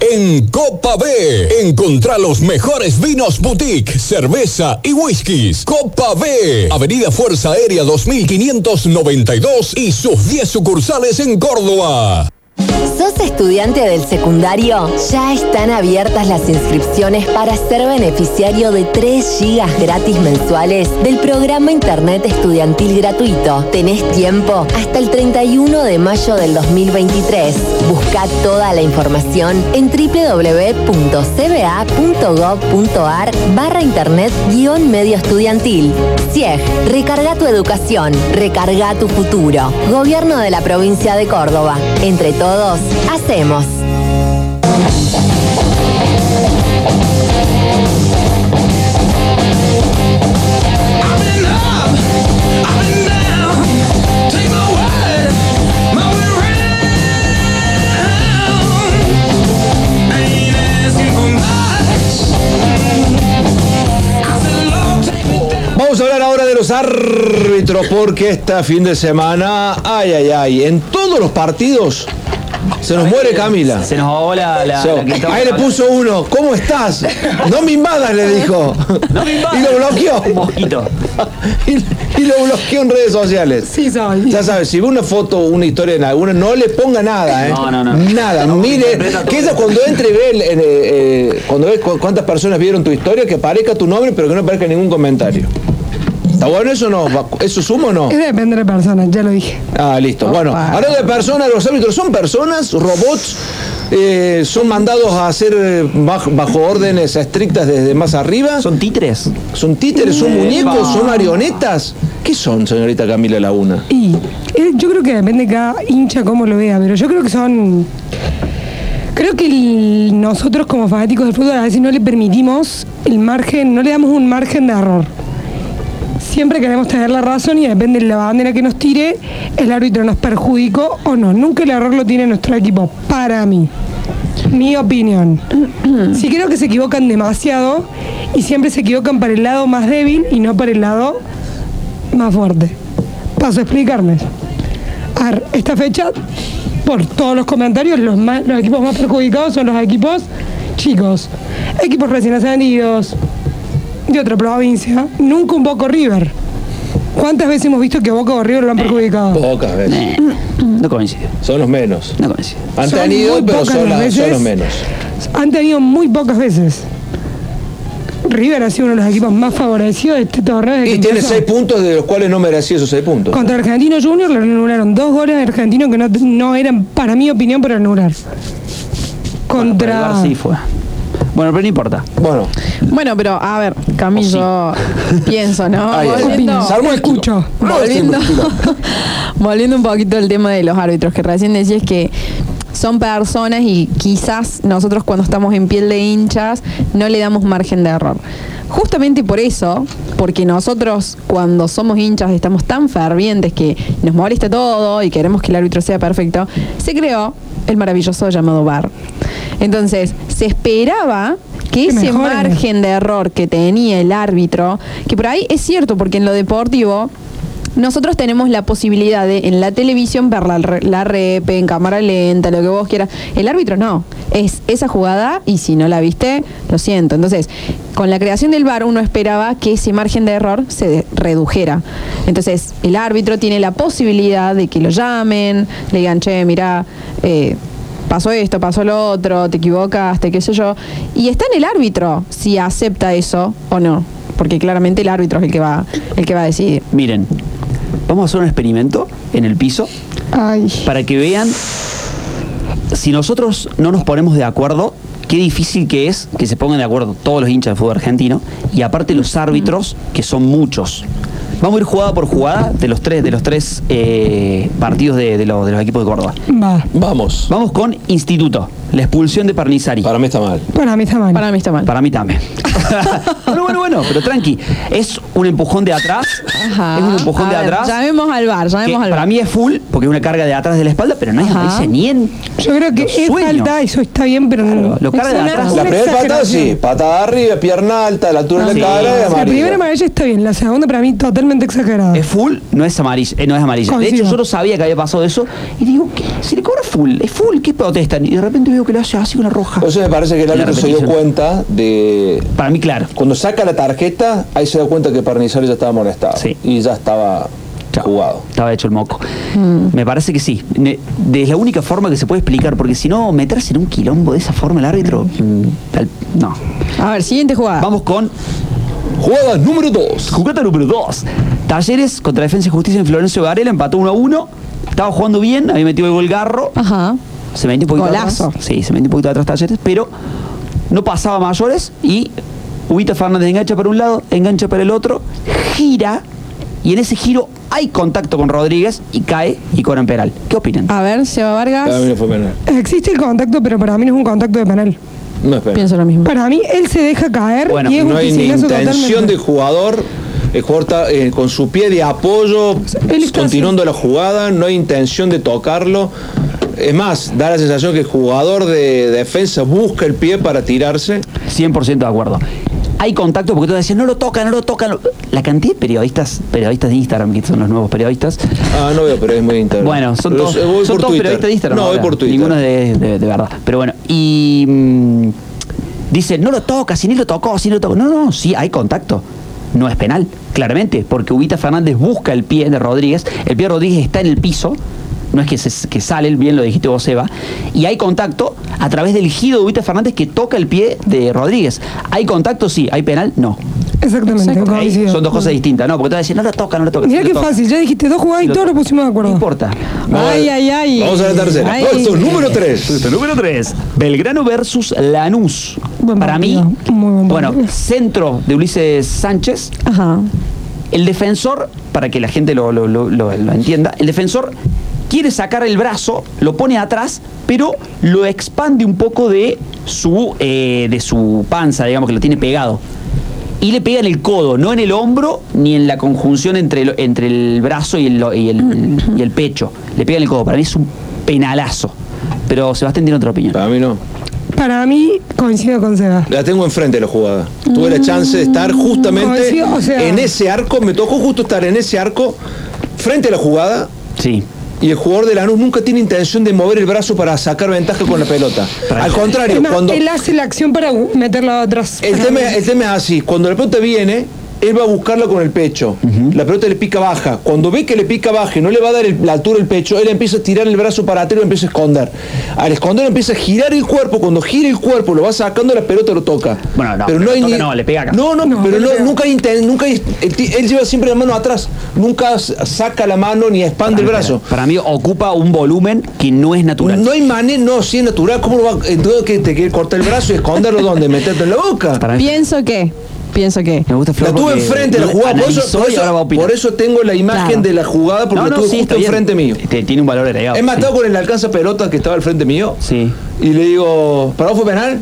Speaker 17: En Copa B, encontrá los mejores vinos boutique, cerveza y whiskies. Copa B, Avenida Fuerza Aérea 2592 y sus 10 sucursales en Córdoba.
Speaker 4: ¿Sos estudiante del secundario? Ya están abiertas las inscripciones para ser beneficiario de 3 gigas gratis mensuales del programa Internet Estudiantil Gratuito. Tenés tiempo hasta el 31 de mayo del 2023. Busca toda la información en www.cba.gov.ar barra internet guion medio estudiantil. CIEG, recarga tu educación, recarga tu futuro. Gobierno de la provincia de Córdoba. Entre todos, hacemos.
Speaker 9: Vamos a hablar ahora de los árbitros porque este fin de semana, ay, ay, ay, en todos los partidos se nos muere Camila.
Speaker 10: Se nos ahogó la, la-
Speaker 9: So, ahí le puso uno, ¿cómo estás? No me invadas, le dijo.
Speaker 10: No me invadas.
Speaker 9: Y lo bloqueó.
Speaker 10: Mosquito.
Speaker 9: Y, y lo bloqueó en redes sociales.
Speaker 11: Sí, soy.
Speaker 9: Ya sabes, si ve una foto, una historia en alguna, no le ponga nada, ¿eh?
Speaker 10: No, no, no.
Speaker 9: Nada, mire.
Speaker 10: interpreta todo.
Speaker 9: Que esa cuando entre y ve, eh, eh, cuando ves cu- cuántas personas vieron tu historia, que aparezca tu nombre, pero que no aparezca ningún comentario. ¿Está bueno eso o no? ¿Eso suma o no?
Speaker 11: Es depende de la persona, ya lo dije.
Speaker 9: Ah, listo. Bueno, hablando de personas, los árbitros son personas, robots, eh, son mandados a hacer eh, bajo, bajo órdenes estrictas desde más arriba.
Speaker 10: ¿Son títeres?
Speaker 9: ¿Son títeres? ¿Son
Speaker 10: Eh,
Speaker 9: muñecos? ¿Son marionetas? ¿Qué son, señorita Camila Laguna?
Speaker 11: Y eh, yo creo que depende de cada hincha cómo lo vea, pero yo creo que son. Creo que el- nosotros como fanáticos del fútbol a veces no le permitimos el margen, no le damos un margen de error. Siempre queremos tener la razón y depende de la bandera que nos tire, el árbitro nos perjudicó o no. Nunca el error lo tiene nuestro equipo, para mí. Mi opinión. Sí creo que se equivocan demasiado y siempre se equivocan para el lado más débil y no para el lado más fuerte. Paso a explicarme. A ver, esta fecha, por todos los comentarios, los, más- los equipos más perjudicados son los equipos chicos. Equipos recién ascendidos, de otra provincia. Nunca un Boca River. ¿Cuántas veces hemos visto que Boca o River lo han perjudicado?
Speaker 9: Pocas veces.
Speaker 10: No coincide.
Speaker 9: Son los menos.
Speaker 10: No coincide.
Speaker 9: Han
Speaker 11: Son
Speaker 9: tenido, pero
Speaker 11: pocas
Speaker 9: son,
Speaker 11: las
Speaker 9: la- son los menos.
Speaker 11: Han tenido muy pocas veces. River ha sido uno de los equipos más favorecidos de este torneo.
Speaker 9: Y tiene
Speaker 11: empezó.
Speaker 9: seis puntos de los cuales no merecía esos seis puntos.
Speaker 11: Contra Argentino Junior le anularon dos goles de Argentino que no, no eran, para mi opinión, para anular. Contra.
Speaker 10: Sí fue. Bueno, pero no importa.
Speaker 9: Bueno.
Speaker 12: Bueno, pero a ver, Camilo, pienso, ¿no? Volviendo,
Speaker 11: escucho.
Speaker 12: volviendo, volviendo un poquito al tema de los árbitros, que recién decías que son personas y quizás nosotros cuando estamos en piel de hinchas no le damos margen de error. Justamente por eso, porque nosotros cuando somos hinchas estamos tan fervientes que nos molesta todo y queremos que el árbitro sea perfecto, se creó el maravilloso llamado VAR. Entonces, se esperaba que ese
Speaker 11: mejore.
Speaker 12: margen de error que tenía el árbitro, que por ahí es cierto, porque en lo deportivo nosotros tenemos la posibilidad de en la televisión ver la, la rep, en cámara lenta, lo que vos quieras. El árbitro no. Es esa jugada y si no la viste, lo siento. Entonces, con la creación del VAR uno esperaba que ese margen de error se redujera. Entonces, el árbitro tiene la posibilidad de que lo llamen, le digan, che, mira, eh, pasó esto, pasó lo otro, te equivocaste, qué sé yo. Y está en el árbitro si acepta eso o no. Porque claramente el árbitro es el que va, el que va a decidir.
Speaker 10: Miren, vamos a hacer un experimento en el piso para que vean si nosotros no nos ponemos de acuerdo, qué difícil que es que se pongan de acuerdo todos los hinchas del fútbol argentino y aparte los árbitros, que son muchos. Vamos a ir jugada por jugada de los tres, de los tres eh, partidos de, de los- de los equipos de Córdoba.
Speaker 11: Va.
Speaker 9: Vamos.
Speaker 10: Vamos con Instituto, la expulsión de Parnizari.
Speaker 9: Para mí está mal.
Speaker 11: Para mí está mal.
Speaker 12: Para mí está mal.
Speaker 10: Para mí también. bueno, bueno, bueno, pero tranqui. Es un empujón de atrás.
Speaker 12: Ajá.
Speaker 10: Es un empujón
Speaker 12: A
Speaker 10: de
Speaker 12: ver,
Speaker 10: atrás.
Speaker 12: Llamemos al bar, llamemos al
Speaker 10: para
Speaker 12: bar.
Speaker 10: mí es full, porque es una carga de atrás de la espalda, pero no es
Speaker 12: Ajá.
Speaker 10: aparece ni en.
Speaker 11: Yo creo que es falta, eso está bien, pero no.
Speaker 10: lo carga
Speaker 11: es
Speaker 10: de atrás.
Speaker 9: La primera patada sí, patada arriba, pierna alta, la altura de
Speaker 10: Sí.
Speaker 9: la cara y
Speaker 11: La primera amarilla está bien, la segunda para mí totalmente exagerada.
Speaker 10: Es full, no es amarilla. eh, no es amarilla. De hecho, yo no sabía que había pasado eso. Y digo, ¿qué? Si le cobra full, es full, ¿qué protestan? Y de repente veo que le hace así una roja.
Speaker 9: Eso me parece que el árbitro se dio cuenta de.
Speaker 10: Para mí, claro.
Speaker 9: Cuando saca la tarjeta, ahí se da cuenta que Parnizari ya estaba molestado.
Speaker 10: Sí.
Speaker 9: Y ya estaba.
Speaker 10: jugado. Estaba hecho el moco. Me parece que sí. De la única forma que se puede explicar, porque si no, meterse en un quilombo de esa forma el árbitro. mm, tal- no.
Speaker 12: A ver, siguiente jugada.
Speaker 10: Vamos con jugada número 2. Jugada número 2. Talleres contra Defensa y Justicia en Florencio Varela, empató 1 a 1. Estaba jugando bien, había metido el gol Garro.
Speaker 12: Ajá.
Speaker 10: Se metió un poquito
Speaker 12: Golazo.
Speaker 10: atrás. Sí, se metió un poquito atrás Talleres, pero no pasaba mayores y Ubita Fernández engancha para un lado, engancha para el otro, gira y en ese giro hay contacto con Rodríguez y cae y cobran penal. ¿Qué opinan?
Speaker 12: A ver, Seba Vargas.
Speaker 9: Para mí no fue penal.
Speaker 11: Existe el contacto, pero para mí no es un contacto de penal.
Speaker 9: No es penal.
Speaker 12: Pienso lo mismo.
Speaker 11: Para mí, él se deja caer
Speaker 9: Bueno,
Speaker 11: y es
Speaker 9: no hay ni intención
Speaker 11: totalmente.
Speaker 9: de jugador. El jugador está eh, con su pie de apoyo, continuando la jugada, no hay intención de tocarlo. Es más, da la sensación que el jugador de defensa busca el pie para tirarse.
Speaker 10: 100% de acuerdo. Hay contacto porque tú decías, no lo tocan, no lo tocan. La cantidad de periodistas, periodistas de Instagram, que son los nuevos periodistas.
Speaker 9: Ah, no veo, pero es muy interno.
Speaker 10: Bueno, son
Speaker 9: Los-
Speaker 10: todos, son periodistas de Instagram.
Speaker 9: No, voy
Speaker 10: ahora.
Speaker 9: por Twitter.
Speaker 10: Ninguno de, de- de verdad. Pero bueno, y mm, dice, no lo toca, si ni lo tocó, si ni lo tocó. No, no, sí, hay contacto. No es penal, claramente, porque Ubita Fernández busca el pie de Rodríguez. El pie de Rodríguez está en el piso. No es que, se, que sale, bien lo dijiste vos, Eva. Y hay contacto a través del giro de Ubita Fernández que toca el pie de Rodríguez. ¿Hay contacto? Sí. ¿Hay penal? No.
Speaker 11: Exactamente.
Speaker 10: Son dos cosas distintas, ¿no? Porque tú vas a decir, no lo toca, no lo toca.
Speaker 11: Mirá qué fácil, ya dijiste dos jugadas y todos
Speaker 10: toca.
Speaker 11: pusimos de acuerdo.
Speaker 10: No importa.
Speaker 12: Ay, ay, ay.
Speaker 9: Vamos a la tercera.
Speaker 12: Ay.
Speaker 9: Puesto número 3.
Speaker 10: Número 3. Belgrano versus Lanús. Para mí, bueno, centro de Ulises Sánchez.
Speaker 12: Ajá.
Speaker 10: El defensor, para que la gente lo, lo- lo- lo- lo entienda, el defensor quiere sacar el brazo, lo pone atrás, pero lo expande un poco de su, eh, de su panza, digamos que lo tiene pegado. Y le pega en el codo, no en el hombro ni en la conjunción entre el, entre el brazo y el, y, el, y el pecho. Le pega en el codo. Para mí es un penalazo. Pero Sebastián tiene otra opinión.
Speaker 9: Para mí no.
Speaker 11: Para mí, coincido con Seba.
Speaker 9: La tengo enfrente la jugada. Tuve la chance de estar justamente
Speaker 11: Coincido, o sea-
Speaker 9: en ese arco. Me tocó justo estar en ese arco, frente a la jugada.
Speaker 10: Sí.
Speaker 9: Y el jugador de Lanús nunca tiene intención de mover el brazo para sacar ventaja con la pelota. Al contrario, cuando
Speaker 11: él hace la acción para meterla atrás.
Speaker 9: el tema, el tema es así, cuando la pelota viene, él va a buscarla con el pecho. La pelota le pica baja. Cuando ve que le pica baja y no le va a dar el- la altura del pecho, él empieza a tirar el brazo para atrás y lo empieza a esconder. Al esconder empieza a girar el cuerpo. Cuando gira el cuerpo, lo va sacando, la pelota lo toca.
Speaker 10: Bueno, no,
Speaker 9: pero no
Speaker 10: pero
Speaker 9: hay
Speaker 10: toca
Speaker 9: ni-
Speaker 10: no, le pega acá.
Speaker 9: No, no, pero no- nunca nunca él, él lleva siempre la mano atrás. Nunca saca la mano ni expande el brazo.
Speaker 10: Para mí ocupa un volumen que no es natural.
Speaker 9: No hay manera, no, si es natural, ¿cómo lo va? Entonces que te quiere cortar el brazo y esconderlo dónde, meterte en la boca.
Speaker 12: Pienso que. Pienso que.
Speaker 10: Me gusta
Speaker 9: La tuve enfrente de la jugada, por eso, por por tengo la imagen
Speaker 12: Claro.
Speaker 9: de la jugada, porque
Speaker 10: No,
Speaker 9: la
Speaker 10: no,
Speaker 9: tuve
Speaker 10: sí,
Speaker 9: justo enfrente mío.
Speaker 10: Te- Tiene un valor agregado. Sí.
Speaker 9: estaba con el alcanza pelota que estaba al frente mío.
Speaker 10: Sí.
Speaker 9: Y le digo, ¿para vos fue penal?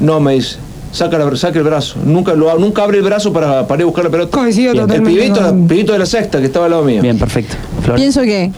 Speaker 9: No, me dice. Saca, la- saca el brazo. Nunca, lo, nunca abre el brazo para, para ir a buscar la pelota.
Speaker 11: Coincido
Speaker 9: Bien. El
Speaker 11: totalmente
Speaker 9: pibito,
Speaker 11: con-
Speaker 9: el pibito de la sexta que estaba al lado mío.
Speaker 10: Bien, perfecto. Flor.
Speaker 12: Pienso que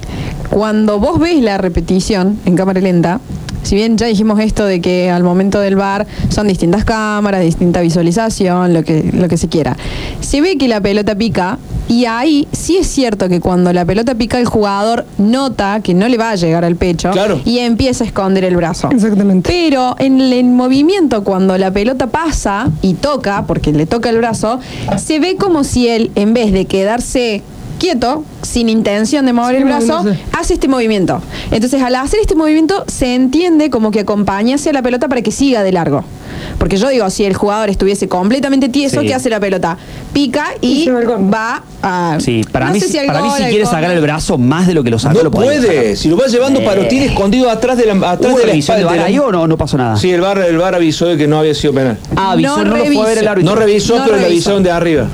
Speaker 12: cuando vos ves la repetición en cámara lenta, si bien ya dijimos esto de que al momento del bar son distintas cámaras, distinta visualización, lo que, lo que se quiera, se ve que la pelota pica y ahí sí es cierto que cuando la pelota pica el jugador nota que no le va a llegar al pecho
Speaker 9: Claro.
Speaker 12: y empieza a esconder el brazo.
Speaker 11: Exactamente.
Speaker 12: Pero en el movimiento, cuando la pelota pasa y toca, porque le toca el brazo, se ve como si él, en vez de quedarse quieto, sin intención de mover
Speaker 11: Sí,
Speaker 12: el brazo,
Speaker 11: moviéndose.
Speaker 12: hace este movimiento. Entonces, al hacer este movimiento, se entiende como que acompañase a la pelota para que siga de largo. Porque yo digo, si el jugador estuviese completamente tieso,
Speaker 10: Sí.
Speaker 12: ¿qué hace la pelota? Pica y va a.
Speaker 10: Sí, para
Speaker 12: no
Speaker 10: mí,
Speaker 12: sé
Speaker 10: si-
Speaker 12: si al
Speaker 10: para mí
Speaker 12: gol,
Speaker 10: si
Speaker 12: al
Speaker 10: quiere
Speaker 12: gol.
Speaker 10: sacar el brazo más de lo que lo sacó,
Speaker 9: No
Speaker 10: lo
Speaker 9: puede.
Speaker 10: sacar.
Speaker 9: Si lo va llevando para lo tiene escondido atrás de la atrás
Speaker 10: ¿Hubo
Speaker 9: de la
Speaker 10: revisión de
Speaker 9: espalda.
Speaker 10: VAR ahí o no, no pasó nada?
Speaker 9: Sí, el bar, el bar avisó de que no había sido penal.
Speaker 10: Ah, avisó,
Speaker 12: No
Speaker 10: no, lo fue a ver el
Speaker 12: revisó.
Speaker 10: árbitro.
Speaker 9: No revisó,
Speaker 12: No
Speaker 9: pero le
Speaker 12: revisó.
Speaker 9: avisaron de arriba.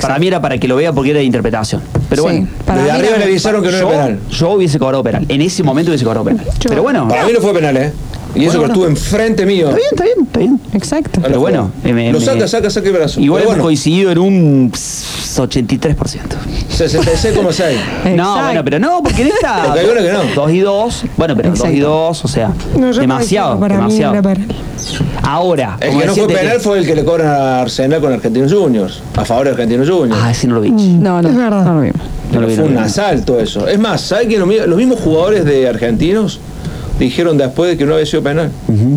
Speaker 10: Para mí era para que lo vea porque era de interpretación. Pero
Speaker 12: Sí,
Speaker 10: bueno.
Speaker 12: para
Speaker 9: Desde
Speaker 12: mí
Speaker 9: arriba le avisaron que no
Speaker 10: yo,
Speaker 9: era penal.
Speaker 10: yo hubiese cobrado penal. En ese momento hubiese cobrado penal. Pero bueno.
Speaker 9: Para mí no fue penal, ¿eh? Y eso
Speaker 10: Bueno,
Speaker 9: que estuvo enfrente mío.
Speaker 10: Está bien, está bien, está bien.
Speaker 12: Exacto.
Speaker 10: Pero bueno, eh, me-
Speaker 9: lo
Speaker 10: me-
Speaker 9: saca, saca, saca el brazo.
Speaker 10: Igual
Speaker 9: Pero
Speaker 10: hemos
Speaker 9: bueno,
Speaker 10: coincidido en un pss, 83%.
Speaker 9: 66,6.
Speaker 10: No, bueno, pero no, porque en esta.
Speaker 9: Porque hay que no.
Speaker 10: 2 y 2. Bueno, pero 2 y
Speaker 12: Exacto.
Speaker 10: 2, o sea.
Speaker 11: No,
Speaker 10: demasiado,
Speaker 11: para
Speaker 10: demasiado.
Speaker 11: mí era penal.
Speaker 10: Ahora,
Speaker 9: El que no fue penal fue el que le cobran a Arsenal con Argentinos Juniors. A favor de Argentinos Juniors.
Speaker 10: Ah, ese no lo vi.
Speaker 12: No, no,
Speaker 11: Es verdad.
Speaker 12: no lo vimos.
Speaker 10: No lo vi,
Speaker 9: fue
Speaker 10: no
Speaker 9: un
Speaker 10: lo vi.
Speaker 9: asalto eso. Es más, ¿sabes que los mismos jugadores de argentinos dijeron después de que no había sido penal?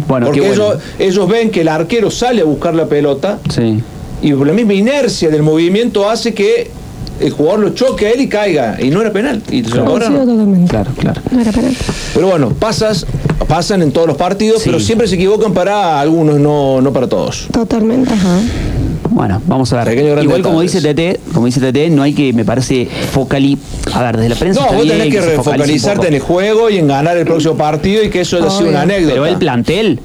Speaker 10: Bueno,
Speaker 9: Porque
Speaker 10: qué bueno.
Speaker 9: ellos, ellos ven que el arquero sale a buscar la pelota
Speaker 10: Sí.
Speaker 9: y por la misma inercia del movimiento hace que el jugador lo choque a él y caiga. Y no era penal. Y se lo
Speaker 11: Coincido
Speaker 9: cobraron.
Speaker 11: totalmente.
Speaker 10: Claro, claro.
Speaker 11: No era penal.
Speaker 9: Pero bueno, pasas, pasan en todos los partidos, pero siempre se equivocan para algunos, no, no para todos.
Speaker 11: Totalmente, ajá.
Speaker 10: Bueno, vamos a ver. Igual como dice. TT, como dice TT, no hay que, me parece, focali... A ver, desde la prensa
Speaker 9: No,
Speaker 10: está
Speaker 9: vos
Speaker 10: bien
Speaker 9: tenés que
Speaker 10: un
Speaker 9: focalizarte en el juego y en ganar el próximo partido y que eso haya sido una anécdota.
Speaker 10: Pero el plantel...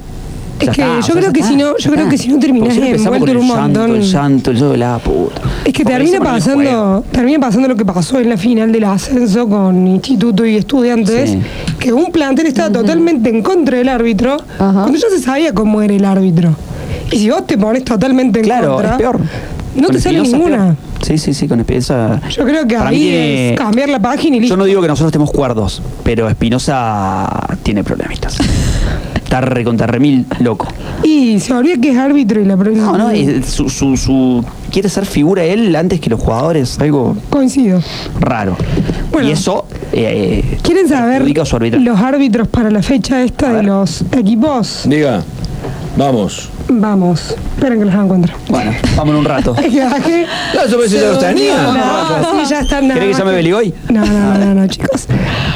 Speaker 11: Es que
Speaker 10: está,
Speaker 11: yo creo que si no, yo creo
Speaker 10: está.
Speaker 11: que si no terminás envuelto en un
Speaker 10: el llanto,
Speaker 11: montón.
Speaker 10: El llanto, el de la puta.
Speaker 11: Es que termina pasando, termina pasando lo que pasó en la final del ascenso con Instituto y Estudiantes,
Speaker 10: Sí.
Speaker 11: que un plantel estaba totalmente en contra del árbitro, cuando ya se sabía cómo era el árbitro. Y si vos te pones totalmente en
Speaker 10: Claro,
Speaker 11: contra,
Speaker 10: es peor.
Speaker 11: no
Speaker 10: Con
Speaker 11: te sale ninguna.
Speaker 10: peor. Sí, sí, sí, con Espinosa.
Speaker 11: Yo creo que ahí es cambiar la página y listo.
Speaker 10: Yo no digo que nosotros estemos cuerdos, pero Espinosa tiene problemitas. Está recontra remil loco.
Speaker 11: Y se olvida que es árbitro y la
Speaker 10: No, no, es- su, su, su- quiere ser figura él antes que los jugadores, algo
Speaker 11: Coincido.
Speaker 10: raro. y eso eh,
Speaker 11: ¿Quieren saber los árbitros para la fecha esta de los equipos?
Speaker 9: Diga, vamos.
Speaker 11: Vamos, esperen que los encuentro.
Speaker 10: Bueno, vamos en un rato.
Speaker 11: Es que bajé.
Speaker 9: No, yo pensé que ya los tenía.
Speaker 11: No, sí, ya están nada
Speaker 10: ¿Querés que
Speaker 11: más
Speaker 10: llame Beligoy?
Speaker 11: No, no, no, no, no, chicos.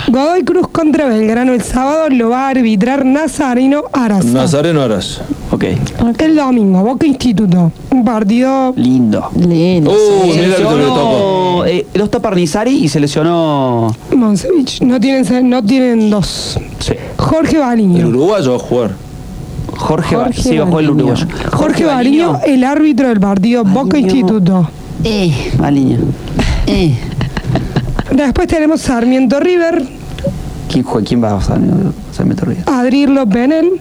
Speaker 11: Godoy Cruz contra Belgrano el sábado lo va a arbitrar Nazareno Araza.
Speaker 9: Nazareno Aras.
Speaker 10: Ok.
Speaker 11: El domingo, Boca Instituto. Un partido
Speaker 10: Lindo.
Speaker 12: Lindo.
Speaker 9: Uh,
Speaker 10: Se
Speaker 9: mira lo que tocó.
Speaker 10: eh, no está Parnizari y se lesionó.
Speaker 11: Monsevich. No tienen, no tienen dos.
Speaker 10: Sí.
Speaker 11: Jorge
Speaker 9: El
Speaker 11: Baliño.
Speaker 9: uruguayo va a jugar.
Speaker 10: Jorge,
Speaker 11: Jorge
Speaker 10: sí, bajó el
Speaker 11: Baliño.
Speaker 10: uruguayo.
Speaker 11: Jorge Baliño, el árbitro del partido Boca. Instituto.
Speaker 10: Eh, Baliño. Eh.
Speaker 11: Después tenemos Sarmiento River,
Speaker 10: ¿Quién, juega? ¿Quién va a? Se me olvida.
Speaker 11: Adrirlo Penel.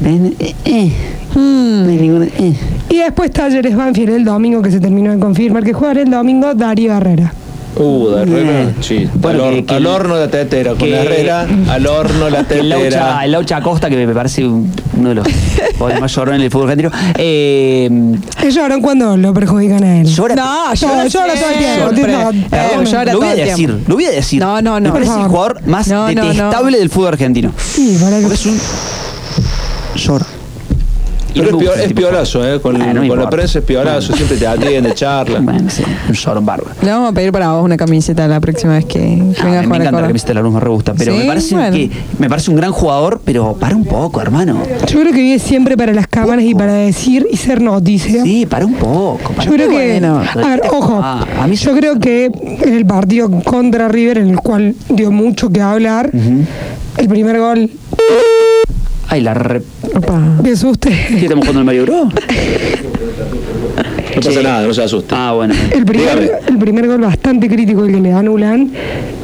Speaker 10: Ven, eh, eh. Ninguna. Eh.
Speaker 11: Y después Talleres Banfield el domingo que se terminó de confirmar que juega el domingo Darío Herrera.
Speaker 9: Uh, de Herrera.
Speaker 10: Eh.
Speaker 9: Sí.
Speaker 10: Bueno,
Speaker 9: al, hor-
Speaker 10: que- que-
Speaker 9: al horno la tetera. Con
Speaker 10: que-
Speaker 9: la Herrera, al horno la
Speaker 10: El Laucha,
Speaker 9: tetera.
Speaker 10: el Laucha Acosta, que me parece un- uno de los jugadores más llorones del fútbol argentino. Eh,
Speaker 11: Ellos lloran cuando lo perjudican a él.
Speaker 10: llora.
Speaker 12: No,
Speaker 11: Llora, todo el tiempo.
Speaker 12: Eh, llora
Speaker 10: lo voy a decir,
Speaker 12: tiempo.
Speaker 10: lo voy a decir.
Speaker 12: No, no, no.
Speaker 10: Me parece el jugador más
Speaker 12: No, no, no.
Speaker 10: detestable del fútbol argentino.
Speaker 11: Sí, para que-
Speaker 10: Porque es un. Llora.
Speaker 9: Pero
Speaker 10: no
Speaker 9: es,
Speaker 10: ese
Speaker 9: es piolazo, ¿eh? Con,
Speaker 10: no
Speaker 9: con la prensa es piolazo. Siempre te atiende, charla.
Speaker 10: Bueno, sí, un llorón bárbaro.
Speaker 12: Le vamos a pedir para vos una camiseta la próxima vez que, que
Speaker 10: Ah,
Speaker 12: venga a
Speaker 10: me encanta la camiseta de la luz, me re gusta, pero
Speaker 12: Sí,
Speaker 10: me parece
Speaker 12: bueno.
Speaker 10: que me parece un gran jugador, pero para un poco, hermano.
Speaker 11: Yo creo que vive siempre para las cámaras y para decir y ser noticia.
Speaker 10: Sí, para un poco. para
Speaker 11: Yo creo
Speaker 10: un
Speaker 11: que,
Speaker 10: poco.
Speaker 11: a ver, ojo,
Speaker 10: Ah, a mí
Speaker 11: yo creo que en el partido contra River, en el cual dio mucho que hablar, el primer gol,
Speaker 10: Ay, la re...
Speaker 11: me asuste.
Speaker 10: ¿Qué estamos jugando el Mario Bros?
Speaker 9: No pasa nada, no se asuste.
Speaker 10: Ah, bueno.
Speaker 11: El primer, el primer gol bastante crítico el que le anulan,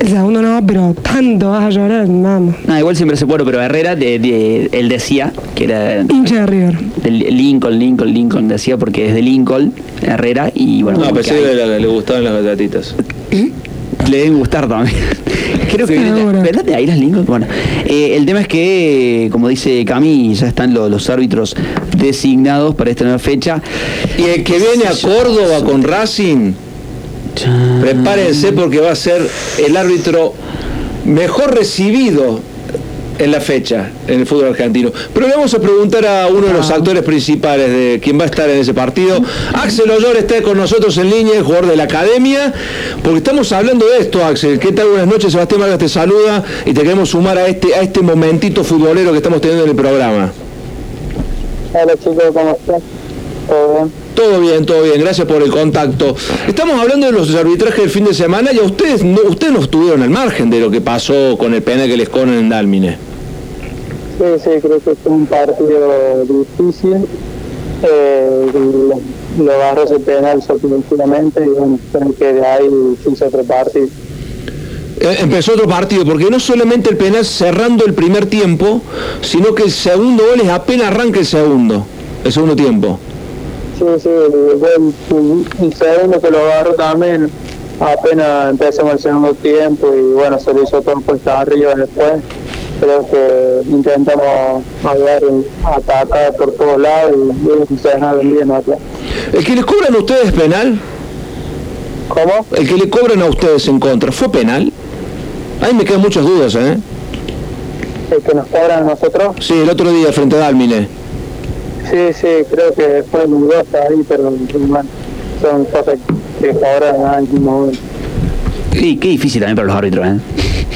Speaker 11: el segundo no, pero tanto vas a llorar, vamos.
Speaker 10: No, igual siempre se puede, pero Herrera, de, de- él decía que era
Speaker 11: Hincha de River.
Speaker 10: del Lincoln, Lincoln, Lincoln, decía porque es de Lincoln, Herrera, y bueno,
Speaker 9: No, pensé
Speaker 10: que
Speaker 9: le, le gustaban las galletitas.
Speaker 10: le deben gustar también. Creo que
Speaker 11: Seguro.
Speaker 10: ¿verdad de ahí las Lincoln? Bueno, eh, el tema es que, como dice Cami, ya están lo- los árbitros designados para esta nueva fecha.
Speaker 9: Y el que viene a Córdoba con Racing, prepárense porque va a ser el árbitro mejor recibido en la fecha en el fútbol argentino. Pero le vamos a preguntar a uno de los actores principales de quien va a estar en ese partido. Axel Ollor está con nosotros en línea, el jugador de la academia, porque estamos hablando de esto, Axel. ¿Qué tal? Buenas noches, Sebastián Vargas te saluda y te queremos sumar a este, a este momentito futbolero que estamos teniendo en el programa.
Speaker 13: Hola chicos, ¿cómo están? ¿Todo bien?
Speaker 9: Todo bien, todo bien, gracias por el contacto. Estamos hablando de los arbitrajes del fin de semana y a ustedes no, ustedes no estuvieron al margen de lo que pasó con el penal que les conen en Dálmine.
Speaker 13: Sí, sí, creo que fue un partido difícil. Eh, lo, lo agarró ese penal sorpresivamente y bueno, creo que de ahí se hizo otro partido.
Speaker 9: Eh, empezó otro partido, porque no solamente el penal cerrando el primer tiempo, sino que el segundo gol es apenas arranca el segundo, el segundo tiempo.
Speaker 13: Sí, sí, el segundo que lo agarró también apenas empezamos el segundo tiempo y bueno, se lo hizo todo puesta arriba después. Creo que intentamos hablar, atacar por todos lados y ellos se dejaron bien atrás.
Speaker 9: El que les cobran a ustedes penal,
Speaker 13: ¿Cómo?
Speaker 9: el que le cobran a ustedes en contra, ¿fue penal? Ahí me quedan muchas dudas, ¿eh?
Speaker 13: El que nos cobran a nosotros.
Speaker 9: Sí, el otro día frente a Dálmine.
Speaker 13: Sí, sí, creo que fue dudosa ahí, pero bueno. son cosas que ahora en algún momento.
Speaker 10: Sí, qué difícil también para los árbitros, ¿eh?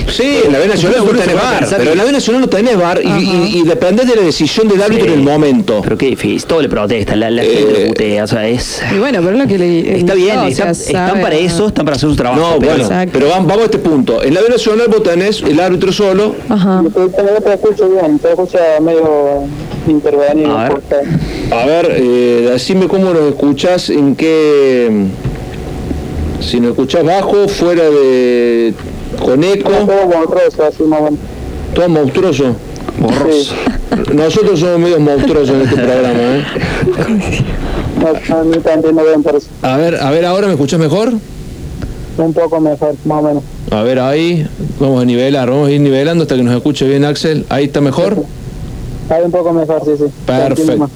Speaker 9: Sí, en la B Nacional vos tenés bar, pero en la B Nacional no tenés bar y, y, y depende de la decisión del árbitro en el momento.
Speaker 10: Pero qué difícil, todo le protesta, la, la
Speaker 9: Eh,
Speaker 10: gente le putea, o sea, es...
Speaker 12: Y bueno, pero es lo que le.
Speaker 10: Está bien,
Speaker 12: o
Speaker 10: están,
Speaker 12: sea,
Speaker 10: están
Speaker 12: sabe-
Speaker 10: para eso, están para hacer su trabajo.
Speaker 9: No,
Speaker 10: pero-
Speaker 9: bueno, pero vamos, vamos a este punto. En la B Nacional vos tenés el árbitro solo.
Speaker 12: Ajá.
Speaker 13: No te escucho bien, te escucha medio intervenido.
Speaker 9: A ver. A ver, eh, decime cómo nos escuchás, en qué... Si nos escuchás bajo, fuera de... con eco.
Speaker 13: Todo monstruoso, así más o menos.
Speaker 9: Todo monstruoso.
Speaker 10: Borroso.
Speaker 9: Nosotros somos medio monstruosos en este programa, ¿eh?
Speaker 13: No, también me ven por eso.
Speaker 9: A ver, a ver, ahora me escuchás mejor.
Speaker 13: Un poco mejor, más o menos.
Speaker 9: A ver, ahí, vamos a nivelar, vamos a ir nivelando hasta que nos escuche bien Axel. Ahí está mejor.
Speaker 13: Ahí un poco mejor, sí, sí.
Speaker 9: Perfecto.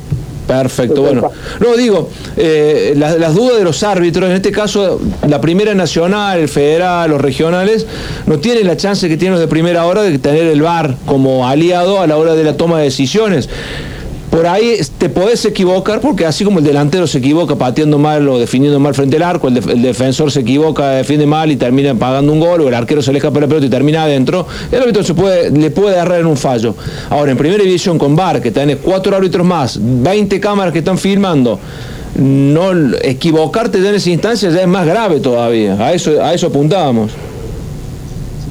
Speaker 9: Perfecto, bueno. No, digo, eh, las, las dudas de los árbitros, en este caso la primera nacional, el federal, los regionales, no tienen la chance que tienen los de primera hora de tener el VAR como aliado a la hora de la toma de decisiones. Por ahí te podés equivocar, porque así como el delantero se equivoca pateando mal o definiendo mal frente al arco, el, def- el defensor se equivoca, defiende mal y termina pagando un gol, o el arquero se le escapa la pelota y termina adentro, el árbitro le puede agarrar en un fallo. Ahora, en primera división con VAR, que tenés cuatro árbitros más, 20 cámaras que están filmando, no equivocarte en esa instancia ya es más grave todavía. A eso, a eso apuntábamos.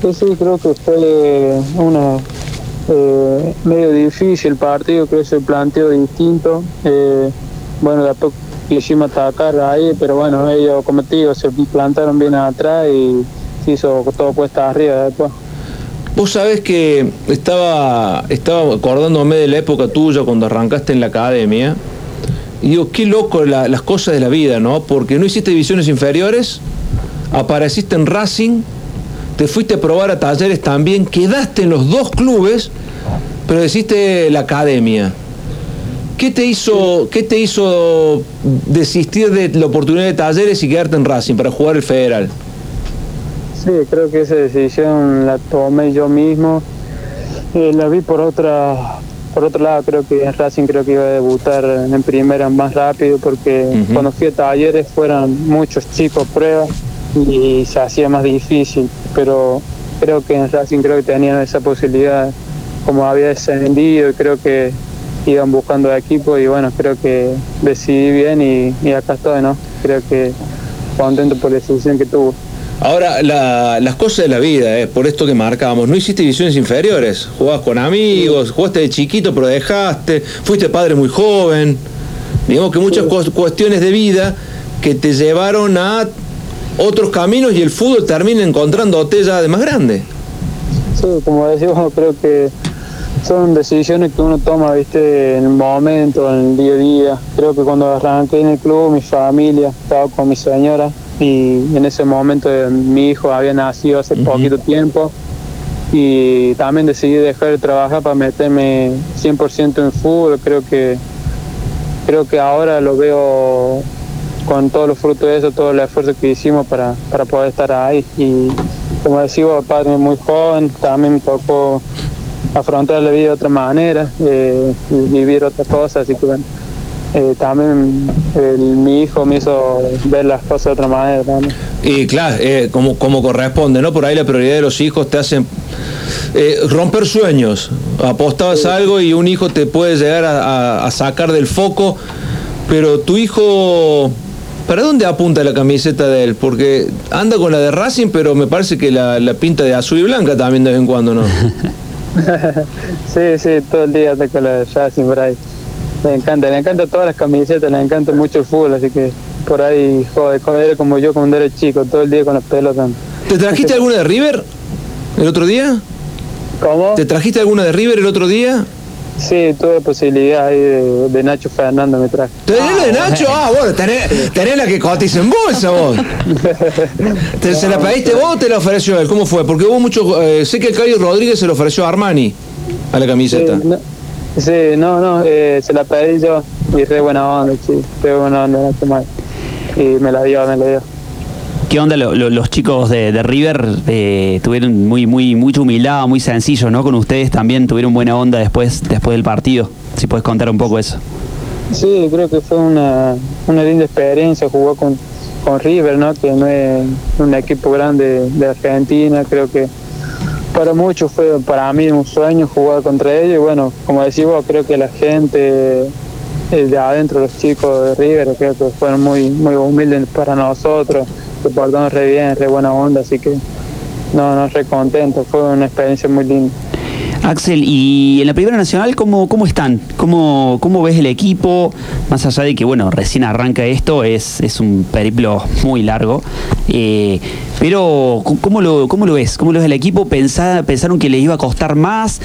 Speaker 13: Sí, creo que fue una eh, medio difícil el partido, creo que se planteó distinto. Eh, bueno, después quisimos atacar ahí, pero bueno, ellos, digo, se plantaron bien atrás y se hizo todo puesta arriba después.
Speaker 9: Vos sabés que estaba, estaba acordándome de la época tuya cuando arrancaste en la academia. Y digo, qué loco la- las cosas de la vida, ¿no? Porque no hiciste divisiones inferiores, apareciste en Racing, te fuiste a probar a talleres también, quedaste en los dos clubes, pero decidiste la academia. ¿Qué te hizo, qué te hizo desistir de la oportunidad de talleres y quedarte en Racing para jugar el federal?
Speaker 13: Sí, creo que esa decisión la tomé yo mismo. Eh, la vi por otra por otro lado, creo que en Racing creo que iba a debutar en primera más rápido porque
Speaker 9: Ujú.
Speaker 13: cuando fui a talleres fueron muchos chicos pruebas y se hacía más difícil, pero creo que en Racing creo que tenían esa posibilidad como había descendido y creo que iban buscando equipo y bueno, creo que decidí bien y, y acá estoy, ¿no? Creo que contento por la decisión que tuve.
Speaker 9: Ahora, la- las cosas de la vida, eh, por esto que marcábamos, no hiciste divisiones inferiores, jugabas con amigos, jugaste de chiquito pero dejaste, fuiste padre muy joven, digamos que muchas cues- cuestiones de vida que te llevaron a otros caminos y el fútbol termina encontrándote ya de más grande.
Speaker 13: Sí, como decimos, creo que son decisiones que uno toma, viste, en el momento, en el día a día. Creo que cuando arranqué en el club, mi familia, estaba con mi señora y en ese momento eh, mi hijo había nacido hace poquito tiempo y también decidí dejar de trabajar para meterme 100% en fútbol. Creo que creo que ahora lo veo con todos los frutos de eso, todo el esfuerzo que hicimos para, para poder estar ahí. Y como decía, padre muy joven, también me tocó afrontar la vida de otra manera, eh, y vivir otras cosas, así que bueno, eh, también el- mi hijo me hizo ver las cosas de otra manera también.
Speaker 9: Y claro, eh, como, como corresponde, ¿no? Por ahí la prioridad de los hijos te hacen eh, romper sueños. Apostabas algo y un hijo te puede llegar a, a- a sacar del foco, pero tu hijo, ¿para dónde apunta la camiseta de él? Porque anda con la de Racing, pero me parece que la, la pinta de azul y blanca también de vez en cuando, ¿no?
Speaker 13: sí, sí, todo el día está con la de Racing por ahí. Le encanta, le encanta todas las camisetas, le encanta mucho el fútbol, así que por ahí joder, joder como yo cuando era chico, todo el día con las pelotas.
Speaker 9: ¿Te trajiste alguna de River el otro día?
Speaker 13: ¿Cómo?
Speaker 9: ¿Te trajiste alguna de River el otro día?
Speaker 13: Sí, tuve posibilidad ahí de, de Nacho Fernando me traje.
Speaker 9: ¿Tenés la de Nacho? Ah, bueno, tenés, tenés la que cotiza en bolsa vos. ¿Te, ¿Se la pediste vos o te la ofreció él? ¿Cómo fue? Porque hubo mucho. eh, sé que el Cali Rodríguez se lo ofreció a Armani a la camiseta.
Speaker 13: Sí, no, sí, no, no, eh, se la pedí yo y re buena onda, sí, re buena onda, Nacho Mal. Y me la dio, me la dio.
Speaker 10: ¿Qué onda lo- lo- los chicos de, River? eh, tuvieron muy, muy, mucha humildad, muy sencillo, ¿no? Con ustedes también tuvieron buena onda después, después del partido. Si puedes contar un poco eso.
Speaker 13: Sí, creo que fue una, una linda experiencia jugar con, con River, ¿no? que no es un equipo grande de Argentina. Creo que para muchos fue para mí un sueño jugar contra ellos. Y bueno, como decís vos, creo que la gente de adentro, los chicos de River, creo que fueron muy, muy humildes para nosotros, se portaron re bien, re buena onda, así que no, no, re contento. Fue una experiencia muy linda.
Speaker 10: Axel, y en la Primera Nacional, ¿cómo, cómo están? ¿Cómo, ¿Cómo ves el equipo? Más allá de que, bueno, recién arranca esto, es, es un periplo muy largo. Eh, pero, ¿cómo lo, ¿cómo lo ves? ¿Cómo lo ves el equipo? Pensá- ¿Pensaron que les iba a costar más?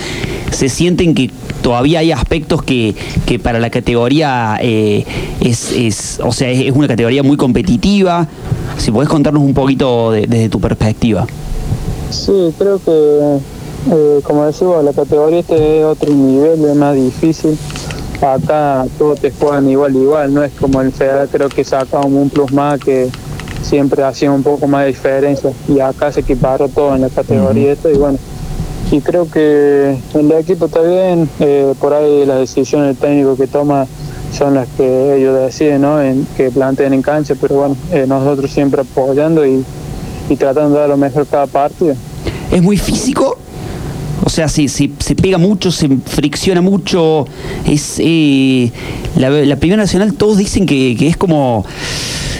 Speaker 10: ¿Se sienten que todavía hay aspectos que, que para la categoría eh, es, es, o sea, es, una categoría muy competitiva? Si podés contarnos un poquito de- desde tu perspectiva.
Speaker 13: Sí, creo que, eh, como decimos, la categoría este es otro nivel, es más difícil. Acá todos te juegan igual, igual, no es como el Federal, creo que saca un plus más que siempre hacía un poco más de diferencia. Y acá se equiparó todo en la categoría esta y bueno, y creo que el equipo está bien, eh, por ahí las decisiones técnicas que toma son las que ellos deciden, ¿no? En, que planteen en cancha, pero bueno, eh, nosotros siempre apoyando y, y tratando de dar lo mejor cada partido.
Speaker 10: ¿Es muy físico? O sea, se, se, se pega mucho, se fricciona mucho. Es eh, la, Primera Nacional, todos dicen que, es como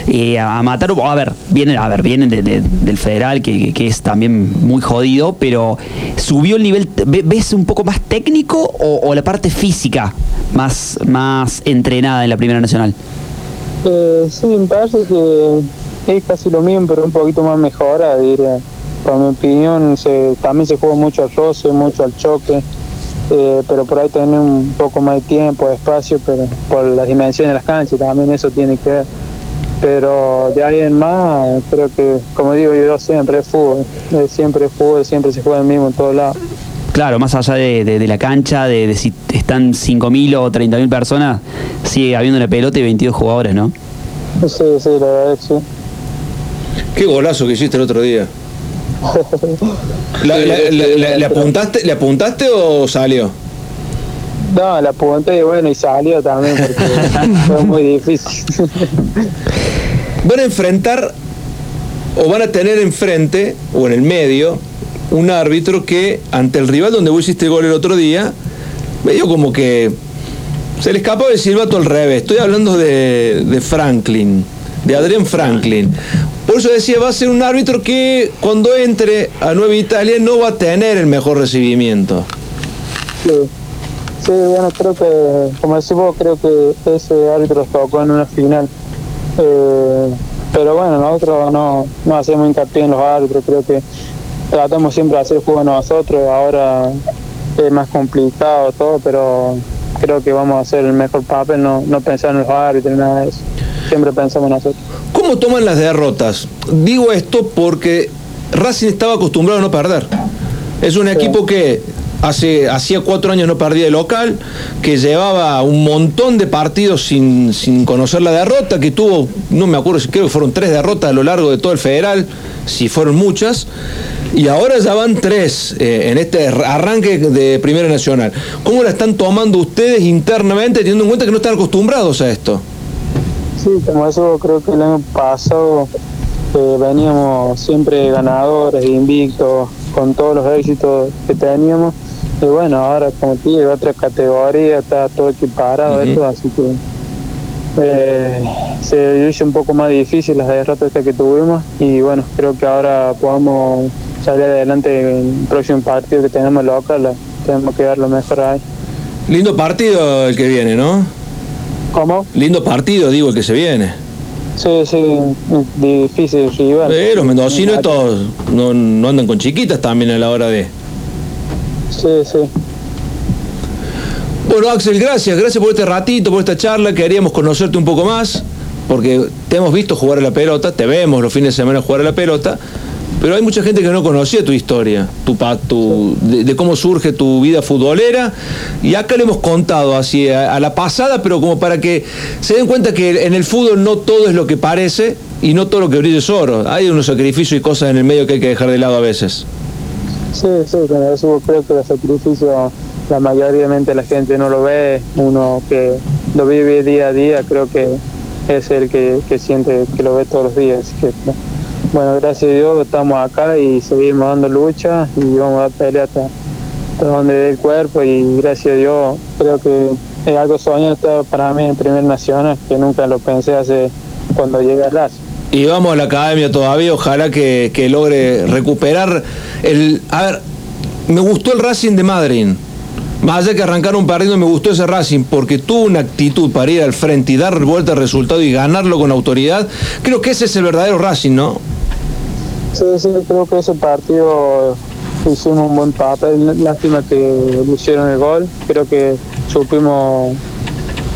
Speaker 10: eh, a matar. A ver, vienen, a ver, vienen de- de- del federal, que, es también muy jodido, pero subió el nivel. ¿ve- ¿Ves un poco más técnico o, o la parte física más, más entrenada en la Primera Nacional?
Speaker 13: Eh, sí, me parece que es casi lo mismo, pero un poquito más mejora, diría. Por mi opinión, se, también se juega mucho al roce, mucho al choque, eh, pero por ahí tener un poco más de tiempo, de espacio, pero por las dimensiones de las canchas también eso tiene que ver. Pero de ahí en más, creo que, como digo yo siempre, es fútbol. Eh, siempre es fútbol, siempre se juega el mismo en todos lados.
Speaker 10: Claro, más allá de, de- de la cancha, de, de si están 5.000 o 30.000 personas, sigue habiendo una pelota y 22 jugadores, ¿no?
Speaker 13: Sí, sí, la verdad que sí.
Speaker 9: Qué golazo que hiciste el otro día. La- la- la- la- ¿Le apuntaste, ¿Le apuntaste o salió?
Speaker 13: No, la apunté y bueno, y salió también porque fue muy difícil.
Speaker 9: Van a enfrentar o van a tener enfrente o en el medio un árbitro que ante el rival donde vos hiciste gol el otro día, medio como que se le escapó el silbato al revés. Estoy hablando de, de Franklin, de Adrián Franklin. Por eso decía, va a ser un árbitro que cuando entre a Nueva Italia no va a tener el mejor recibimiento.
Speaker 13: Sí. Bueno, creo que, como decís vos, creo que ese árbitro tocó en una final. Eh, pero bueno, nosotros no, no hacemos hincapié en los árbitros, creo que tratamos siempre de hacer juego nosotros, ahora es más complicado todo, pero creo que vamos a hacer el mejor papel, no, no pensar en los árbitros, nada de eso. Siempre pensamos en nosotros.
Speaker 9: ¿Cómo toman las derrotas? Digo esto porque Racing estaba acostumbrado a no perder. Es un equipo que hace hacía cuatro años no perdía de local, que llevaba un montón de partidos sin, sin conocer la derrota, que tuvo, no me acuerdo si creo que fueron tres derrotas a lo largo de todo el federal, si fueron muchas, y ahora ya van tres eh, en este arranque de Primera Nacional. ¿Cómo la están tomando ustedes internamente, teniendo en cuenta que no están acostumbrados a esto?
Speaker 13: Sí, como eso creo que el año pasado eh, veníamos siempre ganadores, invictos, con todos los éxitos que teníamos. Y bueno, ahora como te digo, otra categoría, está todo equiparado,
Speaker 9: Ujú.
Speaker 13: esto, así que eh, se hizo un poco más difícil las derrotas que tuvimos y bueno, creo que ahora podamos salir adelante en el próximo partido que tenemos local, tenemos que dar lo mejor ahí.
Speaker 9: Lindo partido el que viene, ¿no?
Speaker 13: ¿Cómo?
Speaker 9: Lindo partido, digo, el que se viene.
Speaker 13: Sí, sí, difícil rival.
Speaker 9: Eh, los mendocinos estos no, no andan con chiquitas también a la hora de...
Speaker 13: Sí, sí.
Speaker 9: Bueno, Axel, gracias, gracias por este ratito, por esta charla. Queríamos conocerte un poco más, porque te hemos visto jugar a la pelota, te vemos los fines de semana jugar a la pelota, pero hay mucha gente que no conocía tu historia, tu, tu, de, cómo surge tu vida futbolera, y acá le hemos contado así a, la pasada, pero como para que se den cuenta que en el fútbol no todo es lo que parece y no todo lo que brilla es oro. Hay unos sacrificios y cosas en el medio que hay que dejar de lado a veces.
Speaker 13: Sí, sí, con eso creo que el sacrificio la mayoría de la gente no lo ve, uno que
Speaker 18: lo vive día a día, creo que es el que, siente que lo ve todos los días. Bueno, gracias a Dios estamos acá y seguimos dando lucha y vamos a pelear hasta, hasta donde dé el cuerpo y gracias a Dios creo que es algo soñado para mí en Primer Nacional, que nunca lo pensé hace cuando llegué a Racing.
Speaker 9: Y vamos a la academia todavía, ojalá que, que logre recuperar el... A ver, me gustó el Racing de Madrid. Más allá que arrancaron perdiendo, me gustó ese Racing porque tuvo una actitud para ir al frente y dar vuelta al resultado y ganarlo con autoridad. Creo que ese es el verdadero Racing, ¿no?
Speaker 18: Sí, sí, creo que ese partido hicimos un buen papel. Lástima que hicieron el gol. Creo que supimos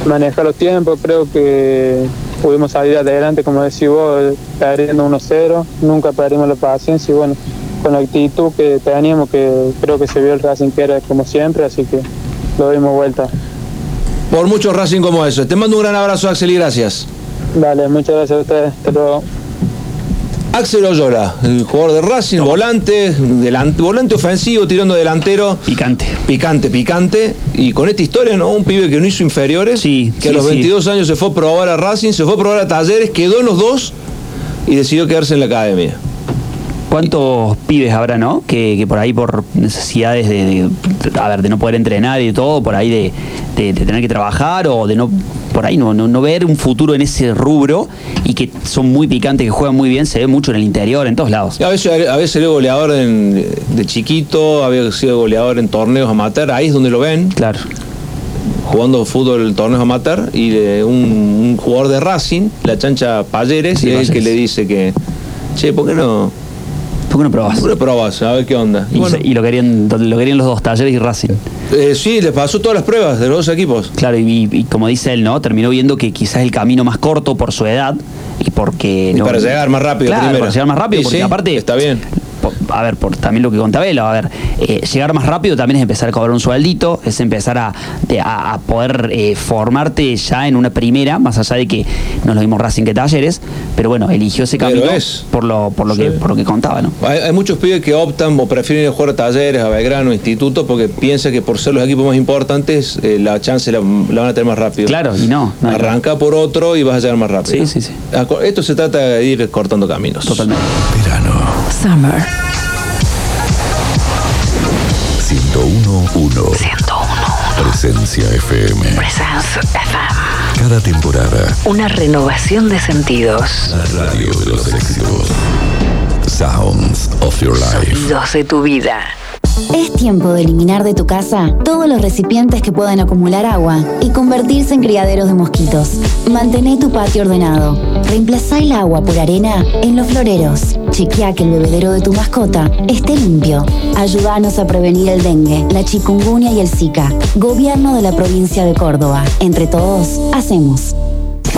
Speaker 18: manejar los tiempos. Creo que pudimos salir adelante, como decís vos, perdiendo 1-0. Nunca perdimos la paciencia y bueno, con la actitud que teníamos, que creo que se vio el Racing que era como siempre, así que lo dimos vuelta.
Speaker 9: Por mucho Racing como eso. Te mando un gran abrazo, Axel, y gracias.
Speaker 18: Dale, muchas gracias a ustedes. Hasta luego.
Speaker 9: Axel Oyola, el jugador de Racing, volante, delante, volante ofensivo, tirando delantero.
Speaker 10: Picante.
Speaker 9: Picante, picante. Y con esta historia, ¿no? Un pibe que no hizo inferiores, que a
Speaker 10: sí,
Speaker 9: los
Speaker 10: sí.
Speaker 9: 22 años se fue a probar a Racing, se fue a probar a Talleres, quedó en los dos y decidió quedarse en la academia.
Speaker 10: ¿Cuántos pibes habrá, no? Que, que por ahí por necesidades de, de- a ver, de no poder entrenar y todo, por ahí de, de- de tener que trabajar o de no, por ahí no, no, no ver un futuro en ese rubro y que son muy picantes, que juegan muy bien, se ve mucho en el interior, en todos lados.
Speaker 9: A veces, a veces era goleador en- de chiquito, había sido goleador en torneos amateur, ahí es donde lo ven.
Speaker 10: Claro.
Speaker 9: Jugando fútbol en torneos amateur y de un, un jugador de Racing, la chancha Palleres,
Speaker 10: Sí,
Speaker 9: y es el que le dice que, che, ¿por qué no?
Speaker 10: ¿Por qué no probás?
Speaker 9: ¿Por qué no probás? A ver qué onda.
Speaker 10: Y, se- y lo, querían, lo querían los dos, Talleres y Racing.
Speaker 9: Eh, sí, les pasó todas las pruebas de los dos equipos.
Speaker 10: Claro, y, y como dice él, ¿no? Terminó viendo que quizás el camino más corto por su edad y porque...
Speaker 9: Y
Speaker 10: no-
Speaker 9: para llegar más rápido
Speaker 10: Claro,
Speaker 9: primero.
Speaker 10: para llegar más rápido, porque
Speaker 9: sí,
Speaker 10: aparte...
Speaker 9: Está bien.
Speaker 10: Por- a ver, por también lo que contaba él, a ver, eh, llegar más rápido también es empezar a cobrar un sueldito, es empezar a, de- a- a poder eh, formarte ya en una primera, más allá de que no es lo mismo Racing que Talleres, pero bueno, eligió ese camino
Speaker 9: es.
Speaker 10: por lo, por lo que por lo que contaba, ¿no?
Speaker 9: Hay, hay muchos pibes que optan o prefieren ir a jugar a talleres, a Belgrano, a instituto, porque piensan que por ser los equipos más importantes, eh, la chance la, la van a tener más rápido.
Speaker 10: Claro, y no. no,
Speaker 9: Arranca por otro y vas a llegar más rápido.
Speaker 10: Sí, sí, sí.
Speaker 9: Esto se trata de ir cortando caminos.
Speaker 10: Totalmente.
Speaker 2: Summer.
Speaker 1: 1011. Presencia FM.
Speaker 2: Presence FM.
Speaker 1: Cada temporada.
Speaker 2: Una renovación de sentidos.
Speaker 1: La radio de los éxitos. Sounds of your life.
Speaker 2: Sonidos de tu vida.
Speaker 3: Es tiempo de eliminar de tu casa todos los recipientes que puedan acumular agua y convertirse en criaderos de mosquitos. Mantén tu patio ordenado. Reemplazá el agua por arena en los floreros. Chequea que el bebedero de tu mascota esté limpio. Ayúdanos a prevenir el dengue, la chikungunya y el zika. Gobierno de la provincia de Córdoba. Entre todos, hacemos.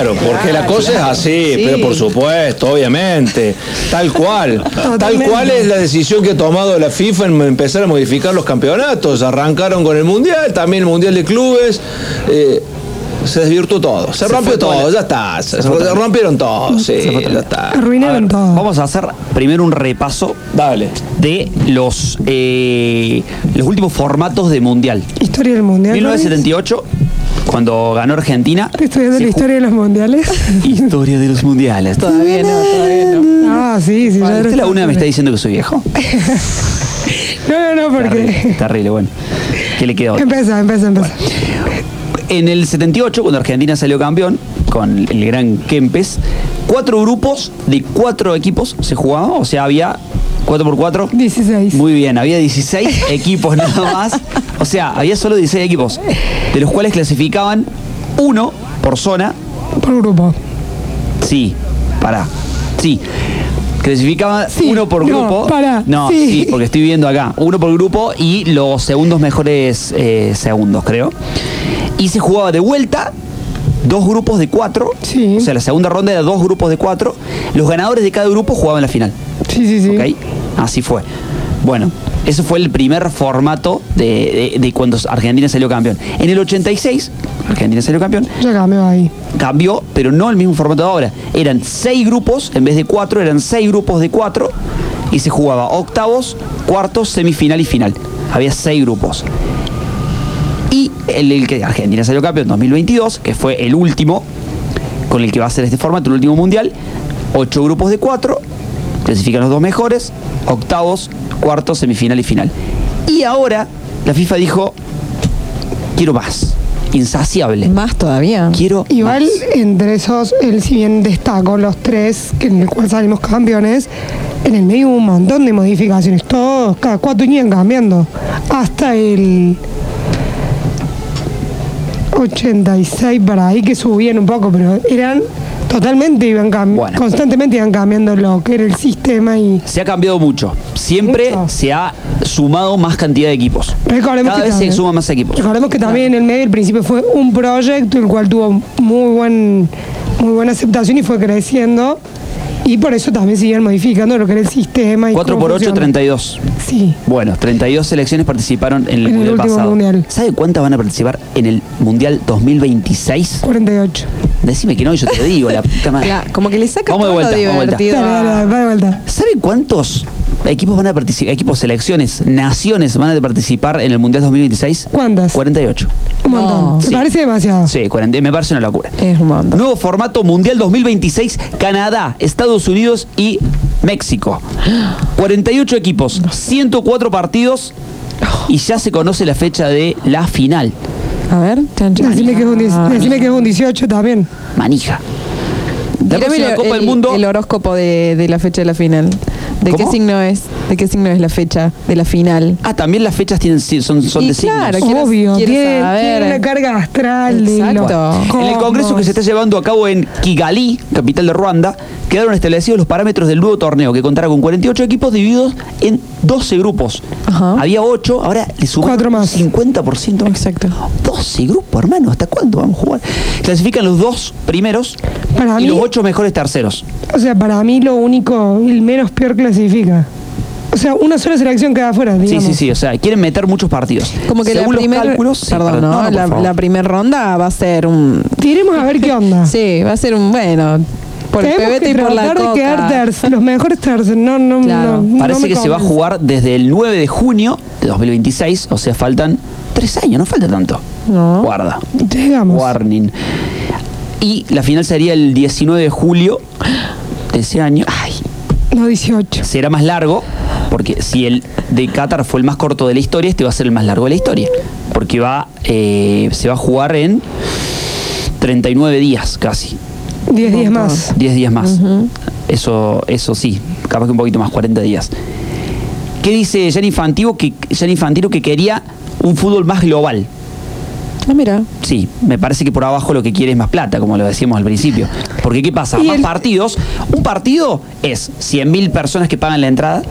Speaker 9: Claro, porque la cosa es así,
Speaker 11: Sí.
Speaker 9: pero por supuesto, obviamente, tal cual. Tal cual es la decisión que ha tomado la FIFA en empezar a modificar los campeonatos. Arrancaron con el Mundial, también el Mundial de Clubes. eh, se desvirtuó todo, se,
Speaker 10: Se
Speaker 9: rompió
Speaker 10: todo
Speaker 9: ya está, se, rompieron todo, sí, ya está.
Speaker 11: Arruinaron todo.
Speaker 10: Vamos a hacer primero un repaso
Speaker 9: Dale.
Speaker 10: de los, eh, los últimos formatos de Mundial.
Speaker 11: Historia del mundial.
Speaker 10: 1978, cuando ganó Argentina.
Speaker 11: ¿Estás estudiando la historia de los mundiales?
Speaker 10: Historia de los mundiales. Todavía no, todavía no.
Speaker 11: Ah, sí, sí. ya
Speaker 10: Usted la una me está diciendo que soy viejo.
Speaker 11: No, no, no, porque.
Speaker 10: Terrible, terrible, bueno. ¿Qué le quedó?
Speaker 11: Empieza, empieza, empieza.
Speaker 10: En el 78, cuando Argentina salió campeón, con el gran Kempes, cuatro grupos de cuatro equipos se jugaban, o sea, había 4x4.
Speaker 11: 16.
Speaker 10: Muy bien, había 16 equipos nada más. O sea, había solo 16 equipos, de los cuales clasificaban uno por zona.
Speaker 11: Por grupo.
Speaker 10: Sí, pará. Sí. Clasificaba uno por
Speaker 11: no,
Speaker 10: grupo.
Speaker 11: pará,
Speaker 10: No,
Speaker 11: sí.
Speaker 10: sí. porque estoy viendo acá. Uno por grupo y los segundos mejores eh, segundos, creo. Y se jugaba de vuelta dos grupos de cuatro. O sea, la segunda ronda era dos grupos de cuatro. Los ganadores de cada grupo jugaban la final.
Speaker 11: Sí, sí, sí.
Speaker 10: ¿Ok? Así fue. Bueno, eso fue el primer formato de, de- de cuando Argentina salió campeón. En el 86, Argentina salió campeón,
Speaker 11: Ya cambió ahí.
Speaker 10: cambió, pero no el mismo formato de ahora. Eran seis grupos, en vez de cuatro, eran seis grupos de cuatro y se jugaba octavos, cuartos, semifinal y final. Había seis grupos. Y el, el que Argentina salió campeón en 2022, que fue el último con el que va a ser este formato, el último mundial, ocho grupos de cuatro, clasifican los dos mejores, octavos, cuartos, semifinal y final. Y ahora la FIFA dijo, quiero más, insaciable.
Speaker 12: Más todavía.
Speaker 10: Quiero
Speaker 11: Igual entre esos, él si bien destacó los tres que en el cual salimos campeones, en el medio hubo un montón de modificaciones, todos, cada cuatro iban cambiando. Hasta el 86 para ahí que subían un poco, pero eran totalmente iban cambiando, constantemente iban cambiando lo que era el sistema y
Speaker 10: Se ha cambiado mucho. Siempre se ha sumado más cantidad de equipos.
Speaker 11: Recordemos
Speaker 10: Cada vez se suman más equipos.
Speaker 11: Recordemos que también en el medio al principio fue un proyecto el cual tuvo muy buen muy buena aceptación y fue creciendo y por eso también siguen modificando lo que era el sistema y
Speaker 10: 4
Speaker 11: cómo
Speaker 10: por 8,
Speaker 11: funciona.
Speaker 10: 32.
Speaker 11: Sí.
Speaker 10: Bueno, 32 selecciones participaron en el,
Speaker 11: En el
Speaker 10: Mundial pasado.
Speaker 11: Mundial.
Speaker 10: ¿Sabe cuántas van a participar en el Mundial 2026?
Speaker 11: 48.
Speaker 10: Decime que no, yo te digo, la puta madre.
Speaker 12: Claro, como que le saca
Speaker 10: Vamos de
Speaker 12: todo lo
Speaker 10: vuelta, vamos de vuelta.
Speaker 11: Dale, de vuelta.
Speaker 10: ¿Sabe cuántos equipos van a participar, equipos, selecciones, naciones van a participar en el Mundial 2026?
Speaker 11: ¿Cuántas?
Speaker 10: 48.
Speaker 11: Un montón. ¿Te
Speaker 10: Sí.
Speaker 11: parece demasiado?
Speaker 10: Sí, 40, me parece una locura.
Speaker 12: Es un montón.
Speaker 10: Nuevo formato Mundial 2026, Canadá, Estados Unidos y México. 48 equipos, 104 partidos y ya se conoce la fecha de la final.
Speaker 12: A ver, chan.
Speaker 11: Decime que, es un, decime que es un 18 también.
Speaker 10: Manija. La próxima Copa del
Speaker 12: el-
Speaker 10: Mundo.
Speaker 12: El horóscopo de, de la fecha de la final. ¿De qué signo es? ¿De qué signo es la fecha de la final?
Speaker 10: Ah, también las fechas tienen, son, son
Speaker 12: Y
Speaker 10: de
Speaker 12: claro,
Speaker 10: signos.
Speaker 12: quiero-
Speaker 11: Obvio,
Speaker 12: quiero
Speaker 11: tiene,
Speaker 12: saber.
Speaker 11: tiene una carga astral
Speaker 12: Exacto.
Speaker 10: En el congreso que se está llevando a cabo en Kigali, capital de Ruanda, quedaron establecidos los parámetros del nuevo torneo, que contará con 48 equipos divididos en 12 grupos. Había 8, ahora le
Speaker 11: Cuatro más.
Speaker 10: 50%.
Speaker 12: Exacto.
Speaker 10: 12 grupos, hermano, ¿hasta cuándo vamos a jugar? Clasifican los dos primeros
Speaker 11: Para
Speaker 10: y
Speaker 11: mí-
Speaker 10: los 8 mejores terceros.
Speaker 11: O sea, para mí lo único, el menos peor clasifica. O sea, una sola selección queda afuera,
Speaker 10: Sí,
Speaker 11: digamos.
Speaker 10: sí, sí, o sea, quieren meter muchos partidos.
Speaker 12: Como que
Speaker 10: Según
Speaker 12: la
Speaker 10: los cálculos, sí,
Speaker 12: perdón,
Speaker 10: perdón,
Speaker 12: ¿no?
Speaker 10: por
Speaker 12: la,
Speaker 10: favor.
Speaker 12: primera ronda va a ser un.
Speaker 11: Tiremos a ver qué onda.
Speaker 12: Sí, va a ser un. Bueno. Por el
Speaker 11: Tenemos
Speaker 12: pebete
Speaker 11: que
Speaker 12: y por la
Speaker 11: tratar de
Speaker 12: coca.
Speaker 11: quedar terceros, los mejores terceros. No, no,
Speaker 12: Claro.
Speaker 11: no, no
Speaker 10: Parece
Speaker 11: me
Speaker 10: que se va a
Speaker 11: convence.
Speaker 10: jugar desde el 9 de junio de 2026, o sea, faltan 3 años, no falta tanto.
Speaker 12: No.
Speaker 10: Guarda.
Speaker 11: Llegamos.
Speaker 10: Warning. Y la final sería el 19 de julio de ese año. Ay,
Speaker 11: No, 18.
Speaker 10: será más largo, porque si el de Qatar fue el más corto de la historia, este va a ser el más largo de la historia. Porque va, eh, se va a jugar en 39 días casi.
Speaker 11: 10 días más.
Speaker 10: 10 días más. Eso, eso sí, capaz que un poquito más, 40 días. ¿Qué dice Gianni Infantino que, Infantino que quería un fútbol más global?
Speaker 12: Ah, mira.
Speaker 10: Sí, me parece que por abajo lo que quiere es más plata, como lo decíamos al principio. Porque ¿qué pasa? Más
Speaker 11: el-
Speaker 10: partidos. Un partido es 100.000 personas que pagan la entrada,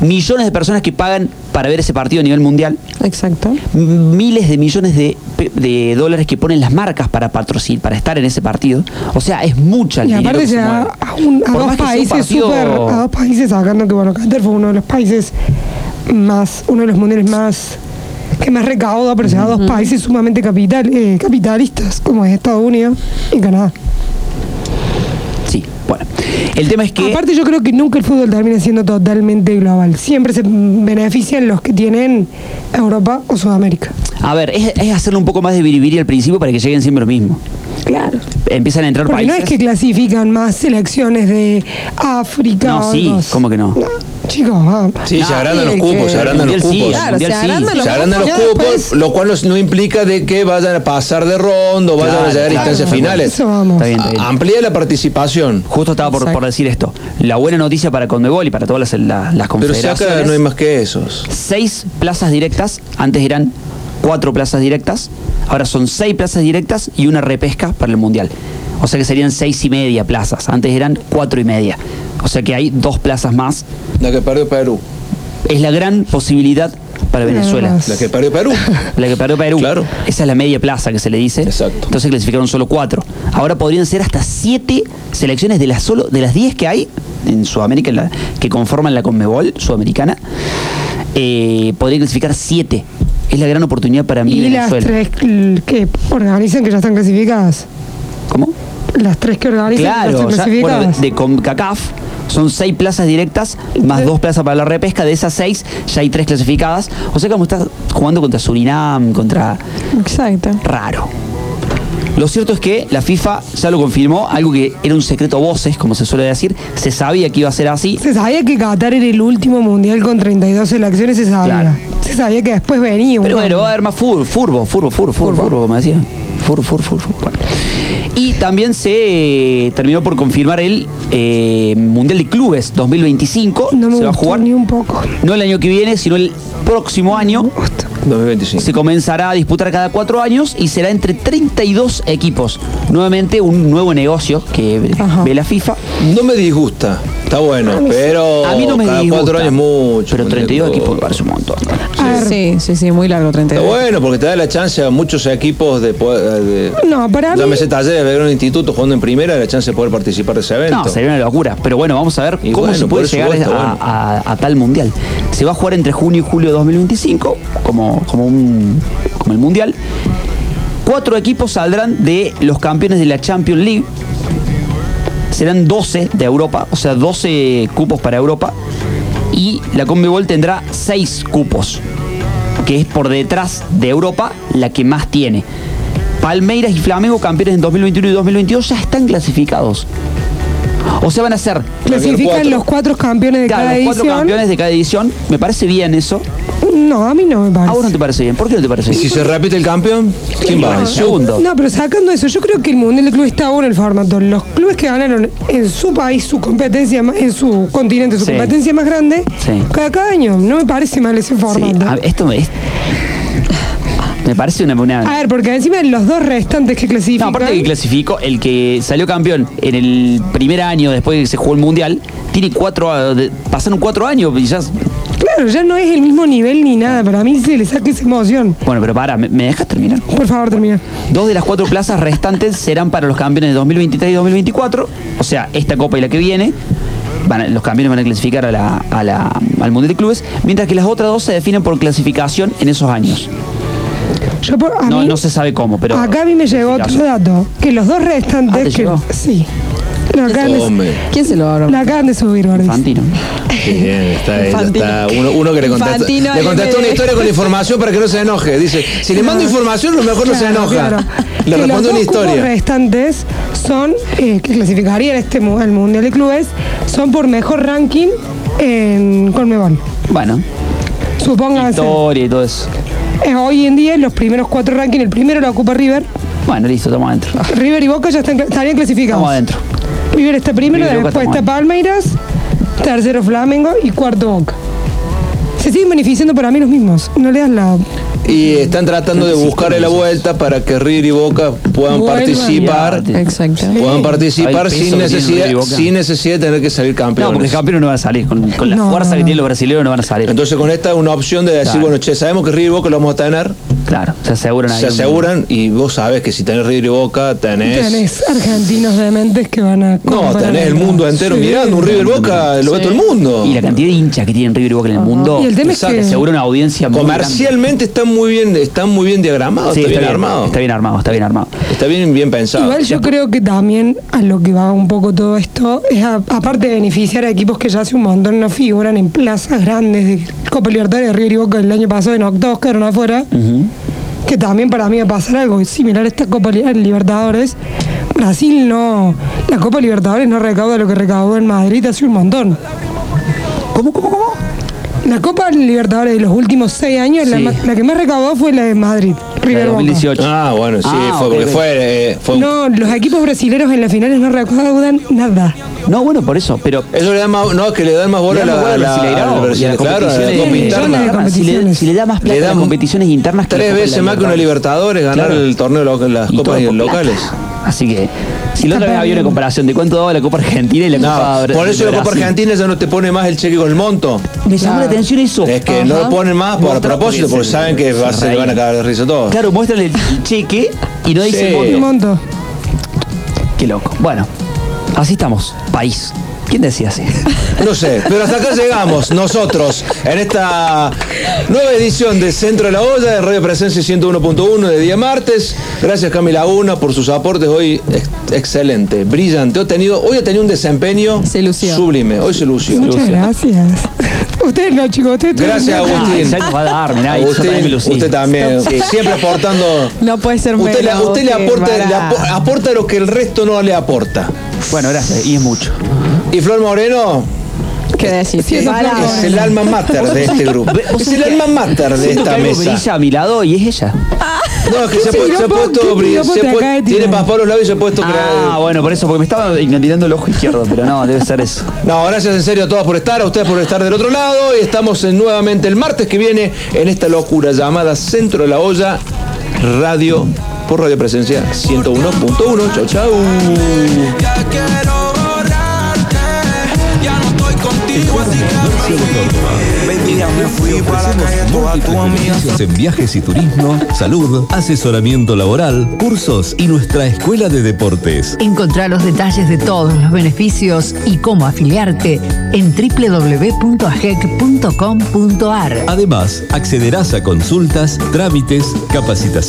Speaker 10: millones de personas que pagan para ver ese partido a nivel mundial,
Speaker 12: Exacto.
Speaker 10: miles de millones de, dólares que ponen las marcas para patrocinar, para estar en ese partido. O sea, es mucha el
Speaker 11: Y
Speaker 10: dinero
Speaker 11: aparte
Speaker 10: que se
Speaker 11: ya
Speaker 10: mueve.
Speaker 11: a, un- a dos países
Speaker 10: partido-
Speaker 11: super, a dos países sacando que bueno, Qatar fue uno de los países más, uno de los mundiales más que más recauda, pero sea a dos países sumamente capital, eh, capitalistas, como es Estados Unidos y Canadá.
Speaker 10: Sí, bueno. El tema es que.
Speaker 11: Aparte yo creo que nunca el fútbol termina siendo totalmente global. Siempre se benefician los que tienen Europa o Sudamérica.
Speaker 10: A ver, es, es hacerle un poco más de biribiri al principio para que lleguen siempre lo mismo.
Speaker 12: Claro.
Speaker 10: Empiezan a entrar
Speaker 11: Porque no
Speaker 10: países.
Speaker 11: es que clasifican más selecciones de África.
Speaker 10: No,
Speaker 11: o
Speaker 10: sí. ¿cómo que no?
Speaker 11: Chicos, ah.
Speaker 9: Sí, se agrandan los cupos,
Speaker 11: que-
Speaker 9: se agrandan los
Speaker 10: sí,
Speaker 9: cupos.
Speaker 10: Claro, se agrandan los
Speaker 9: Se agrandan los
Speaker 11: cupos, después-
Speaker 9: lo cual no- implica de que vayan a pasar de rondo, vayan
Speaker 10: Claro,
Speaker 9: a llegar a
Speaker 10: claro,
Speaker 9: instancias
Speaker 10: claro.
Speaker 9: finales.
Speaker 11: Eso vamos.
Speaker 10: Está bien, está bien.
Speaker 9: Amplía la participación.
Speaker 10: Justo estaba por, por decir esto. La buena noticia para Conmebol y para todas las, la- las
Speaker 9: Pero si acá no hay más que esos.
Speaker 10: seis plazas directas. Antes eran cuatro plazas directas. Ahora son seis plazas directas y una repesca para el Mundial. O sea que serían seis y media plazas. Antes eran cuatro y media. O sea que hay dos plazas más.
Speaker 9: La que perdió Perú.
Speaker 10: Es la gran posibilidad para Venezuela.
Speaker 9: La que perdió Perú.
Speaker 10: La que perdió Perú.
Speaker 9: Claro.
Speaker 10: Esa es la media plaza que se le dice.
Speaker 9: Exacto.
Speaker 10: Entonces clasificaron solo cuatro. Ahora podrían ser hasta siete selecciones de las solo de las diez que hay en Sudamérica, en la- que conforman la Conmebol sudamericana. eh, podrían clasificar siete. Es la gran oportunidad para mí
Speaker 11: Y las
Speaker 10: Venezuela.
Speaker 11: tres l- que organizan que ya están clasificadas. Las tres que organizan
Speaker 10: Claro, ya-
Speaker 11: clasificadas.
Speaker 10: bueno, de CONCACAF son seis plazas directas más dos plazas para la repesca. De esas seis ya hay tres clasificadas. O sea como estás jugando contra Surinam, contra
Speaker 12: Exacto.
Speaker 10: raro. Lo cierto es que la FIFA ya lo confirmó, algo que era un secreto a voces, como se suele decir. Se sabía que iba a ser así.
Speaker 11: Se sabía que Qatar era el último mundial con 32 selecciones, se sabía.
Speaker 10: Claro.
Speaker 11: Se sabía que después venía un
Speaker 10: Pero bueno, va a haber más furbo, furbo, furbo, furbo, furbo, furbo, como decía. Furbo, furbo, furbo. Bueno. Y también se eh, terminó por confirmar el eh, Mundial de Clubes 2025.
Speaker 11: No me
Speaker 10: se va a jugar
Speaker 11: ni un poco.
Speaker 10: no el año que viene, sino el próximo año.
Speaker 9: 2025.
Speaker 10: Se comenzará a disputar cada cuatro años y será entre 32 equipos. Nuevamente un nuevo negocio que ve la FIFA.
Speaker 9: No me disgusta. Está bueno, pero
Speaker 10: A mí no me
Speaker 9: cada
Speaker 10: disgusta.
Speaker 9: cuatro años es mucho.
Speaker 10: Pero 32
Speaker 9: mucho.
Speaker 10: equipos me parece un montón.
Speaker 12: Sí, sí, sí, muy largo,
Speaker 9: Está
Speaker 12: 32.
Speaker 9: bueno porque te da la chance a muchos equipos de poder. De,
Speaker 11: No, para mí.
Speaker 9: Llámese Talleres, ver un instituto jugando en primera, la chance de poder participar de ese evento.
Speaker 10: No, sería una locura. Pero bueno, vamos a ver
Speaker 9: Y
Speaker 10: cómo
Speaker 9: bueno,
Speaker 10: se puede llegar
Speaker 9: está
Speaker 10: a,
Speaker 9: bueno.
Speaker 10: a- a tal mundial. Se va a jugar entre junio y julio de 2025, como, como, un, como el mundial. Cuatro equipos saldrán de los campeones de la Champions League. Serán 12 de Europa, o sea, 12 cupos para Europa. Y la Conmebol tendrá 6 cupos, que es por detrás de Europa la que más tiene. Palmeiras y Flamengo, campeones en 2021 y 2022, ya están clasificados. O sea, van a ser
Speaker 11: Clasifican los cuatro campeones de
Speaker 10: Claro,
Speaker 11: cada
Speaker 10: los cuatro
Speaker 11: edición.
Speaker 10: campeones de cada edición. Me parece bien eso.
Speaker 11: No, a mí no me parece.
Speaker 10: ¿A vos no te parece bien? ¿Por qué no te parece
Speaker 9: ¿Y
Speaker 10: bien?
Speaker 9: si se repite el campeón? ¿Quién va?
Speaker 10: El segundo.
Speaker 11: No, pero sacando eso, yo creo que el Mundial de Clubes está bueno el formato. Los clubes que ganaron en su país su competencia, en su continente, su
Speaker 10: Sí.
Speaker 11: competencia más grande,
Speaker 10: Sí.
Speaker 11: cada, cada año. No me parece mal ese
Speaker 10: Sí,
Speaker 11: formato.
Speaker 10: a- esto me, es- me parece una, una-
Speaker 11: A ver, porque encima los dos restantes que
Speaker 10: No,
Speaker 11: clasifican.
Speaker 10: aparte que clasificó, el que salió campeón en el primer año después de que se jugó el mundial, tiene cuatro, de- pasaron cuatro años y ya.
Speaker 11: Claro, ya no es el mismo nivel ni nada. Para mí se le saca esa emoción.
Speaker 10: Bueno, pero para, ¿me, me dejas terminar?
Speaker 11: Por favor, termina.
Speaker 10: Dos de las cuatro plazas restantes serán para los campeones de 2023 y 2024, o sea, esta copa y la que viene. van a- los campeones van a clasificar a la- a la- al Mundial de Clubes, mientras que las otras dos se definen por clasificación en esos años.
Speaker 11: Yo por, a
Speaker 10: No,
Speaker 11: mí-
Speaker 10: no se sabe cómo, pero.
Speaker 11: acá a mí me llegó otro dato. Que los dos restantes.
Speaker 10: Ah, ¿te
Speaker 11: que,
Speaker 10: llegó?
Speaker 11: Sí. Lo acaban, de,
Speaker 9: Hombre.
Speaker 12: ¿Quién se lo va a
Speaker 11: lo acaban de subir, Gordis.
Speaker 10: Infantino.
Speaker 9: Bien, está,
Speaker 12: Infantino.
Speaker 9: está. Uno, uno que le contesta,
Speaker 12: Infantino,
Speaker 9: le
Speaker 12: ahí
Speaker 9: contestó
Speaker 12: me
Speaker 9: una historia con información para que no se enoje. Dice, si le mando información, a lo mejor no se
Speaker 11: Claro,
Speaker 9: enoja.
Speaker 11: claro.
Speaker 9: Le
Speaker 11: Que los
Speaker 9: responde una
Speaker 11: dos cupos
Speaker 9: historia.
Speaker 11: restantes son, eh, que clasificarían este mu- el Mundial de Clubes, son por mejor ranking en Conmebol.
Speaker 10: Bueno,
Speaker 11: Supóngase.
Speaker 10: historia y todo eso.
Speaker 11: Eh, hoy en día, los primeros cuatro rankings, el primero lo ocupa River.
Speaker 10: Bueno, listo, estamos adentro.
Speaker 11: River y Boca ya están, estarían clasificados.
Speaker 10: Estamos adentro.
Speaker 11: River está primero,
Speaker 10: River
Speaker 11: después está Palmeiras, tercero Flamengo y cuarto Boca. Se siguen beneficiando para mí los mismos. No le das la.
Speaker 9: Y están tratando de buscarle la vuelta para que River y Boca puedan
Speaker 11: Vuelvan.
Speaker 9: participar.
Speaker 12: Exacto.
Speaker 9: Puedan participar
Speaker 10: peso
Speaker 9: sin
Speaker 10: que tiene
Speaker 9: necesidad,
Speaker 10: River y Boca.
Speaker 9: sin necesidad de tener que salir
Speaker 10: No, porque el campeón no van a salir. Con, con la
Speaker 11: No,
Speaker 10: fuerza
Speaker 11: no,
Speaker 10: que
Speaker 11: no.
Speaker 10: tienen los brasileños no van a salir.
Speaker 9: Entonces con esta es una opción de decir,
Speaker 10: Claro.
Speaker 9: bueno, che, sabemos que River y Boca lo vamos a tener.
Speaker 10: Claro, se aseguran ahí.
Speaker 9: Se
Speaker 10: un-
Speaker 9: aseguran y vos sabes que si tenés River y Boca, tenés...
Speaker 11: Tenés argentinos dementes que van a.
Speaker 9: No, tenés el mundo entero
Speaker 11: Sí.
Speaker 9: mirando. Un River Boca lo ve todo el mundo.
Speaker 10: Y la cantidad de hinchas que tienen River y Boca en el mundo.
Speaker 11: Y el tema es
Speaker 10: se
Speaker 11: que-
Speaker 10: asegura una audiencia.
Speaker 9: Comercialmente están muy bien, están muy bien diagramados,
Speaker 10: Sí,
Speaker 9: está, bien armado.
Speaker 10: Está bien armado, está bien armado.
Speaker 9: Está bien, bien pensado.
Speaker 11: Igual yo creo que también a lo que va un poco todo esto es a- aparte de beneficiar a equipos que ya hace un montón no figuran en plazas grandes de Copa Libertadores de River y Boca el año pasado en octavos quedaron afuera. Que también para mí va a pasar algo similar a esta Copa Li- Libertadores. Brasil no, la Copa Libertadores no recauda lo que recaudó en Madrid hace un montón.
Speaker 10: ¿Cómo, cómo, cómo?
Speaker 11: La Copa Libertadores de los últimos seis años, la,
Speaker 9: Sí.
Speaker 11: ma- la que más recaudó fue la de Madrid. River Boca.
Speaker 9: Ah, bueno, sí,
Speaker 10: Ah,
Speaker 9: fue porque fue, eh, fue un-
Speaker 11: No, los equipos brasileños en las finales no recaudan nada.
Speaker 10: No, bueno, por eso, pero
Speaker 9: Eso le da más, no, que le dan más bola a
Speaker 10: da
Speaker 9: la, la-
Speaker 10: a
Speaker 9: la.
Speaker 10: Si le, si le da más plata
Speaker 9: Le
Speaker 10: a las
Speaker 9: dan
Speaker 10: competiciones internas que la
Speaker 9: Tres
Speaker 10: de
Speaker 9: veces
Speaker 10: la
Speaker 9: más que una
Speaker 10: Libertadores.
Speaker 9: Ganar
Speaker 10: Claro.
Speaker 9: el torneo, lo- las copas locales.
Speaker 10: plata. Así que, si la otra vez había una comparación de cuánto daba la Copa Argentina y la Copa
Speaker 9: por eso la Copa. Argentina ya no te pone más el cheque con el monto.
Speaker 10: Me llamó la atención eso.
Speaker 9: Es que no lo ponen más por propósito, porque saben que va a ser, le van a cagar de risa todos.
Speaker 10: Claro, muestran el cheque y no dicen
Speaker 9: Sí.
Speaker 10: monto.
Speaker 11: monto.
Speaker 10: Qué loco. Bueno, así estamos. País. ¿Quién decía así?
Speaker 9: No sé, pero hasta acá llegamos nosotros en esta nueva edición de Centro de la Olla de Radio Presencia 101.1 de día martes. Gracias Camila Laguna por sus aportes hoy ex- excelente, brillante. Hoy ha tenido, hoy ha tenido un desempeño sublime. Hoy se lució.
Speaker 11: Muchas gracias. Ustedes no, chicos, ustedes
Speaker 9: Gracias Agustín.
Speaker 10: va a dar, mirá,
Speaker 9: Agustín, usted también,
Speaker 10: Sí.
Speaker 9: siempre aportando.
Speaker 12: No puede ser
Speaker 9: Usted, le,
Speaker 12: menos,
Speaker 9: usted le aporta, le aporta lo que el resto no le aporta.
Speaker 10: Bueno, gracias. Y es mucho.
Speaker 9: Y Flor Moreno
Speaker 12: ¿Qué decir?
Speaker 9: es el alma mater de este grupo.
Speaker 10: ¿Vos
Speaker 9: Es el alma mater de esta mesa.
Speaker 10: brilla a mi lado y es ella.
Speaker 9: No, es que se ha,
Speaker 11: ¿Qué
Speaker 9: pu- se ha
Speaker 11: piropo-
Speaker 9: puesto, tiene para los labios y se ha puesto
Speaker 10: Ah, bueno, por eso, porque me estaba mirando el ojo izquierdo, pero no, debe ser eso.
Speaker 9: No, gracias en serio a todas por estar, a ustedes por estar del otro lado. Y estamos en- nuevamente el martes que viene en esta locura llamada Centro de la Olla Radio por Radio Presencia 101.1. Chau, chau.
Speaker 1: Beneficios en viajes y turismo, salud, asesoramiento laboral, cursos y nuestra escuela de deportes.
Speaker 2: Encontrá los detalles de todos los beneficios y cómo afiliarte en www.ajec.com.ar.
Speaker 1: Además, accederás a consultas, trámites, capacitaciones